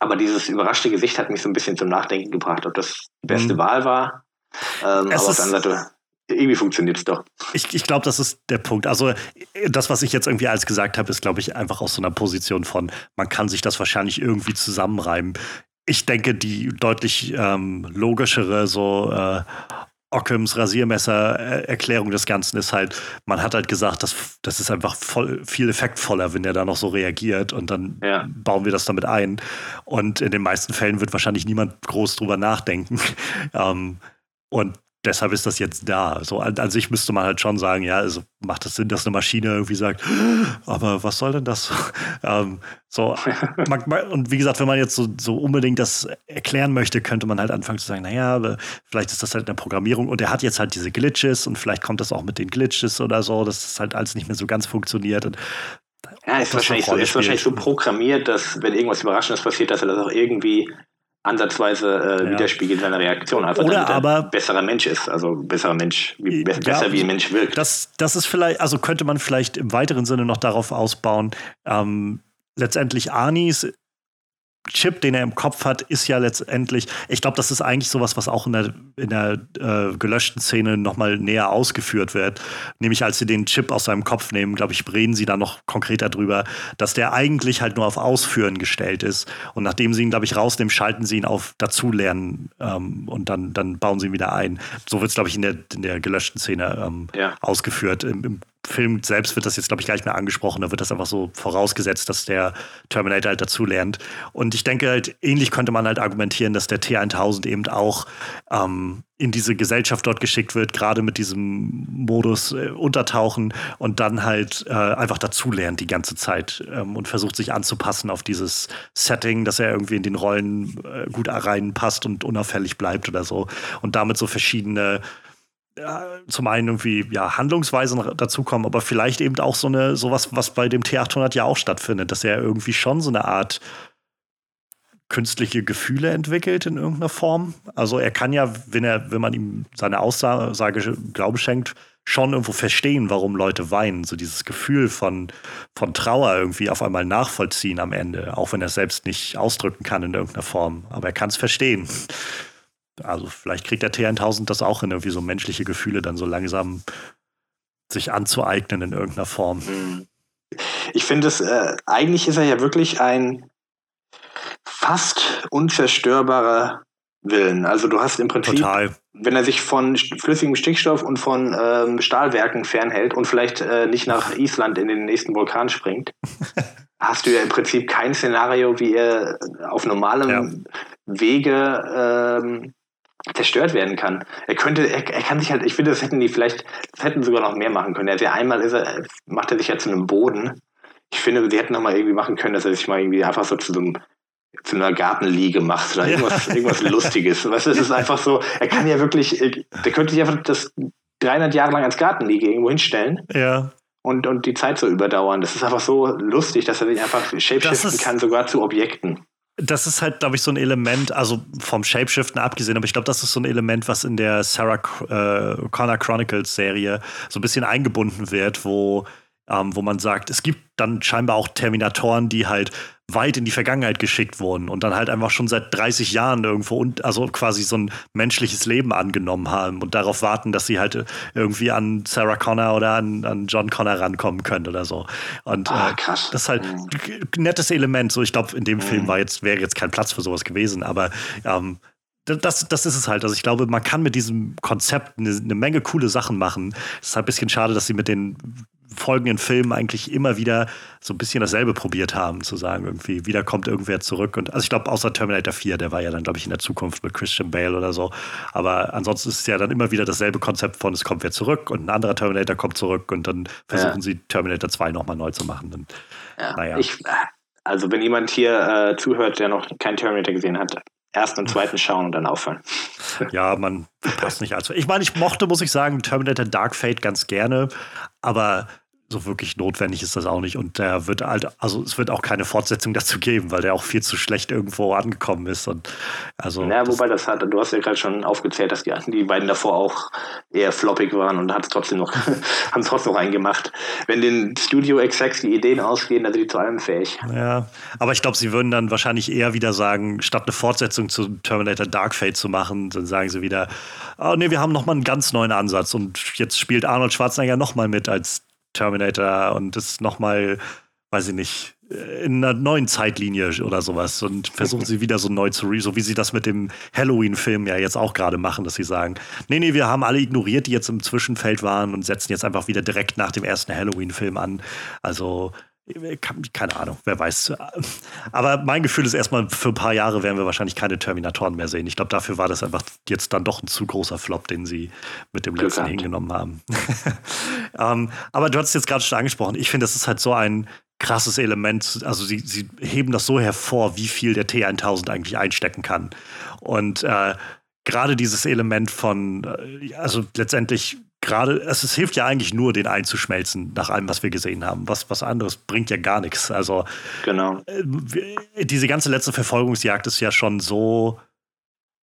aber dieses überraschte Gesicht hat mich so ein bisschen zum Nachdenken gebracht, ob das die beste mhm. Wahl war. Ähm, aber auf der anderen Seite irgendwie funktioniert es doch. Ich, ich glaube, das ist der Punkt. Also, das, was ich jetzt irgendwie alles gesagt habe, ist, glaube ich, einfach aus so einer Position von, man kann sich das wahrscheinlich irgendwie zusammenreimen. Ich denke, die deutlich ähm, logischere, so äh, Ockhams Rasiermesser-Erklärung des Ganzen ist halt, man hat halt gesagt, das, das ist einfach voll, viel effektvoller, wenn der da noch so reagiert und dann ja. bauen wir das damit ein. Und in den meisten Fällen wird wahrscheinlich niemand groß drüber nachdenken. ähm, und deshalb ist das jetzt da. So an, an, sich müsste man halt schon sagen, ja, also macht es das Sinn, dass eine Maschine irgendwie sagt, aber was soll denn das? ähm, so, man, und wie gesagt, wenn man jetzt so, so, unbedingt das erklären möchte, könnte man halt anfangen zu sagen, naja, vielleicht ist das halt in der Programmierung und er hat jetzt halt diese Glitches und vielleicht kommt das auch mit den Glitches oder so, dass das halt alles nicht mehr so ganz funktioniert. Und ja, ist wahrscheinlich, so, ist wahrscheinlich so programmiert, dass wenn irgendwas Überraschendes passiert, dass er das auch irgendwie ansatzweise äh, ja. widerspiegelt seine Reaktion. Einfach Oder damit aber besserer Mensch ist, also besserer Mensch, wie, ja, besser wie ein Mensch wirkt. Das, das ist vielleicht, also könnte man vielleicht im weiteren Sinne noch darauf ausbauen. Ähm, letztendlich Anis Chip, den er im Kopf hat, ist ja letztendlich, ich glaube, das ist eigentlich sowas, was auch in der, in der äh, gelöschten Szene nochmal näher ausgeführt wird. Nämlich als sie den Chip aus seinem Kopf nehmen, glaube ich, reden sie da noch konkreter drüber, dass der eigentlich halt nur auf Ausführen gestellt ist. Und nachdem sie ihn, glaube ich, rausnehmen, schalten sie ihn auf Dazulernen ähm, und dann, dann bauen sie ihn wieder ein. So wird es, glaube ich, in der, in der gelöschten Szene ähm, ja. ausgeführt. Im, Im Film selbst wird das jetzt, glaube ich, gar nicht mehr angesprochen. Da wird das einfach so vorausgesetzt, dass der Terminator halt dazulernt. Und ich denke halt, ähnlich könnte man halt argumentieren, dass der T1000 eben auch ähm, in diese Gesellschaft dort geschickt wird, gerade mit diesem Modus äh, untertauchen und dann halt äh, einfach dazulernt die ganze Zeit ähm, und versucht sich anzupassen auf dieses Setting, dass er irgendwie in den Rollen äh, gut reinpasst und unauffällig bleibt oder so. Und damit so verschiedene zum einen irgendwie ja, Handlungsweisen dazukommen, aber vielleicht eben auch so eine, sowas, was bei dem T800 ja auch stattfindet, dass er irgendwie schon so eine Art künstliche Gefühle entwickelt in irgendeiner Form. Also er kann ja, wenn er, wenn man ihm seine Aussage Glaube schenkt, schon irgendwo verstehen, warum Leute weinen. So dieses Gefühl von, von Trauer irgendwie auf einmal nachvollziehen am Ende, auch wenn er es selbst nicht ausdrücken kann in irgendeiner Form. Aber er kann es verstehen. Also vielleicht kriegt der T1000 das auch in irgendwie so menschliche Gefühle dann so langsam sich anzueignen in irgendeiner Form. Mhm. Ich finde es, äh, eigentlich ist er ja wirklich ein fast unzerstörbarer Willen. Also du hast im Prinzip, Total. wenn er sich von flüssigem Stickstoff und von ähm, Stahlwerken fernhält und vielleicht äh, nicht nach Island in den nächsten Vulkan springt, hast du ja im Prinzip kein Szenario, wie er auf normalem ja. Wege ähm, zerstört werden kann. Er könnte, er, er kann sich halt, ich finde, das hätten die vielleicht, das hätten sogar noch mehr machen können. Er ja einmal ist er, macht er sich ja zu einem Boden. Ich finde, sie hätten noch mal irgendwie machen können, dass er sich mal irgendwie einfach so zu so einem zu einer Gartenliege macht oder irgendwas, ja. irgendwas Lustiges. Weißt du, es ist einfach so, er kann ja wirklich, der könnte sich einfach das 300 Jahre lang als Gartenliege irgendwo hinstellen. Ja. Und, und die Zeit so überdauern. Das ist einfach so lustig, dass er sich einfach shapeshiften kann, sogar zu Objekten das ist halt, glaube ich, so ein Element, also vom Shapeshiften abgesehen, aber ich glaube, das ist so ein Element, was in der Sarah äh, Connor Chronicles Serie so ein bisschen eingebunden wird, wo, ähm, wo man sagt, es gibt dann scheinbar auch Terminatoren, die halt weit in die Vergangenheit geschickt wurden und dann halt einfach schon seit 30 Jahren irgendwo und also quasi so ein menschliches Leben angenommen haben und darauf warten, dass sie halt irgendwie an Sarah Connor oder an, an John Connor rankommen können oder so. Und ah, äh, das ist halt ein nettes Element. So, ich glaube, in dem mhm. Film war jetzt, wäre jetzt kein Platz für sowas gewesen, aber ähm, das, das ist es halt. Also ich glaube, man kann mit diesem Konzept eine, eine Menge coole Sachen machen. Es ist halt ein bisschen schade, dass sie mit den folgenden Filmen eigentlich immer wieder so ein bisschen dasselbe probiert haben, zu sagen, irgendwie, wieder kommt irgendwer zurück. Und also ich glaube, außer Terminator 4, der war ja dann, glaube ich, in der Zukunft mit Christian Bale oder so. Aber ansonsten ist es ja dann immer wieder dasselbe Konzept von, es kommt wer zurück und ein anderer Terminator kommt zurück und dann versuchen ja. sie Terminator 2 nochmal neu zu machen. Und, ja. Naja. Ich, also wenn jemand hier äh, zuhört, der noch keinen Terminator gesehen hat, ersten und zweiten schauen und dann aufhören. Ja, man passt nicht allzu. Ich meine, ich mochte, muss ich sagen, Terminator Dark Fate ganz gerne, aber so wirklich notwendig ist das auch nicht. Und der wird halt, also es wird auch keine Fortsetzung dazu geben, weil der auch viel zu schlecht irgendwo angekommen ist. Und also ja, wobei das hat, du hast ja gerade schon aufgezählt, dass die, die beiden davor auch eher floppig waren und hat es trotzdem noch, haben es trotzdem noch eingemacht. Wenn den Studio Execs die Ideen ausgehen, dann sind die zu allem fähig. Ja, aber ich glaube, sie würden dann wahrscheinlich eher wieder sagen, statt eine Fortsetzung zu Terminator Dark Fate zu machen, dann sagen sie wieder, oh nee, wir haben nochmal einen ganz neuen Ansatz und jetzt spielt Arnold Schwarzenegger nochmal mit als Terminator und ist nochmal, weiß ich nicht, in einer neuen Zeitlinie oder sowas und versuchen sie wieder so neu zu, so wie sie das mit dem Halloween-Film ja jetzt auch gerade machen, dass sie sagen, nee, nee, wir haben alle ignoriert, die jetzt im Zwischenfeld waren und setzen jetzt einfach wieder direkt nach dem ersten Halloween-Film an. Also keine Ahnung, wer weiß. Aber mein Gefühl ist erstmal, für ein paar Jahre werden wir wahrscheinlich keine Terminatoren mehr sehen. Ich glaube, dafür war das einfach jetzt dann doch ein zu großer Flop, den sie mit dem letzten Glück hingenommen haben. um, ähm, aber du hast es jetzt gerade schon angesprochen. Ich finde, das ist halt so ein krasses Element. Also sie, sie heben das so hervor, wie viel der T1000 eigentlich einstecken kann. Und äh, gerade dieses Element von, äh, also letztendlich gerade, es, es, hilft ja eigentlich nur, den einzuschmelzen nach allem, was wir gesehen haben. Was, was anderes bringt ja gar nichts. Also genau. Äh, diese ganze letzte Verfolgungsjagd ist ja schon so,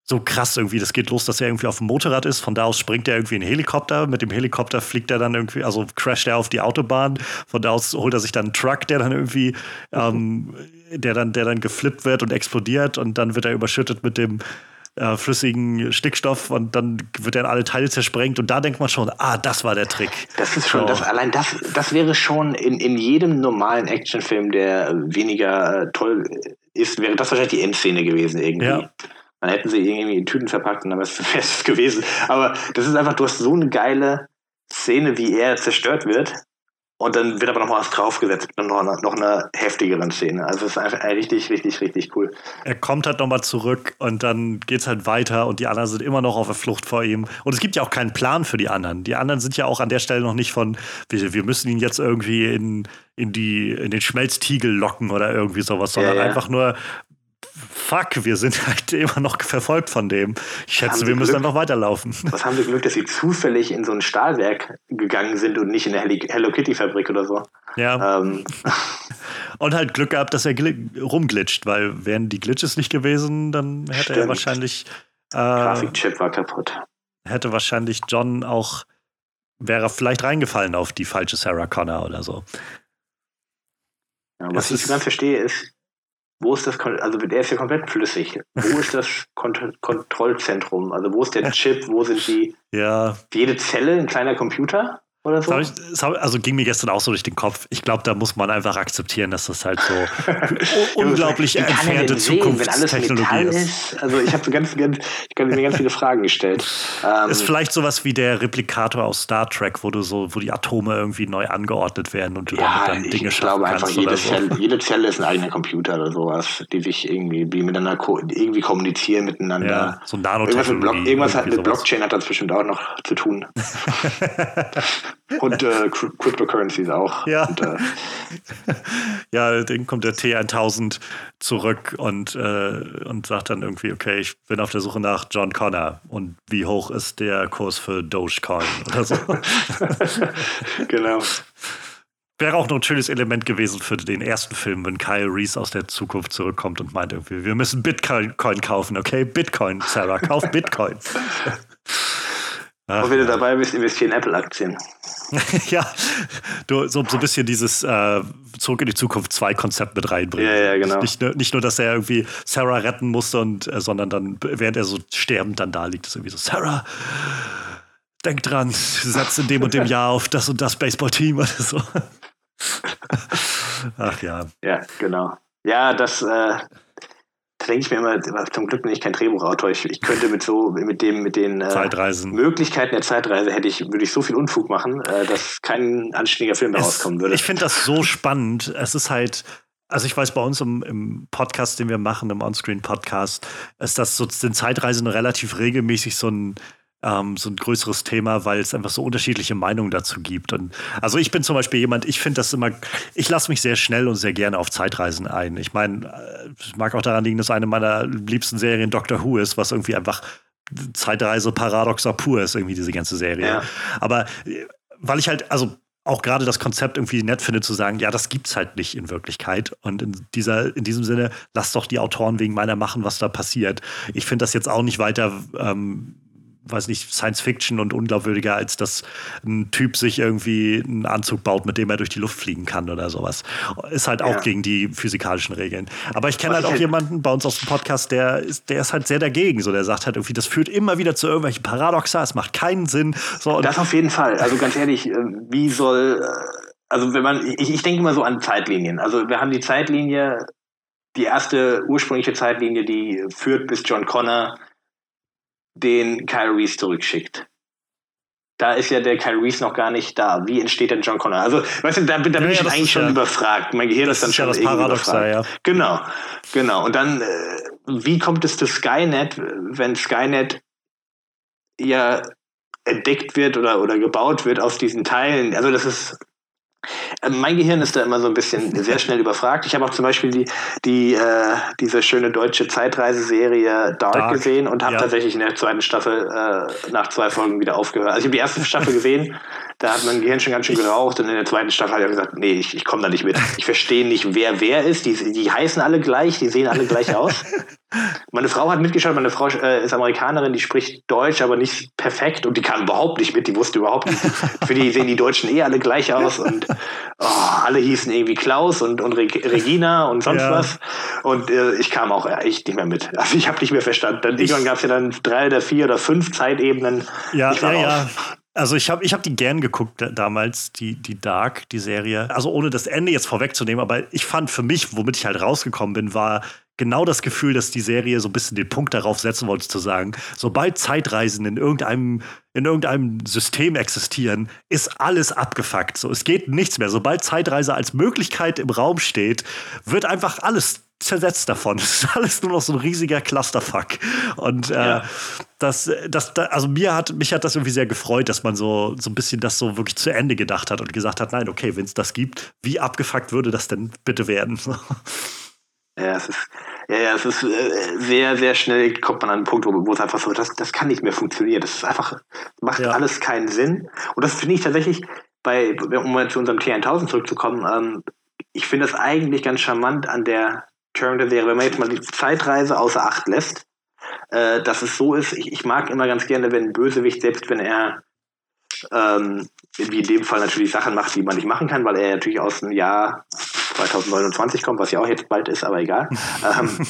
so krass irgendwie. Das geht los, dass er irgendwie auf dem Motorrad ist. Von da aus springt er irgendwie in einen Helikopter. Mit dem Helikopter fliegt er dann irgendwie, also crasht er auf die Autobahn. Von da aus holt er sich dann einen Truck, der dann irgendwie, ähm, der dann, der dann geflippt wird und explodiert und dann wird er überschüttet mit dem äh, flüssigen Stickstoff und dann wird er in alle Teile zersprengt und da denkt man schon, ah, das war der Trick. Das ist schon, so. das, allein das, das wäre schon in, in jedem normalen Actionfilm, der weniger äh, toll ist, wäre das wahrscheinlich die Endszene gewesen irgendwie. Ja. Dann hätten sie irgendwie in Tüten verpackt und dann wäre es gewesen. Aber das ist einfach, du hast so eine geile Szene, wie er zerstört wird. Und dann wird aber noch mal was draufgesetzt, noch eine, noch eine heftigeren Szene. Also es ist einfach richtig, richtig, richtig cool. Er kommt halt nochmal zurück und dann geht es halt weiter und die anderen sind immer noch auf der Flucht vor ihm. Und es gibt ja auch keinen Plan für die anderen. Die anderen sind ja auch an der Stelle noch nicht von, wir, wir müssen ihn jetzt irgendwie in, in, die, in den Schmelztiegel locken oder irgendwie sowas, sondern ja, ja. einfach nur, fuck, wir sind halt immer noch verfolgt von dem. Ich schätze, wir müssen Glück, einfach weiterlaufen. Was haben wir Glück, dass sie zufällig in so ein Stahlwerk gegangen sind und nicht in eine Hello Kitty Fabrik oder so. Ja. Ähm. Und halt Glück gehabt, dass er rumglitscht, weil wären die Glitches nicht gewesen, dann hätte Stimmt. er wahrscheinlich. Äh, Grafikchip war kaputt. Hätte wahrscheinlich John auch, wäre vielleicht reingefallen auf die falsche Sarah Connor oder so. Ja, was es ich ganz verstehe, ist, wo ist das, also der ist ja komplett flüssig. Wo ist das Kont Kontrollzentrum? Also wo ist der Chip? Wo sind die? Ja. Jede Zelle ein kleiner Computer? Oder so? Ich, also ging mir gestern auch so durch den Kopf. Ich glaube, da muss man einfach akzeptieren, dass das halt so unglaublich entfernte Zukunftstechnologie ist. ist. Also ich habe so ganz, ganz, ich habe mir ganz viele Fragen gestellt. Ähm, ist vielleicht sowas wie der Replikator aus Star Trek, wo du so, wo die Atome irgendwie neu angeordnet werden und du ja, damit dann Dinge ich glaube einfach, jede, so. Zelle, jede Zelle ist ein eigener Computer oder sowas, die sich irgendwie die miteinander irgendwie kommunizieren miteinander. Ja, so Nanotechnologie. Irgendwas, mit, Block, irgendwas hat mit Blockchain hat das bestimmt auch noch zu tun. Und äh, Cryptocurrencies auch. Ja. Und, äh, ja, dann kommt der T1000 zurück und, äh, und sagt dann irgendwie, okay, ich bin auf der Suche nach John Connor. Und wie hoch ist der Kurs für Dogecoin oder so? genau. Wäre auch noch ein schönes Element gewesen für den ersten Film, wenn Kyle Reese aus der Zukunft zurückkommt und meint irgendwie, wir müssen Bitcoin kaufen, okay? Bitcoin, Sarah, kauf Bitcoin. Ach, und wenn du dabei bist, investieren Apple-Aktien. ja, du so, so ein bisschen dieses äh, Zurück in die Zukunft 2 Konzept mit reinbringen. Ja, ja, genau. Nicht, nicht, nur, dass er irgendwie Sarah retten musste, und, äh, sondern dann, während er so sterbend dann da liegt, ist irgendwie so: Sarah, denk dran, du setzt in dem und dem Jahr auf das und das Baseballteam oder so. Ach ja. Ja, genau. Ja, das, äh, denke ich mir immer, zum Glück bin ich kein Drehbuchautor. Ich, ich könnte mit so, mit dem, mit den äh, Möglichkeiten der Zeitreise hätte ich, würde ich so viel Unfug machen, äh, dass kein anständiger Film es, rauskommen würde. Ich finde das so spannend. Es ist halt, also ich weiß, bei uns im, im Podcast, den wir machen, im Onscreen-Podcast, ist das so, sind Zeitreisen relativ regelmäßig so ein ähm, so ein größeres Thema, weil es einfach so unterschiedliche Meinungen dazu gibt. Und also ich bin zum Beispiel jemand, ich finde das immer, ich lasse mich sehr schnell und sehr gerne auf Zeitreisen ein. Ich meine, es mag auch daran liegen, dass eine meiner liebsten Serien Doctor Who ist, was irgendwie einfach Zeitreise paradoxer pur ist, irgendwie diese ganze Serie. Ja. Aber äh, weil ich halt, also auch gerade das Konzept irgendwie nett finde, zu sagen, ja, das gibt's halt nicht in Wirklichkeit. Und in, dieser, in diesem Sinne, lass doch die Autoren wegen meiner machen, was da passiert. Ich finde das jetzt auch nicht weiter ähm, weiß nicht, Science Fiction und unglaubwürdiger, als dass ein Typ sich irgendwie einen Anzug baut, mit dem er durch die Luft fliegen kann oder sowas. Ist halt auch ja. gegen die physikalischen Regeln. Aber ich kenne halt auch jemanden bei uns aus dem Podcast, der ist, der ist halt sehr dagegen. So, der sagt halt irgendwie, das führt immer wieder zu irgendwelchen Paradoxa, es macht keinen Sinn. So, das auf jeden Fall. Also ganz ehrlich, äh, wie soll, äh, also wenn man, ich, ich denke immer so an Zeitlinien. Also wir haben die Zeitlinie, die erste ursprüngliche Zeitlinie, die führt bis John Connor den Kyle Reese zurückschickt. Da ist ja der Kyle Reese noch gar nicht da. Wie entsteht denn John Connor? Also, weißt du, da, da bin ja, ich eigentlich schon ja, überfragt. Mein Gehirn ist dann schon ja das Paradox ja. Genau, genau. Und dann, äh, wie kommt es zu Skynet, wenn Skynet ja entdeckt wird oder, oder gebaut wird aus diesen Teilen? Also, das ist mein Gehirn ist da immer so ein bisschen sehr schnell überfragt. Ich habe auch zum Beispiel die, die, äh, diese schöne deutsche Zeitreiseserie Dark, Dark gesehen und habe ja. tatsächlich in der zweiten Staffel äh, nach zwei Folgen wieder aufgehört. Also ich habe die erste Staffel gesehen, da hat mein Gehirn schon ganz schön geraucht und in der zweiten Staffel hat er gesagt, nee, ich, ich komme da nicht mit. Ich verstehe nicht, wer wer ist. Die, die heißen alle gleich, die sehen alle gleich aus. Meine Frau hat mitgeschaut, meine Frau äh, ist Amerikanerin, die spricht Deutsch, aber nicht perfekt und die kam überhaupt nicht mit, die wusste überhaupt nicht. Für die sehen die Deutschen eh alle gleich aus und oh, alle hießen irgendwie Klaus und, und Regina und sonst ja. was. Und äh, ich kam auch echt nicht mehr mit. Also ich habe nicht mehr verstanden. Dann irgendwann gab es ja dann drei oder vier oder fünf Zeitebenen. Ja, ja, ja. Also ich habe ich hab die gern geguckt damals, die, die Dark, die Serie. Also ohne das Ende jetzt vorwegzunehmen, aber ich fand für mich, womit ich halt rausgekommen bin, war genau das Gefühl, dass die Serie so ein bisschen den Punkt darauf setzen wollte, zu sagen, sobald Zeitreisen in irgendeinem, in irgendeinem System existieren, ist alles abgefuckt. So, es geht nichts mehr. Sobald Zeitreise als Möglichkeit im Raum steht, wird einfach alles zersetzt davon. Es ist alles nur noch so ein riesiger Clusterfuck. Und äh, ja. das, das, also mir hat, mich hat das irgendwie sehr gefreut, dass man so, so ein bisschen das so wirklich zu Ende gedacht hat und gesagt hat, nein, okay, wenn es das gibt, wie abgefuckt würde das denn bitte werden? Ja, es ist, ja, ja, es ist äh, sehr, sehr schnell kommt man an einen Punkt, wo, wo es einfach so, das, das kann nicht mehr funktionieren. Das ist einfach, macht ja. alles keinen Sinn. Und das finde ich tatsächlich, bei, um mal zu unserem T1000 zurückzukommen, ähm, ich finde das eigentlich ganz charmant an der Terminator-Serie, wenn man jetzt mal die Zeitreise außer Acht lässt, äh, dass es so ist, ich, ich mag immer ganz gerne, wenn ein Bösewicht, selbst wenn er ähm, wie in dem Fall natürlich Sachen macht, die man nicht machen kann, weil er natürlich aus dem Jahr 2029 kommt, was ja auch jetzt bald ist, aber egal. ähm,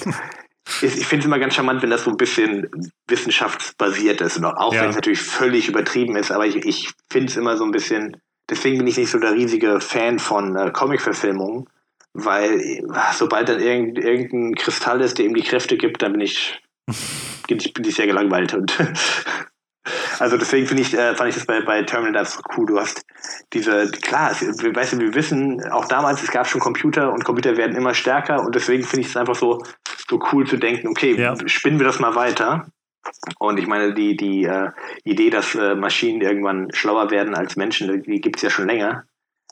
ich finde es immer ganz charmant, wenn das so ein bisschen wissenschaftsbasiert ist. auch ja. wenn es natürlich völlig übertrieben ist, aber ich, ich finde es immer so ein bisschen, deswegen bin ich nicht so der riesige Fan von äh, Comic-Verfilmungen, weil sobald dann irgend, irgendein Kristall ist, der ihm die Kräfte gibt, dann bin ich, bin ich, bin ich sehr gelangweilt und Also deswegen finde ich, äh, fand ich das bei, bei Terminator so cool. Du hast diese, klar, es, weißt du, wir wissen, auch damals, es gab schon Computer und Computer werden immer stärker und deswegen finde ich es einfach so, so cool zu denken, okay, ja. spinnen wir das mal weiter. Und ich meine, die, die äh, Idee, dass äh, Maschinen irgendwann schlauer werden als Menschen, die gibt es ja schon länger.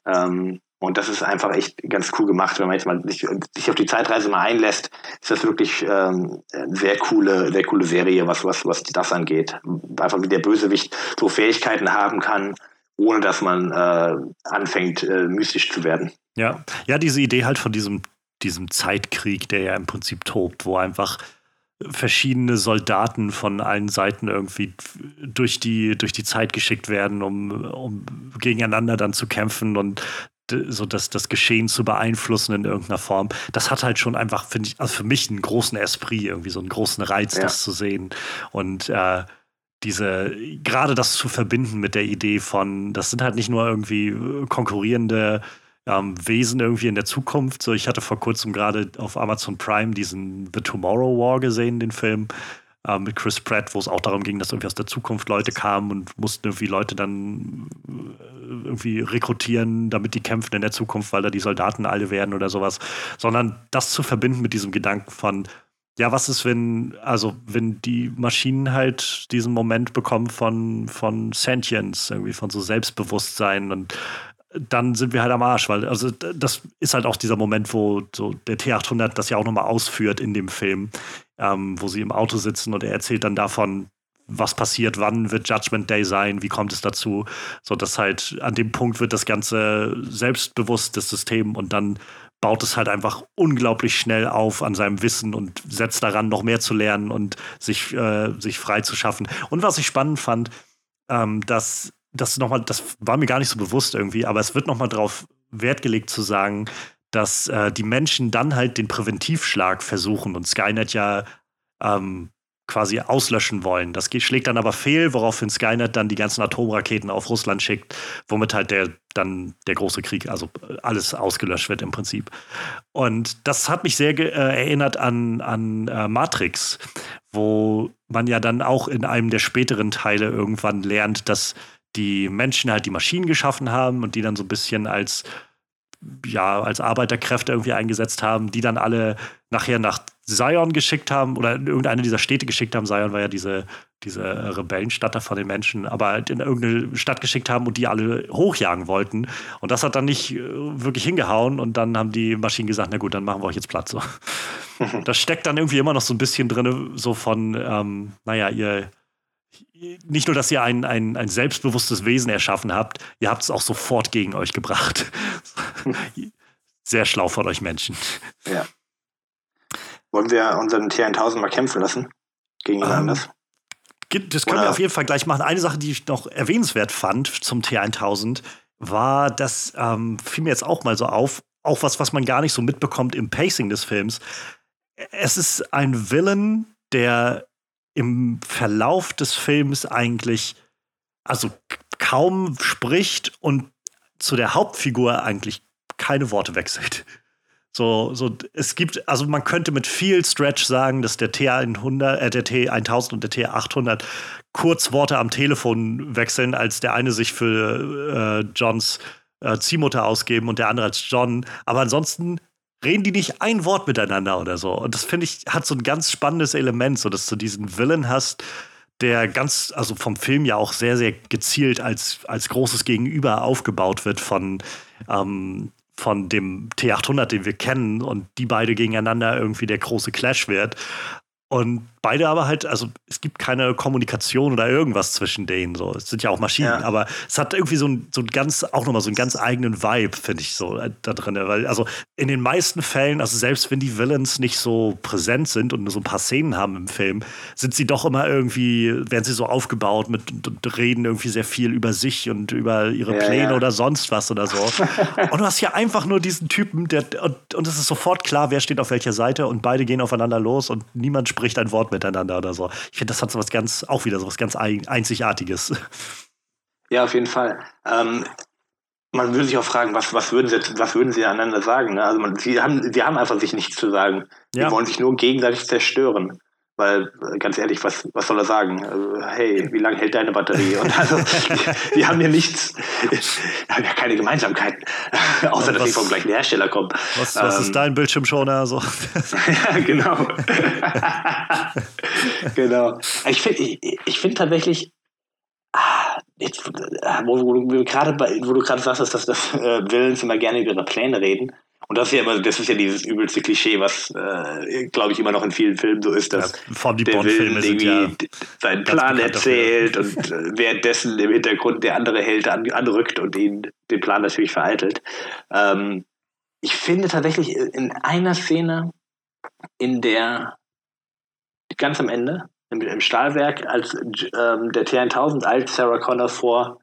Ähm, und das ist einfach echt ganz cool gemacht, wenn man jetzt mal sich, sich auf die Zeitreise mal einlässt, ist das wirklich ähm, eine sehr coole, sehr coole Serie, was, was, was das angeht. Einfach wie der Bösewicht so Fähigkeiten haben kann, ohne dass man äh, anfängt, äh, mystisch zu werden. Ja, ja, diese Idee halt von diesem, diesem Zeitkrieg, der ja im Prinzip tobt, wo einfach verschiedene Soldaten von allen Seiten irgendwie durch die, durch die Zeit geschickt werden, um, um gegeneinander dann zu kämpfen und so das, das Geschehen zu beeinflussen in irgendeiner Form. Das hat halt schon einfach, finde ich, also für mich einen großen Esprit, irgendwie so einen großen Reiz, ja. das zu sehen. Und äh, diese, gerade das zu verbinden mit der Idee von, das sind halt nicht nur irgendwie konkurrierende ähm, Wesen irgendwie in der Zukunft. So, ich hatte vor kurzem gerade auf Amazon Prime diesen The Tomorrow War gesehen, den Film äh, mit Chris Pratt, wo es auch darum ging, dass irgendwie aus der Zukunft Leute kamen und mussten irgendwie Leute dann äh, irgendwie rekrutieren, damit die kämpfen in der Zukunft, weil da die Soldaten alle werden oder sowas. Sondern das zu verbinden mit diesem Gedanken von, ja, was ist, wenn, also wenn die Maschinen halt diesen Moment bekommen von, von Sentience, irgendwie von so Selbstbewusstsein und dann sind wir halt am Arsch, weil also das ist halt auch dieser Moment, wo so der T800 das ja auch nochmal ausführt in dem Film, ähm, wo sie im Auto sitzen und er erzählt dann davon, was passiert, wann wird Judgment Day sein, wie kommt es dazu, so dass halt an dem Punkt wird das ganze selbstbewusst das System und dann baut es halt einfach unglaublich schnell auf an seinem Wissen und setzt daran, noch mehr zu lernen und sich, äh, sich frei zu schaffen. Und was ich spannend fand, ähm, dass das nochmal, das war mir gar nicht so bewusst irgendwie, aber es wird nochmal darauf Wert gelegt zu sagen, dass äh, die Menschen dann halt den Präventivschlag versuchen und Skynet ja ähm, quasi auslöschen wollen. Das geht, schlägt dann aber fehl, woraufhin Skynet dann die ganzen Atomraketen auf Russland schickt, womit halt der dann der große Krieg, also alles ausgelöscht wird im Prinzip. Und das hat mich sehr äh, erinnert an, an äh, Matrix, wo man ja dann auch in einem der späteren Teile irgendwann lernt, dass die Menschen halt die Maschinen geschaffen haben und die dann so ein bisschen als ja, als Arbeiterkräfte irgendwie eingesetzt haben, die dann alle nachher nach Zion geschickt haben oder in irgendeine dieser Städte geschickt haben. Zion war ja diese, diese Rebellenstadt da von den Menschen, aber halt in irgendeine Stadt geschickt haben und die alle hochjagen wollten. Und das hat dann nicht äh, wirklich hingehauen und dann haben die Maschinen gesagt, na gut, dann machen wir euch jetzt Platz. So. Das steckt dann irgendwie immer noch so ein bisschen drin, so von, ähm, naja, ihr nicht nur, dass ihr ein, ein, ein selbstbewusstes Wesen erschaffen habt, ihr habt es auch sofort gegen euch gebracht. Sehr schlau von euch Menschen. Ja. Wollen wir unseren T1000 mal kämpfen lassen? Gegen jemand ähm, anders? Das können Oder? wir auf jeden Fall gleich machen. Eine Sache, die ich noch erwähnenswert fand zum T1000, war, das ähm, fiel mir jetzt auch mal so auf, auch was, was man gar nicht so mitbekommt im Pacing des Films. Es ist ein Villain, der im Verlauf des Films eigentlich also kaum spricht und zu der Hauptfigur eigentlich keine Worte wechselt. So, so, es gibt, also man könnte mit viel Stretch sagen, dass der T100, äh, der T1000 und der T800 kurz Worte am Telefon wechseln, als der eine sich für äh, Johns äh, Ziehmutter ausgeben und der andere als John. Aber ansonsten reden die nicht ein Wort miteinander oder so. Und das finde ich, hat so ein ganz spannendes Element, so dass du diesen Villain hast, der ganz, also vom Film ja auch sehr, sehr gezielt als, als großes Gegenüber aufgebaut wird von, ähm, von dem T800, den wir kennen, und die beide gegeneinander irgendwie der große Clash wird. Und beide aber halt, also es gibt keine Kommunikation oder irgendwas zwischen denen. So. Es sind ja auch Maschinen, ja. aber es hat irgendwie so ein, so ein ganz, auch nochmal so einen ganz eigenen Vibe, finde ich so äh, da drin. Weil, also in den meisten Fällen, also selbst wenn die Villains nicht so präsent sind und nur so ein paar Szenen haben im Film, sind sie doch immer irgendwie, werden sie so aufgebaut mit und reden irgendwie sehr viel über sich und über ihre ja, Pläne ja. oder sonst was oder so. und du hast hier einfach nur diesen Typen, der, und, und es ist sofort klar, wer steht auf welcher Seite und beide gehen aufeinander los und niemand spricht ein Wort miteinander miteinander oder so. Ich finde, das hat so was ganz, auch wieder so was ganz Einzigartiges. Ja, auf jeden Fall. Ähm, man würde sich auch fragen, was, was, würden, sie, was würden sie einander sagen? Ne? Also man, sie, haben, sie haben einfach sich nichts zu sagen. Ja. Die wollen sich nur gegenseitig zerstören. Weil, äh, ganz ehrlich, was, was soll er sagen? Also, hey, wie lange hält deine Batterie? Und also, die, die haben ja nichts, haben ja keine Gemeinsamkeiten, außer dass sie vom gleichen Hersteller kommen. Was, was ähm, ist dein Bildschirmschoner? So? ja, genau. genau. Ich finde ich, ich find tatsächlich, ah, jetzt, wo, wo, wo, gerade wo du gerade sagst, dass, dass äh, Villains immer gerne über ihre Pläne reden, und das ist ja immer, das ist ja dieses übelste Klischee, was, äh, glaube ich, immer noch in vielen Filmen so ist, dass ja, der Willen irgendwie ja seinen Plan erzählt und äh, währenddessen im Hintergrund der andere Held an, anrückt und ihn den Plan natürlich vereitelt. Ähm, ich finde tatsächlich in einer Szene, in der ganz am Ende, im, im Stahlwerk, als ähm, der T1000 als Sarah Connor vor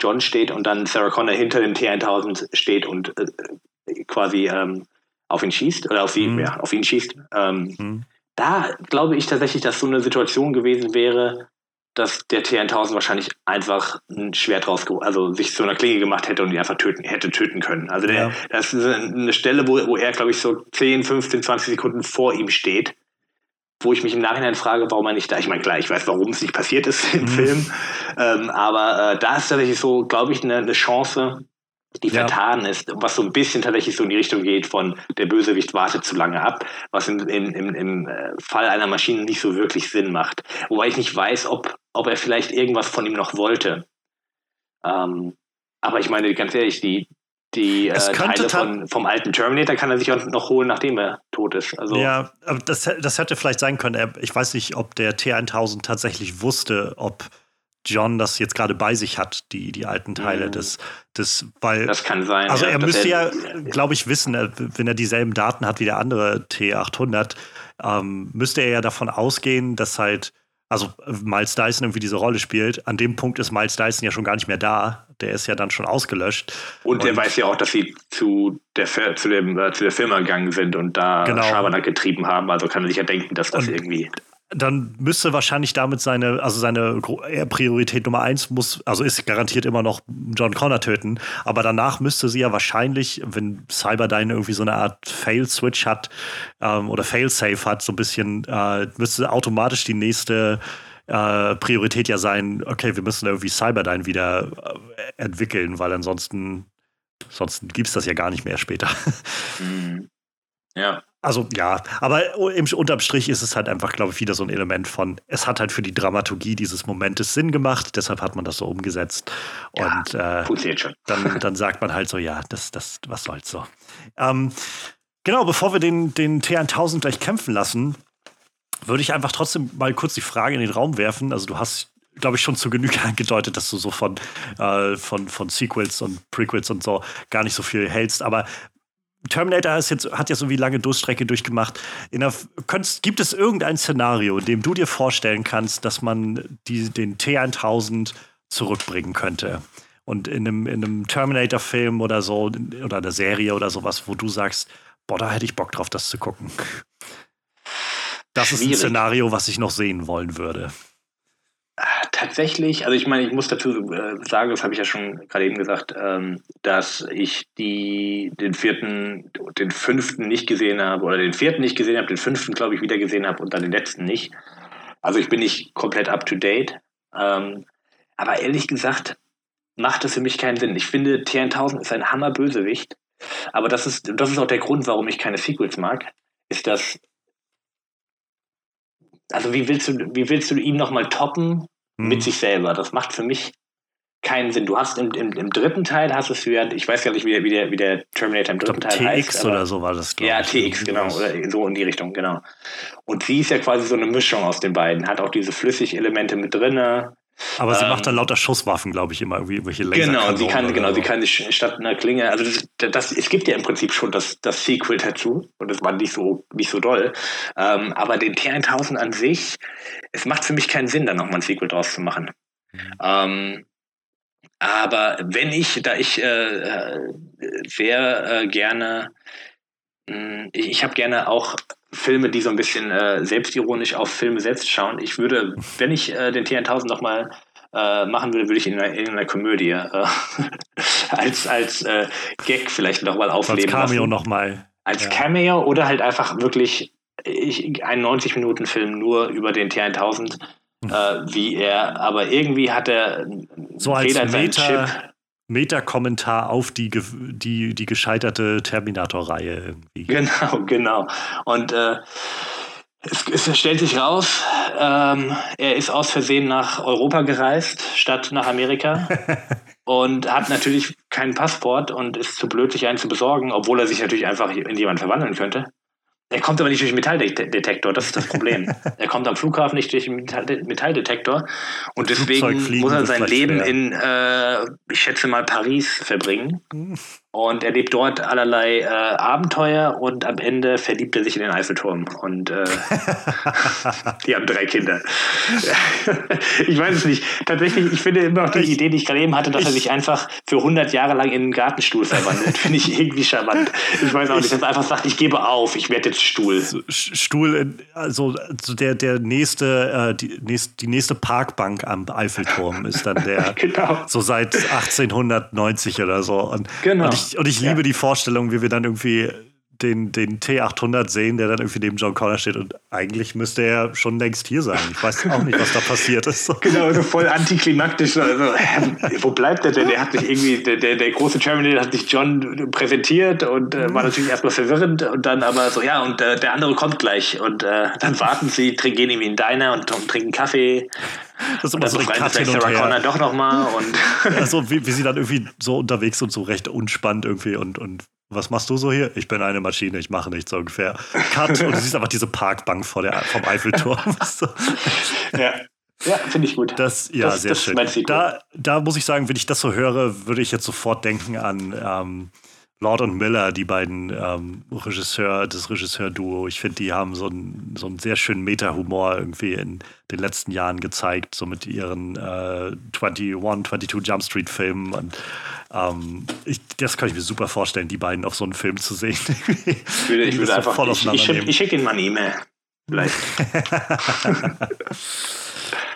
John steht und dann Sarah Connor hinter dem T1000 steht und äh, quasi ähm, auf ihn schießt oder auf sie, mhm. ja, auf ihn schießt. Ähm, mhm. Da glaube ich tatsächlich, dass so eine Situation gewesen wäre, dass der T1000 wahrscheinlich einfach ein Schwert rausgeholt, also sich zu einer Klinge gemacht hätte und ihn einfach töten, hätte töten können. Also der, ja. das ist eine Stelle, wo, wo er, glaube ich, so 10, 15, 20 Sekunden vor ihm steht, wo ich mich im Nachhinein frage, warum er nicht da, ich meine, klar, ich weiß, warum es nicht passiert ist im mhm. Film, ähm, aber äh, da ist tatsächlich so, glaube ich, eine, eine Chance, die ja. vertan ist, was so ein bisschen tatsächlich so in die Richtung geht von der Bösewicht wartet zu lange ab, was im, im, im, im Fall einer Maschine nicht so wirklich Sinn macht. Wobei ich nicht weiß, ob, ob er vielleicht irgendwas von ihm noch wollte. Ähm, aber ich meine, ganz ehrlich, die, die äh, Teile von, vom alten Terminator kann er sich auch noch holen, nachdem er tot ist. Also ja, aber das, das hätte vielleicht sein können. Ich weiß nicht, ob der T1000 tatsächlich wusste, ob John das jetzt gerade bei sich hat, die, die alten Teile mhm. des, des, weil. Das kann sein. Also er müsste ja, glaube ich, wissen, äh, wenn er dieselben Daten hat wie der andere T800, ähm, müsste er ja davon ausgehen, dass halt, also Miles Dyson irgendwie diese Rolle spielt. An dem Punkt ist Miles Dyson ja schon gar nicht mehr da. Der ist ja dann schon ausgelöscht. Und, und er weiß ja auch, dass sie zu der, zu, dem, äh, zu der Firma gegangen sind und da genau. Schabernack getrieben haben. Also kann er sich ja denken, dass das und irgendwie dann müsste wahrscheinlich damit seine, also seine Priorität Nummer eins muss, also ist garantiert immer noch John Connor töten, aber danach müsste sie ja wahrscheinlich, wenn Cyberdyne irgendwie so eine Art Fail-Switch hat ähm, oder Fail-Safe hat, so ein bisschen, äh, müsste automatisch die nächste äh, Priorität ja sein, okay, wir müssen irgendwie Cyberdyne wieder äh, entwickeln, weil ansonsten, ansonsten gibt es das ja gar nicht mehr später. Mhm. Ja. Also ja, aber im, unterm Strich ist es halt einfach, glaube ich, wieder so ein Element von, es hat halt für die Dramaturgie dieses Momentes Sinn gemacht, deshalb hat man das so umgesetzt. Ja, und äh. Dann, dann sagt man halt so, ja, das, das, was soll's so. Ähm, genau, bevor wir den, den T1000 gleich kämpfen lassen, würde ich einfach trotzdem mal kurz die Frage in den Raum werfen. Also du hast glaube ich, schon zu Genüge angedeutet, dass du so von, äh, von, von Sequels und Prequels und so gar nicht so viel hältst. Aber Terminator ist jetzt, hat ja so wie lange Durststrecke durchgemacht. Der, könntest, gibt es irgendein Szenario, in dem du dir vorstellen kannst, dass man die, den T1000 zurückbringen könnte? Und in einem, in einem Terminator-Film oder so, oder einer Serie oder sowas, wo du sagst, boah, da hätte ich Bock drauf, das zu gucken. Das Schwierig. ist ein Szenario, was ich noch sehen wollen würde. Tatsächlich, also ich meine, ich muss dazu äh, sagen, das habe ich ja schon gerade eben gesagt, ähm, dass ich die, den vierten, den fünften nicht gesehen habe oder den vierten nicht gesehen habe, den fünften, glaube ich, wieder gesehen habe und dann den letzten nicht. Also ich bin nicht komplett up to date. Ähm, aber ehrlich gesagt macht das für mich keinen Sinn. Ich finde, T1000 ist ein Hammerbösewicht. Aber das ist, das ist auch der Grund, warum ich keine Sequels mag, ist, dass also wie willst du, wie willst du ihn nochmal toppen mhm. mit sich selber? Das macht für mich keinen Sinn. Du hast im, im, im dritten Teil hast es ja, ich weiß gar nicht, wie der, wie der, wie der Terminator im dritten Teil TX heißt. oder so war das, Ja, ich. TX, genau, oder so in die Richtung, genau. Und sie ist ja quasi so eine Mischung aus den beiden, hat auch diese Flüssigelemente mit drinne, aber sie ähm, macht dann lauter Schusswaffen, glaube ich, immer irgendwie irgendwelche Laser Genau, sie kann, genau, so. sie kann statt einer Klinge, also das, das, es gibt ja im Prinzip schon das, das Sequel dazu und das war nicht so, nicht so doll. Ähm, aber den T1000 an sich, es macht für mich keinen Sinn, da nochmal ein Sequel draus zu machen. Mhm. Ähm, aber wenn ich, da ich äh, äh sehr äh, gerne, ich, ich habe gerne auch Filme, die so ein bisschen äh, selbstironisch auf Filme selbst schauen. Ich würde, wenn ich äh, den T1000 nochmal äh, machen würde, würde ich in einer, in einer Komödie äh, als, als äh, Gag vielleicht nochmal aufleben Als Cameo nochmal. Als ja. Cameo oder halt einfach wirklich ich, einen 90-Minuten-Film nur über den T1000, hm. äh, wie er, aber irgendwie hat er so als Meta, Meta-Kommentar auf die, die, die gescheiterte Terminator-Reihe. Genau, genau. Und äh, es, es, stellt sich raus, ähm, er ist aus Versehen nach Europa gereist, statt nach Amerika. und hat natürlich keinen Passport und ist zu blöd, sich einen zu besorgen, obwohl er sich natürlich einfach in jemanden verwandeln könnte. Er kommt aber nicht durch den Metalldetektor, das ist das Problem. er kommt am Flughafen nicht durch den Metalldetektor und deswegen muss er sein Leben schwer. in, äh, ich schätze mal, Paris verbringen. Und erlebt dort allerlei äh, Abenteuer und am Ende verliebt er sich in den Eiffelturm und äh, die haben drei Kinder. ich weiß es nicht. Tatsächlich, ich finde immer noch die Idee, die ich gerade eben hatte, dass er sich einfach für 100 Jahre lang in einen Gartenstuhl verwandelt, finde ich irgendwie charmant. Ich weiß auch nicht, dass er einfach sagt, ich gebe auf, ich werde jetzt Stuhl. Stuhl, also der, der nächste, äh, die, nächste, die nächste Parkbank am Eiffelturm ist dann der, genau. so seit 1890 oder so. Und, genau. Und ich ich, und ich liebe ja. die Vorstellung, wie wir dann irgendwie den, den T800 sehen, der dann irgendwie neben John Connor steht und eigentlich müsste er schon längst hier sein. Ich weiß auch nicht, was da passiert ist. Genau, so voll antiklimaktisch. Also, wo bleibt er denn? Der hat sich irgendwie, der, der, der große Terminator hat sich John präsentiert und äh, war natürlich erstmal verwirrend und dann aber so, ja, und äh, der andere kommt gleich und äh, dann warten sie, gehen irgendwie in Diner und, und trinken Kaffee das ist immer so ein Cut hin und her. doch noch mal und also wie, wie sie dann irgendwie so unterwegs und so recht unspannend irgendwie und, und was machst du so hier? Ich bin eine Maschine, ich mache nichts so ungefähr. Cut und du siehst einfach diese Parkbank vor der, vom Eiffelturm. ja. Ja, finde ich gut. Das, ja, das, sehr das schön. Da, da muss ich sagen, wenn ich das so höre, würde ich jetzt sofort denken an ähm, Lord und Miller, die beiden ähm, Regisseur, das Regisseur-Duo. Ich finde, die haben so einen, so einen sehr schönen Meta-Humor irgendwie in den letzten Jahren gezeigt, so mit ihren äh, 21, 22 Jump Street-Filmen. Und ähm, ich, das kann ich mir super vorstellen, die beiden auf so einen Film zu sehen. ich würde, ich würde einfach, ich, ich, ich schicke Ihnen mal eine E-Mail. Vielleicht.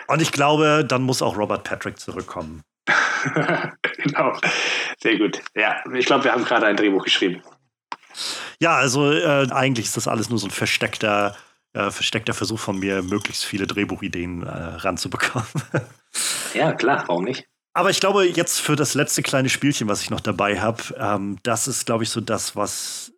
und ich glaube, dann muss auch Robert Patrick zurückkommen. genau. Sehr gut. Ja, ich glaube, wir haben gerade ein Drehbuch geschrieben. Ja, also äh, eigentlich ist das alles nur so ein versteckter, äh, versteckter Versuch von mir, möglichst viele Drehbuchideen äh, ranzubekommen. ja, klar, warum nicht? Aber ich glaube, jetzt für das letzte kleine Spielchen, was ich noch dabei habe, ähm, das ist, glaube ich, so das, was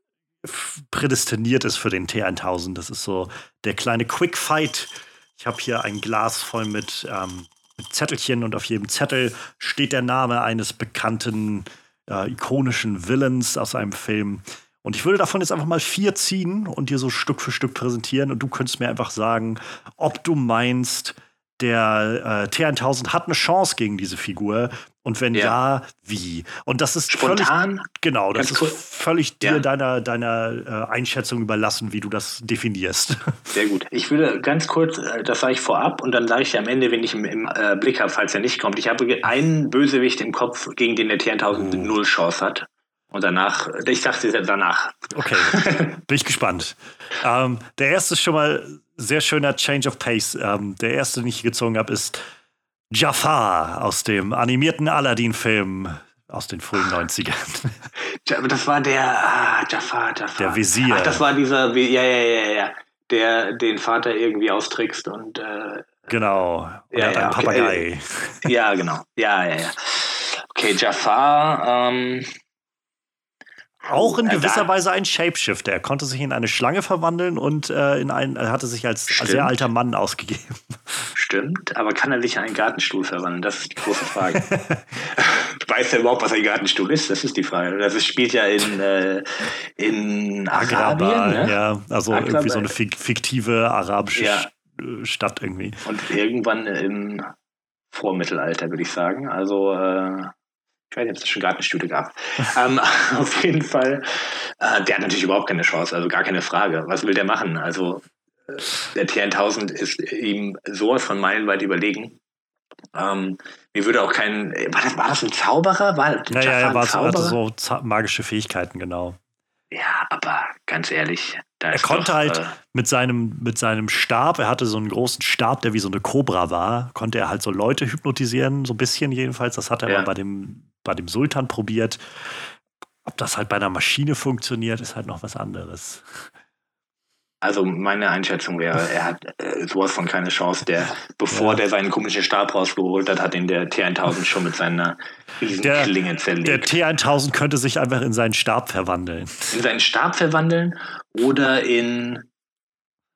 prädestiniert ist für den T1000. Das ist so der kleine Quick Fight. Ich habe hier ein Glas voll mit ähm, mit Zettelchen und auf jedem Zettel steht der Name eines bekannten, äh, ikonischen Villains aus einem Film. Und ich würde davon jetzt einfach mal vier ziehen und dir so Stück für Stück präsentieren und du könntest mir einfach sagen, ob du meinst, der äh, T1000 hat eine Chance gegen diese Figur und wenn ja, ja wie? Und das ist spontan. Völlig, genau, das ist cool. völlig dir ja. deiner, deiner äh, Einschätzung überlassen, wie du das definierst. Sehr gut. Ich würde ganz kurz, äh, das sage ich vorab und dann sage ich am Ende, wenn ich im, im äh, Blick habe, falls er nicht kommt. Ich habe einen Bösewicht im Kopf, gegen den der T1000 oh. null Chance hat. Und danach, ich sag's dir danach. Okay, bin ich gespannt. Ähm, der erste ist schon mal sehr schöner Change of Pace. Ähm, der erste, den ich gezogen habe, ist Jafar aus dem animierten Aladdin-Film aus den frühen 90ern. Das war der ah, Jafar, Jafar. Der Visier. Ach, das war dieser, ja, ja, ja, ja, der den Vater irgendwie austrickst und äh, Genau. Und ja, ja, ein Papagei. Okay. Ja, genau. Ja, ja, ja. Okay, Jafar, ähm, auch in gewisser Weise ein Shapeshifter. Er konnte sich in eine Schlange verwandeln und äh, in einen, er hatte sich als Stimmt. sehr alter Mann ausgegeben. Stimmt, aber kann er sich in einen Gartenstuhl verwandeln? Das ist die große Frage. Weiß er überhaupt, was ein Gartenstuhl ist? Das ist die Frage. Das spielt ja in, äh, in Agrabah, ne? ja. Also Agrabah. irgendwie so eine fiktive arabische ja. Äh, Stadt irgendwie. Und irgendwann im Vormittelalter, würde ich sagen. Also äh, ich weiß nicht, ob es schon Gartenstudie gab. ähm, auf jeden Fall, äh, der hat natürlich überhaupt keine Chance, also gar keine Frage. Was will der machen? Also äh, der T1000 ist ihm sowas von meilenweit überlegen. Ähm, mir würde auch kein. War das, war das ein Zauberer? War ja, ja, er war Zauberer? so magische Fähigkeiten, genau. Ja, aber ganz ehrlich, er konnte doch, halt äh, mit, seinem, mit seinem Stab, er hatte so einen großen Stab, der wie so eine Kobra war, konnte er halt so Leute hypnotisieren, so ein bisschen jedenfalls. Das hat er ja. mal bei dem, bei dem Sultan probiert. Ob das halt bei einer Maschine funktioniert, ist halt noch was anderes. Also meine Einschätzung wäre, er hat äh, sowas von keine Chance. Der, bevor ja. der seinen komischen Stab rausgeholt hat, hat ihn der T1000 schon mit seiner Riesenklinge zerlegt. Der T1000 könnte sich einfach in seinen Stab verwandeln. In seinen Stab verwandeln oder in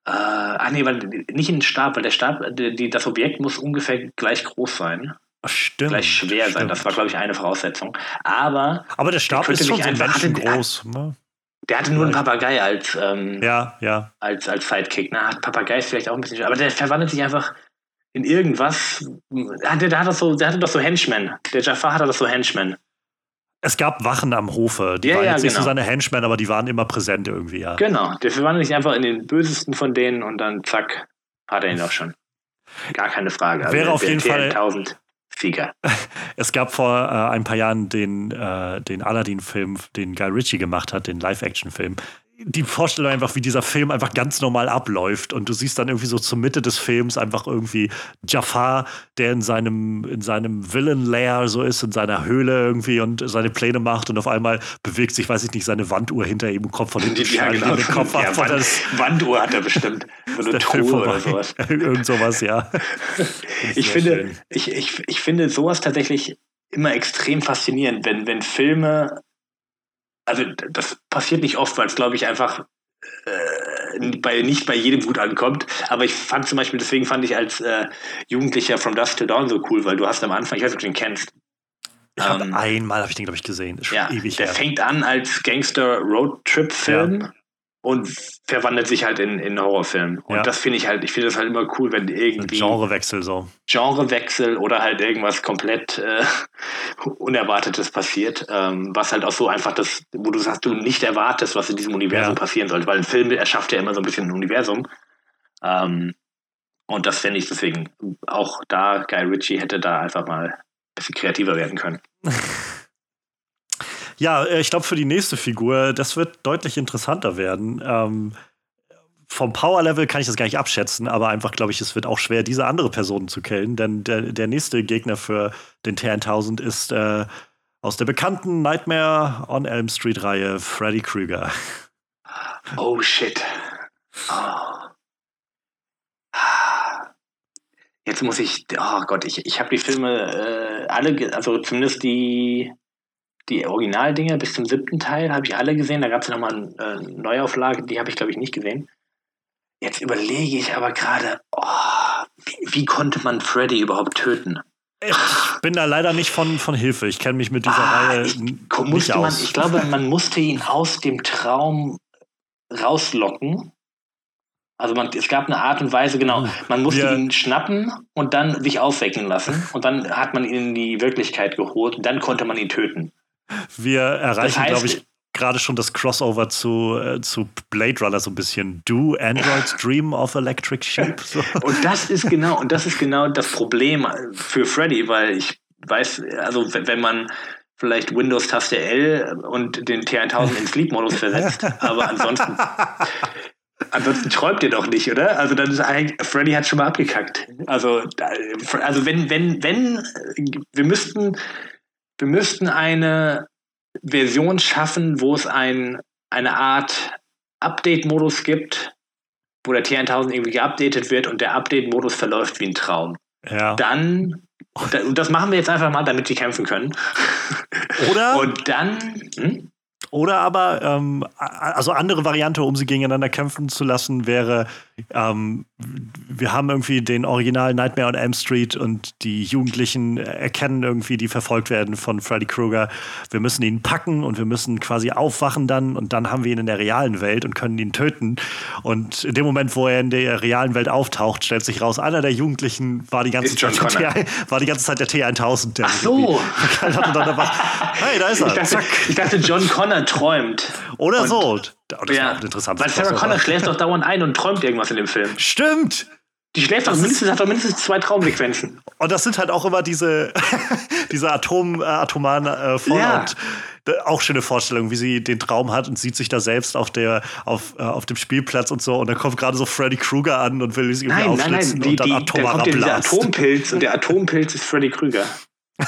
äh, ah nee, weil, nicht in den Stab, weil der Stab, die, das Objekt muss ungefähr gleich groß sein. Stimmt. Gleich schwer stimmt. sein. Das war, glaube ich, eine Voraussetzung. Aber. Aber der Stab ist schon so menschengroß. Ne? Der hatte nur einen Papagei als, ähm, ja, ja. als, als Sidekick. Na, hat Papagei ist vielleicht auch ein bisschen. Aber der verwandelt sich einfach in irgendwas. Der, der, hat das so, der hatte doch so Henchmen. Der Jafar hatte das so Henchmen. Es gab Wachen am Hofe. Die Ja, waren ja, jetzt nicht so genau. seine Henchmen, aber die waren immer präsent irgendwie, ja. Genau, der verwandelt sich einfach in den bösesten von denen und dann zack, hat er ihn auch schon. Gar keine Frage. Also Wäre auf der jeden Fall- 1000 Sieger. Es gab vor äh, ein paar Jahren den, äh, den Aladdin-Film, den Guy Ritchie gemacht hat, den Live-Action-Film. Die Vorstellung einfach, wie dieser Film einfach ganz normal abläuft und du siehst dann irgendwie so zur Mitte des Films einfach irgendwie Jafar, der in seinem, in seinem Villain-Lair so ist, in seiner Höhle irgendwie und seine Pläne macht und auf einmal bewegt sich, weiß ich nicht, seine Wanduhr hinter ihm und kommt von hinten, schneidet ihm den Kopf ab Ja, Wand, das Wanduhr hat er bestimmt. So eine der Film Truhe oder sowas. Irgend sowas, ja. Ich finde, schön. ich, ich, ich finde sowas tatsächlich immer extrem faszinierend, wenn, wenn Filme, also das passiert nicht oft, weil es glaube ich einfach äh, bei, nicht bei jedem gut ankommt, aber ich fand zum Beispiel, deswegen fand ich als äh, Jugendlicher From Dusk to Dawn so cool, weil du hast am Anfang, ich weiß nicht, ob du den kennst, Ich Ähm, einmal, habe ich den, glaube ich, gesehen. Ja, ewig der her. fängt an als Gangster-Roadtrip-Film und verwandelt sich halt in, in Horrorfilm. Und Ja. das finde ich halt, ich finde das halt immer cool, wenn irgendwie Genrewechsel so. Genrewechsel oder halt irgendwas komplett äh, Unerwartetes passiert, ähm, was halt auch so einfach das, wo du sagst, du nicht erwartest, was in diesem Universum Ja. passieren sollte, weil ein Film erschafft ja immer so ein bisschen ein Universum. Ähm, und das fände ich deswegen auch da, Guy Ritchie hätte da einfach mal ein bisschen kreativer werden können. Ja, äh, ich glaube, für die nächste Figur, das wird deutlich interessanter werden. Ähm, vom Power-Level kann ich das gar nicht abschätzen, aber einfach glaube ich, es wird auch schwer, diese andere Person zu killen, denn der, der nächste Gegner für den T-1000 ist äh, aus der bekannten Nightmare on Elm Street-Reihe Freddy Krueger. Oh shit. Oh. Jetzt muss ich, oh Gott, ich, ich habe die Filme äh, alle, also zumindest die, die Originaldinger bis zum siebten Teil habe ich alle gesehen. Da gab es nochmal eine äh, Neuauflage, die habe ich glaube ich nicht gesehen. Jetzt überlege ich aber gerade, oh, wie, wie konnte man Freddy überhaupt töten? Ich bin da leider nicht von, von Hilfe. Ich kenne mich mit dieser Ah, Reihe ich, nicht musste man, aus. ich glaube, man musste ihn aus dem Traum rauslocken. Also man, es gab eine Art und Weise, genau, man musste Wir- ihn schnappen und dann sich aufwecken lassen. Und dann hat man ihn in die Wirklichkeit geholt und dann konnte man ihn töten. Wir erreichen, heißt- glaube ich, gerade schon das Crossover zu, äh, zu Blade Runner so ein bisschen. Do Androids Dream of Electric Sheep? So. Und das ist genau, und das ist genau das Problem für Freddy, weil ich weiß, also wenn man vielleicht Windows-Taste L und den T1000 in Sleep-Modus versetzt, aber ansonsten, ansonsten träumt ihr doch nicht, oder? Also dann ist eigentlich, Freddy hat schon mal abgekackt. Also, also wenn, wenn, wenn, wir müssten, wir müssten eine Version schaffen, wo es ein, eine Art Update-Modus gibt, wo der T1000 irgendwie geupdatet wird und der Update-Modus verläuft wie ein Traum. Ja. Dann, das machen wir jetzt einfach mal, damit die kämpfen können. Oder, Und dann, hm? oder aber, ähm, also andere Variante, um sie gegeneinander kämpfen zu lassen, wäre, ähm, wir haben irgendwie den Original Nightmare on Elm Street und die Jugendlichen erkennen irgendwie, die verfolgt werden von Freddy Krueger. Wir müssen ihn packen und wir müssen quasi aufwachen dann und dann haben wir ihn in der realen Welt und können ihn töten. Und in dem Moment, wo er in der realen Welt auftaucht, stellt sich raus, einer der Jugendlichen war die ganze, Zeit, der. T, war die ganze Zeit der T1000. Der Ach so. hey, da ist Ich er. dachte, Zack. ich dachte, John Connor träumt. Oder Und- so. Oh, Das war Ja, auch ein interessantes weil Sarah. Connor schläft doch dauernd ein und träumt irgendwas in dem Film. Stimmt. Die schläft doch mindestens, hat doch mindestens zwei Traumsequenzen. Und das sind halt auch immer diese, diese Atom, äh, atomaren äh, Fallout. Äh, Auch schöne Vorstellung, wie sie den Traum hat und sieht sich da selbst auf, der, auf, äh, auf dem Spielplatz und so. Und dann kommt gerade so Freddy Krueger an und will sie irgendwie Nein, nein, aufschlitzen nein. Die, und dann die, da atomarer kommt ja Blast. Atompilz und der Atompilz ist Freddy Krüger.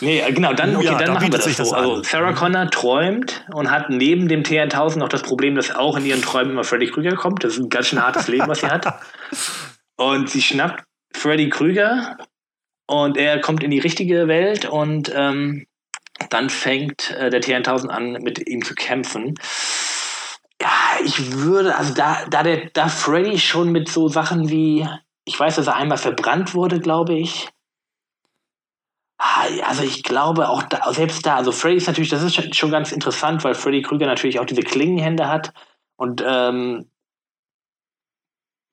nee, äh, genau, dann, okay, Ja, dann da machen wir das sich so. das also. Sarah Connor träumt und hat neben dem T1000 noch das Problem, dass auch in ihren Träumen immer Freddy Krüger kommt. Das ist ein ganz schön hartes Leben, was sie hat. Und sie schnappt Freddy Krüger und er kommt in die richtige Welt und ähm, dann fängt äh, der T1000 an, mit ihm zu kämpfen. Ja, ich würde, also da, da, der, da Freddy schon mit so Sachen wie, ich weiß, dass er einmal verbrannt wurde, glaube ich. Ah, Also ich glaube auch da, selbst da, also Freddy ist natürlich, das ist schon- ganz interessant, weil Freddy Krüger natürlich auch diese Klingenhände hat und ähm,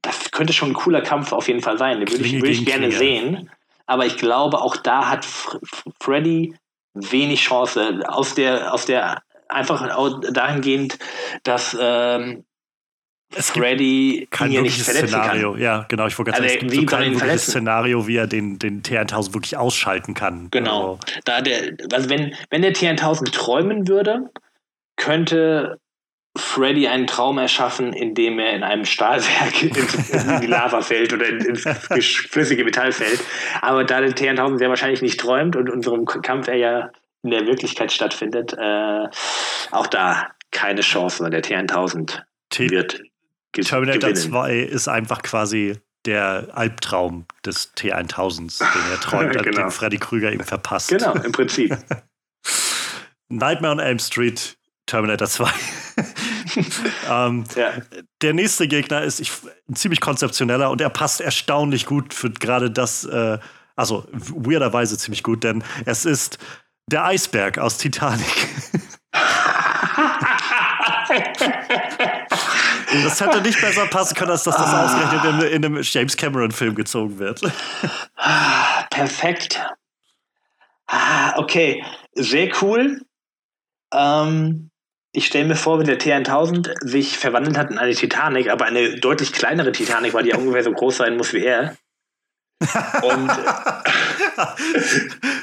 das könnte schon ein cooler Kampf auf jeden Fall sein. Den würde ich, würde ich gerne sehen. Aber ich glaube, auch da hat Freddy wenig Chance. Aus der, aus der einfach dahingehend, dass ähm, Es Freddy kein ihn wirkliches verletzen Szenario. kann. Ja, genau. Ich wollte gerade Also, sagen, es gibt wie so kein wirkliches verletzen? Szenario, wie er den, den T1000 wirklich ausschalten kann. Genau. Also, Da der, also wenn, wenn der T1000 träumen würde, könnte Freddy einen Traum erschaffen, in dem er in einem Stahlwerk in die Lava fällt oder in- ins flüssige Metall fällt. Aber da der T1000 sehr wahrscheinlich nicht träumt und unserem Kampf er ja in der Wirklichkeit stattfindet, äh, auch da keine Chance, weil der T1000 T wird ge Terminator gewinnen. 2 ist einfach quasi der Albtraum des T1000s, den er träumt, Genau. den Freddy Krüger ihm verpasst. Genau, im Prinzip. Nightmare on Elm Street, Terminator 2. ähm, Ja. der nächste Gegner ist ich, ein ziemlich konzeptioneller und er passt erstaunlich gut für gerade das, äh, also weirderweise ziemlich gut, denn es ist der Eisberg aus Titanic. Das hätte nicht besser passen können, als dass das ausgerechnet in, in einem James Cameron-Film gezogen wird. Ah, Perfekt. Ah, okay, sehr cool. Ähm, ich stelle mir vor, wenn der T1000 sich verwandelt hat in eine Titanic, aber eine deutlich kleinere Titanic, weil die ungefähr so groß sein muss wie er. Und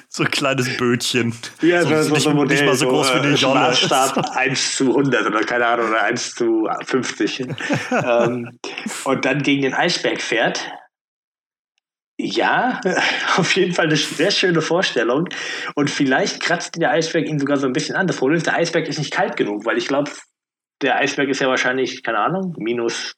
so ein kleines Bötchen. ja, so, nicht, nicht mal so groß wie eine äh, Jolle. Maßstab 1 zu 100 oder keine Ahnung, oder 1 zu 50. ähm, und dann gegen den Eisberg fährt. Ja, auf jeden Fall eine sehr schöne Vorstellung. Und vielleicht kratzt der Eisberg ihn sogar so ein bisschen an. Das Problem ist, der Eisberg ist nicht kalt genug, weil ich glaube, der Eisberg ist ja wahrscheinlich, keine Ahnung, minus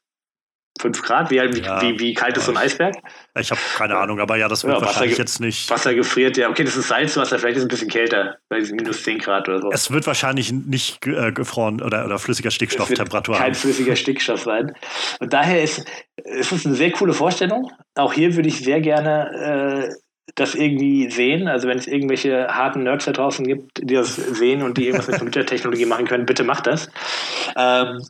5 Grad. Wie, wie, Ja. wie, wie kalt ist so ein Eisberg? Ich habe keine Ahnung, aber ja, das wird Ja, Wasser wahrscheinlich jetzt nicht. Wasser gefriert, ja, okay, das ist Salzwasser, vielleicht ist es ein bisschen kälter, weil es minus 10 Grad oder so. Es wird wahrscheinlich nicht äh, gefroren oder, oder flüssiger Stickstofftemperatur wird kein haben. flüssiger Stickstoff sein. Und daher ist es ist eine sehr coole Vorstellung. Auch hier würde ich sehr gerne äh, das irgendwie sehen. Also wenn es irgendwelche harten Nerds da draußen gibt, die das sehen und die irgendwas mit Computertechnologie machen können, bitte macht das. Ähm,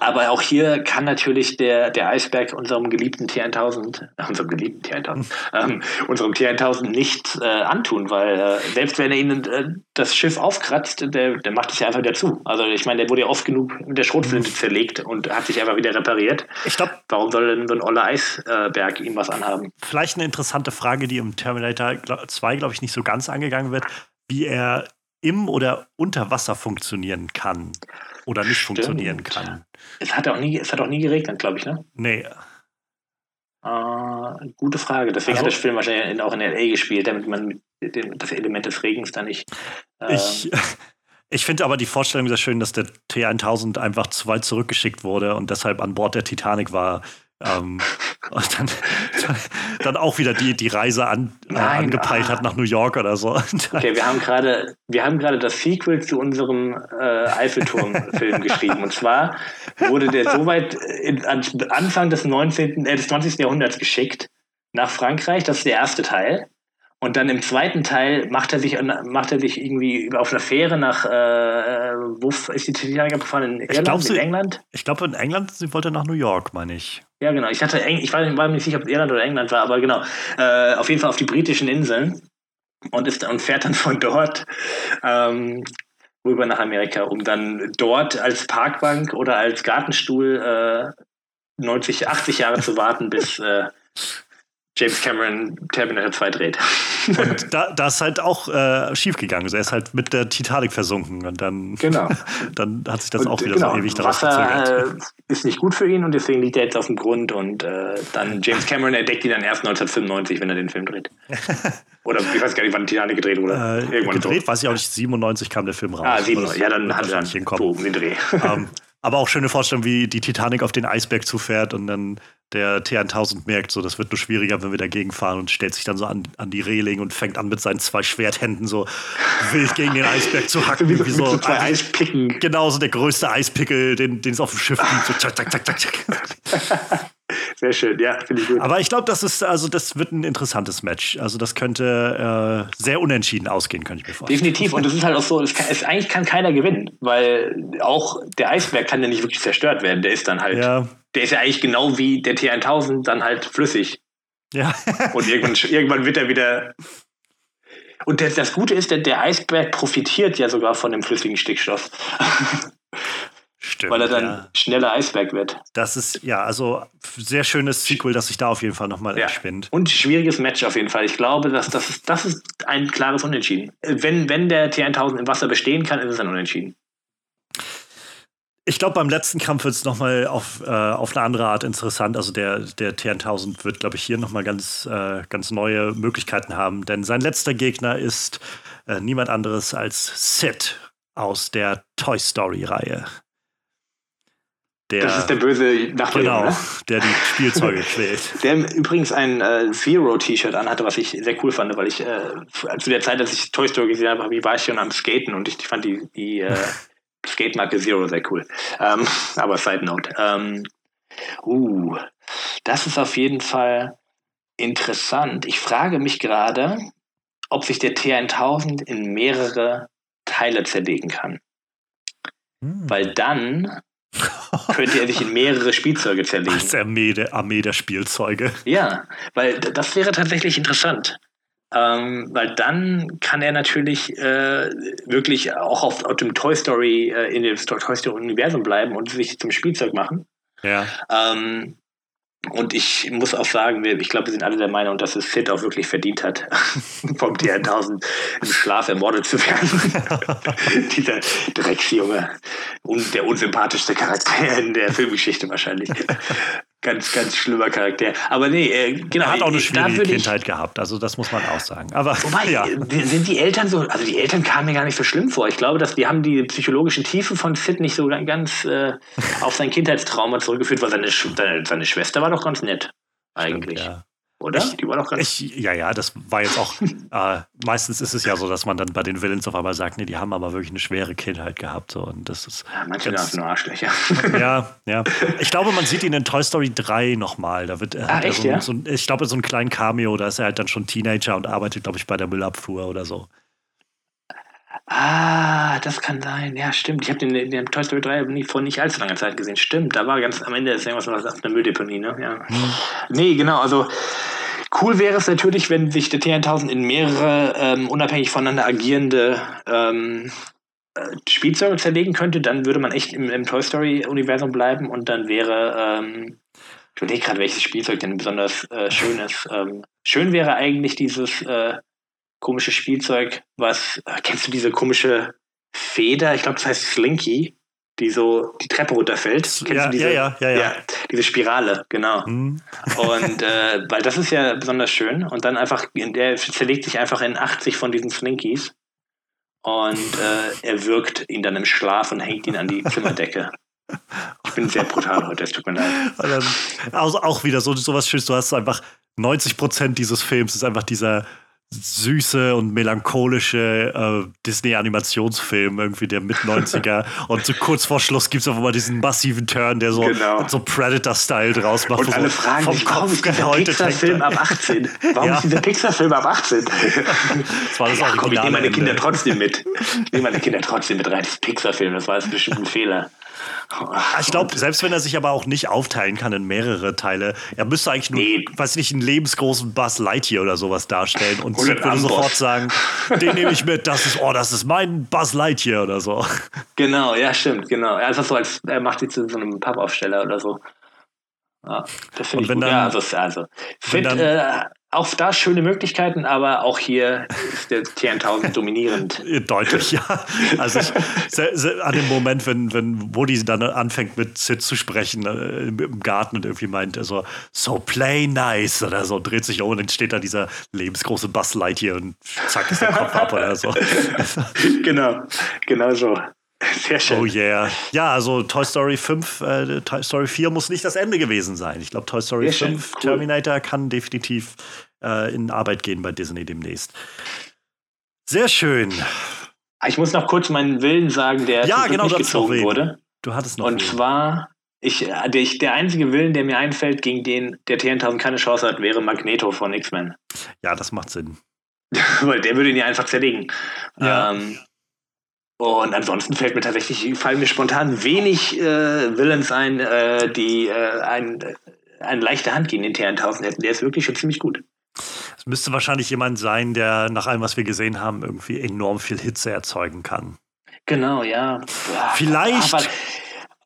aber auch hier kann natürlich der, der Eisberg unserem geliebten T1000, äh, unserem geliebten T1000, ähm, unserem T1000 nichts äh, antun, weil äh, selbst wenn er ihnen äh, das Schiff aufkratzt, der, der macht es ja einfach wieder zu. Also ich meine, der wurde ja oft genug mit der Schrotflinte zerlegt und hat sich einfach wieder repariert. Ich glaube, Warum soll denn so ein oller Eisberg ihm was anhaben? vielleicht eine interessante Frage, die im Terminator gl- 2, glaube ich, nicht so ganz angegangen wird, wie er im oder unter Wasser funktionieren kann oder nicht Stimmt. funktionieren kann. Es hat auch nie, es hat auch nie geregnet, glaube ich, ne? Nee, Äh, gute Frage. Deswegen Also- hat das Film wahrscheinlich in- auch in L.A. gespielt, damit man dem, das Element des Regens da nicht. ähm, ich, ich finde aber die Vorstellung sehr schön, dass der T1000 einfach zu weit zurückgeschickt wurde und deshalb an Bord der Titanic war. Ähm, und dann, dann auch wieder die, die Reise an, äh, Nein, angepeilt ah. hat nach New York oder so. Okay, wir haben gerade, wir haben gerade das Sequel zu unserem äh, Eiffelturm-Film geschrieben. Und zwar wurde der soweit in, an Anfang des 19., äh, des 20. Jahrhunderts geschickt nach Frankreich. Das ist der erste Teil. Und dann im zweiten Teil macht er sich, macht er sich irgendwie auf einer Fähre nach, äh, wo ist die Titanic abgefahren? In Irland? glaub, in sie- England? Ich glaube, in England, sie wollte nach New York, meine ich. Ja, genau. Ich hatte, Eng ich war, mir nicht sicher, ob es Irland oder England war, aber genau. Äh, auf jeden Fall auf die britischen Inseln und, ist, und fährt dann von dort ähm, rüber nach Amerika, um dann dort als Parkbank oder als Gartenstuhl äh, 90, 80 Jahre zu warten, bis äh, James Cameron Terminator 2 dreht. Und da, da ist halt auch äh, schief gegangen. Also er ist halt mit der Titanic versunken und dann, Genau. dann hat sich das Und, auch wieder genau, so ewig daraus. Wasser äh, ist nicht gut für ihn und deswegen liegt er jetzt auf dem Grund und äh, dann James Cameron entdeckt ihn dann erst 1995, wenn er den Film dreht. Oder ich weiß gar nicht, wann Titanic gedreht wurde. Äh, Irgendwann so. gedreht, weiß ich auch nicht, 97 kam der Film raus. Ah, Aber 97. das Ja, dann hat er dann so um den Dreh. ähm, aber auch schöne Vorstellung, wie die Titanic auf den Eisberg zufährt und dann der T1000 merkt, so das wird nur schwieriger, wenn wir dagegen fahren und stellt sich dann so an, an die Reling und fängt an mit seinen zwei Schwerthänden so wild gegen den Eisberg zu hacken. Wie so, wie mit so zwei Eispicken. Genau, so der größte Eispickel, den, den es auf dem Schiff gibt. So zack, zack, zack, zack. Sehr schön, ja, finde ich gut. Aber ich glaube, das ist, also das wird ein interessantes Match. Also das könnte äh, sehr unentschieden ausgehen, könnte ich mir vorstellen. Definitiv. Und es ist halt auch so, es kann, es, eigentlich kann keiner gewinnen, weil auch der Eisberg kann ja nicht wirklich zerstört werden. Der ist dann halt, Ja, der ist ja eigentlich genau wie der T1000 dann halt flüssig. ja. Und irgendwann, irgendwann wird er wieder. Und das, das Gute ist, der, der Eisberg profitiert ja sogar von dem flüssigen Stickstoff. Stimmt, weil er dann ja. schneller Eisberg wird. Das ist, ja, also sehr schönes Sequel, das sich da auf jeden Fall nochmal Ja. entspinnt. Und schwieriges Match auf jeden Fall. Ich glaube, dass das, ist, das ist ein klares Unentschieden. Wenn, wenn der T1000 im Wasser bestehen kann, ist es ein Unentschieden. Ich glaube, beim letzten Kampf wird es nochmal auf, äh, auf eine andere Art interessant. Also der, der T1000 wird, glaube ich, hier nochmal ganz, äh, ganz neue Möglichkeiten haben. Denn sein letzter Gegner ist äh, niemand anderes als Sid aus der Toy Story-Reihe. Der, Das ist der böse Nachbarn, genau, ne? der die Spielzeuge quält. Der übrigens ein äh, Zero-T-Shirt anhatte, was ich sehr cool fand, weil ich äh, zu der Zeit, als ich Toy Story gesehen habe, war ich schon am Skaten und ich, fand die, die äh, Skate-Marke Zero sehr cool. Ähm, aber Side Note. Ähm, uh, das ist auf jeden Fall interessant. Ich frage mich gerade, ob sich der T1000 in mehrere Teile zerlegen kann. Hm. Weil dann könnte er sich in mehrere Spielzeuge zerlegen. Als Armee der, Armee der Spielzeuge. Ja, weil das wäre tatsächlich interessant. Ähm, weil dann kann er natürlich äh, wirklich auch auf, auf dem Toy Story, äh, in dem Toy Story Universum bleiben und sich zum Spielzeug machen. Ja. Ähm, und ich muss auch sagen, ich glaube, wir sind alle der Meinung, dass es Sid auch wirklich verdient hat, vom T1000 im Schlaf ermordet zu werden. Dieser Drecksjunge. Und der unsympathischste Charakter in der Filmgeschichte wahrscheinlich. Ganz, ganz schlimmer Charakter. Aber nee, äh, genau. Er hat auch eine da schwierige würde ich- Kindheit gehabt, also das muss man auch sagen. Aber Wobei, ja. äh, sind die Eltern so, also die Eltern kamen mir gar nicht so schlimm vor. Ich glaube, dass die haben die psychologische Tiefe von Sid nicht so ganz äh, auf sein Kindheitstrauma zurückgeführt, weil seine, seine, seine Schwester war doch ganz nett. Eigentlich. Oder? Ja. Ich- die war doch ganz Ich, ja, ja, das war jetzt auch. äh, meistens ist es ja so, dass man dann bei den Villains auf einmal sagt, nee, die haben aber wirklich eine schwere Kindheit gehabt. So, und das ist. Ja, manche ganz- sind nur Arschlöcher. Ja, ja. Ich glaube, man sieht ihn in Toy Story 3 nochmal. Da wird er, Ah, echt, so, ja? so ich glaube, so ein kleinen Cameo, da ist er halt dann schon Teenager und arbeitet, glaube ich, bei der Müllabfuhr oder so. Ah, das kann sein. Ja, stimmt. Ich habe den, den Toy Story 3 nie, vor nicht allzu langer Zeit gesehen. Stimmt, da war ganz am Ende ist irgendwas auf einer Mülldeponie, ne? Ja. Nee, genau, also cool wäre es natürlich, wenn sich der T1000 in mehrere ähm, unabhängig voneinander agierende ähm, äh, Spielzeuge zerlegen könnte, dann würde man echt im, im Toy Story-Universum bleiben und dann wäre, ähm, ich überlege gerade, welches Spielzeug denn besonders äh, schön ist. Ähm, schön wäre eigentlich dieses äh, komische Spielzeug, was, äh, kennst du diese komische Feder? Ich glaube, das heißt Slinky, die so die Treppe runterfällt. Kennst Ja, du diese, ja, ja, ja, ja. diese Spirale, genau. Hm. Und äh, weil das ist ja besonders schön. Und dann einfach, der zerlegt sich einfach in 80 von diesen Slinkies. Und äh, er wirkt ihn dann im Schlaf und hängt ihn an die Zimmerdecke. Ich bin sehr brutal heute, es tut mir leid. Also auch wieder so, so was Schönes. Du hast einfach 90 Prozent dieses Films ist einfach dieser süße und melancholische äh, Disney-Animationsfilm, irgendwie der Mit-90er. und so kurz vor Schluss gibt es auf einmal diesen massiven Turn, der so, Genau. so Predator-Style draus macht. Und alle so fragen vom sich, warum ist dieser Pixar-Film ab 18? Warum Ja. ist dieser Pixar-Film ab 18? Das war das ja, komm, ich nehme meine Kinder trotzdem mit. Ich nehme meine Kinder trotzdem mit rein. Das ist Pixar-Film, das war jetzt bestimmt ein Fehler. Ah, Ich glaube, selbst wenn er sich aber auch nicht aufteilen kann in mehrere Teile, er müsste eigentlich nur, Nee. weiß nicht, einen lebensgroßen Buzz Lightyear oder sowas darstellen und Einen würde sofort sagen, den nehme ich mit, das ist, oh, das ist mein Buzz Lightyear oder so. Genau, ja, stimmt, genau. Einfach so, als er macht die zu so einem Pappaufsteller oder so. Ja, das finde ich wenn gut. dann- ja, also, also Fit, dann- äh, auch da schöne Möglichkeiten, aber auch hier ist der T1000 dominierend. Deutlich, ja. Also ich, an dem Moment, wenn, wenn Woody dann anfängt mit Sid zu sprechen äh, im, Garten und irgendwie meint, so, so play nice oder so, dreht sich um und dann steht da dieser lebensgroße Buzz Lightyear und zack ist der Kopf ab oder so. genau, genau so. Sehr schön. Oh yeah. Ja, also Toy Story 5, äh, Toy Story 4 muss nicht das Ende gewesen sein. Ich glaube, Toy Story Sehr schön, 5 cool. Terminator kann definitiv äh, in Arbeit gehen bei Disney demnächst. Sehr schön. Ich muss noch kurz meinen Willen sagen, der Ja, genau, nicht gezogen wurde. Du hattest noch Und einen. zwar, ich, äh, der, ich, der einzige Willen, der mir einfällt, gegen den der T1000 keine Chance hat, wäre Magneto von X-Men. Ja, das macht Sinn. Weil der würde ihn ja einfach zerlegen. Ja. Ähm, und ansonsten fällt mir tatsächlich, fallen mir spontan wenig äh, Villains ein, äh, die äh, ein, eine leichte Hand gegen den T1000 hätten. Der ist wirklich schon ziemlich gut. Es müsste wahrscheinlich jemand sein, der nach allem, was wir gesehen haben, irgendwie enorm viel Hitze erzeugen kann. Genau, ja. Vielleicht. Aber,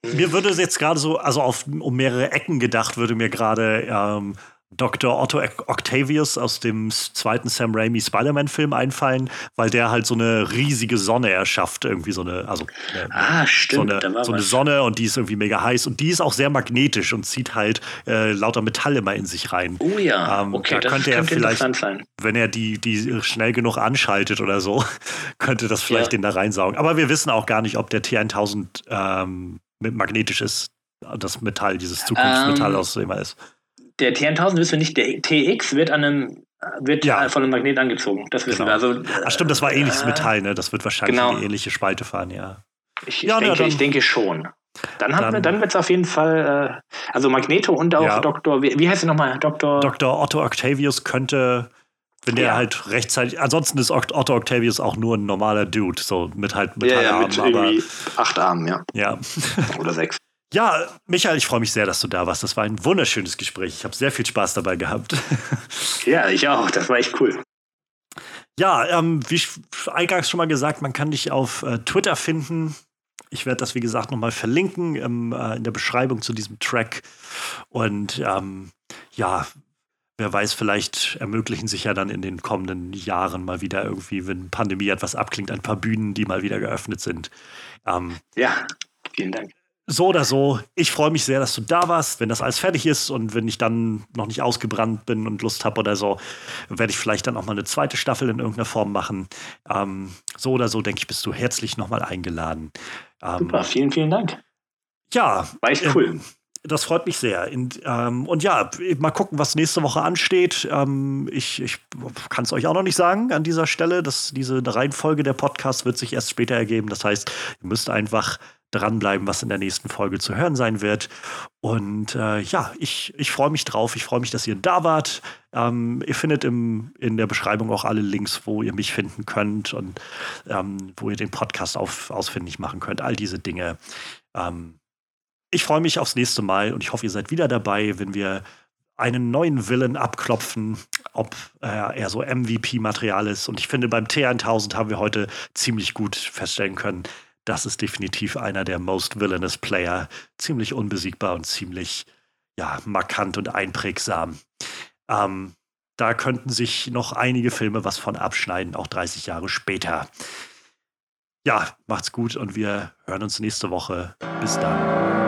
mir würde es jetzt gerade so, also auf, um mehrere Ecken gedacht, würde mir gerade ähm, Dr. Otto Octavius aus dem zweiten Sam Raimi Spider-Man-Film einfallen, weil der halt so eine riesige Sonne erschafft, irgendwie so eine, also eine, ah, stimmt, so, eine, so eine Sonne und die ist irgendwie mega heiß und die ist auch sehr magnetisch und zieht halt äh, lauter Metall immer in sich rein. Oh ja, ähm, okay, da könnte er vielleicht, wenn er die, die schnell genug anschaltet oder so, könnte das vielleicht ja. den da reinsaugen. Aber wir wissen auch gar nicht, ob der T1000 ähm, magnetisch ist, das Metall, dieses Zukunftsmetall, um, aus dem er ist der T1000 wissen wir nicht, der TX wird an einem wird ja. von einem Magnet angezogen. Das wissen genau. wir. Also, Ach stimmt, das war ähnliches äh, Metall, ne? Das wird wahrscheinlich genau. eine ähnliche Spalte fahren, ja. Ich, ja, denke, ja, ich denke schon. Dann, dann, dann wird es auf jeden Fall, äh, also Magneto und auch ja. Dr. Wie, wie heißt er nochmal? Dr. Dr. Otto Octavius könnte, wenn der ja. halt rechtzeitig, ansonsten ist Otto Octavius auch nur ein normaler Dude, so mit halt Metallarmen. Ja, ja, mit aber, acht Armen, ja. Ja. Oder sechs. Ja, Michael, ich freue mich sehr, dass du da warst. Das war ein wunderschönes Gespräch. Ich habe sehr viel Spaß dabei gehabt. Ja, ich auch. Das war echt cool. Ja, ähm, wie eingangs schon mal gesagt, man kann dich auf äh, Twitter finden. Ich werde das, wie gesagt, nochmal verlinken im, äh, in der Beschreibung zu diesem Track. Und ähm, ja, wer weiß, vielleicht ermöglichen sich ja dann in den kommenden Jahren mal wieder irgendwie, wenn Pandemie etwas abklingt, ein paar Bühnen, die mal wieder geöffnet sind. Ähm, ja, vielen Dank so oder so, ich freue mich sehr, dass du da warst. Wenn das alles fertig ist und wenn ich dann noch nicht ausgebrannt bin und Lust habe oder so, werde ich vielleicht dann auch mal eine zweite Staffel in irgendeiner Form machen. Ähm, so oder so, denke ich, bist du herzlich nochmal eingeladen. Ähm, Super, vielen, vielen Dank. Ja. War echt cool. Ähm, das freut mich sehr. In, ähm, und ja, mal gucken, was nächste Woche ansteht. Ähm, ich ich kann es euch auch noch nicht sagen an dieser Stelle. Dass diese Reihenfolge der Podcast wird sich erst später ergeben. Das heißt, ihr müsst einfach dranbleiben, was in der nächsten Folge zu hören sein wird. Und äh, ja, ich, ich freue mich drauf. Ich freue mich, dass ihr da wart. Ähm, ihr findet im, in der Beschreibung auch alle Links, wo ihr mich finden könnt und ähm, wo ihr den Podcast auf, ausfindig machen könnt. All diese Dinge. Ähm, ich freue mich aufs nächste Mal und ich hoffe, ihr seid wieder dabei, wenn wir einen neuen Willen abklopfen, ob äh, er so MVP-Material ist. Und ich finde, beim T1000 haben wir heute ziemlich gut feststellen können, das ist definitiv einer der most villainous Player. Ziemlich unbesiegbar und ziemlich ja, markant und einprägsam. Ähm, da könnten sich noch einige Filme was von abschneiden, auch 30 Jahre später. Ja, macht's gut und wir hören uns nächste Woche. Bis dann.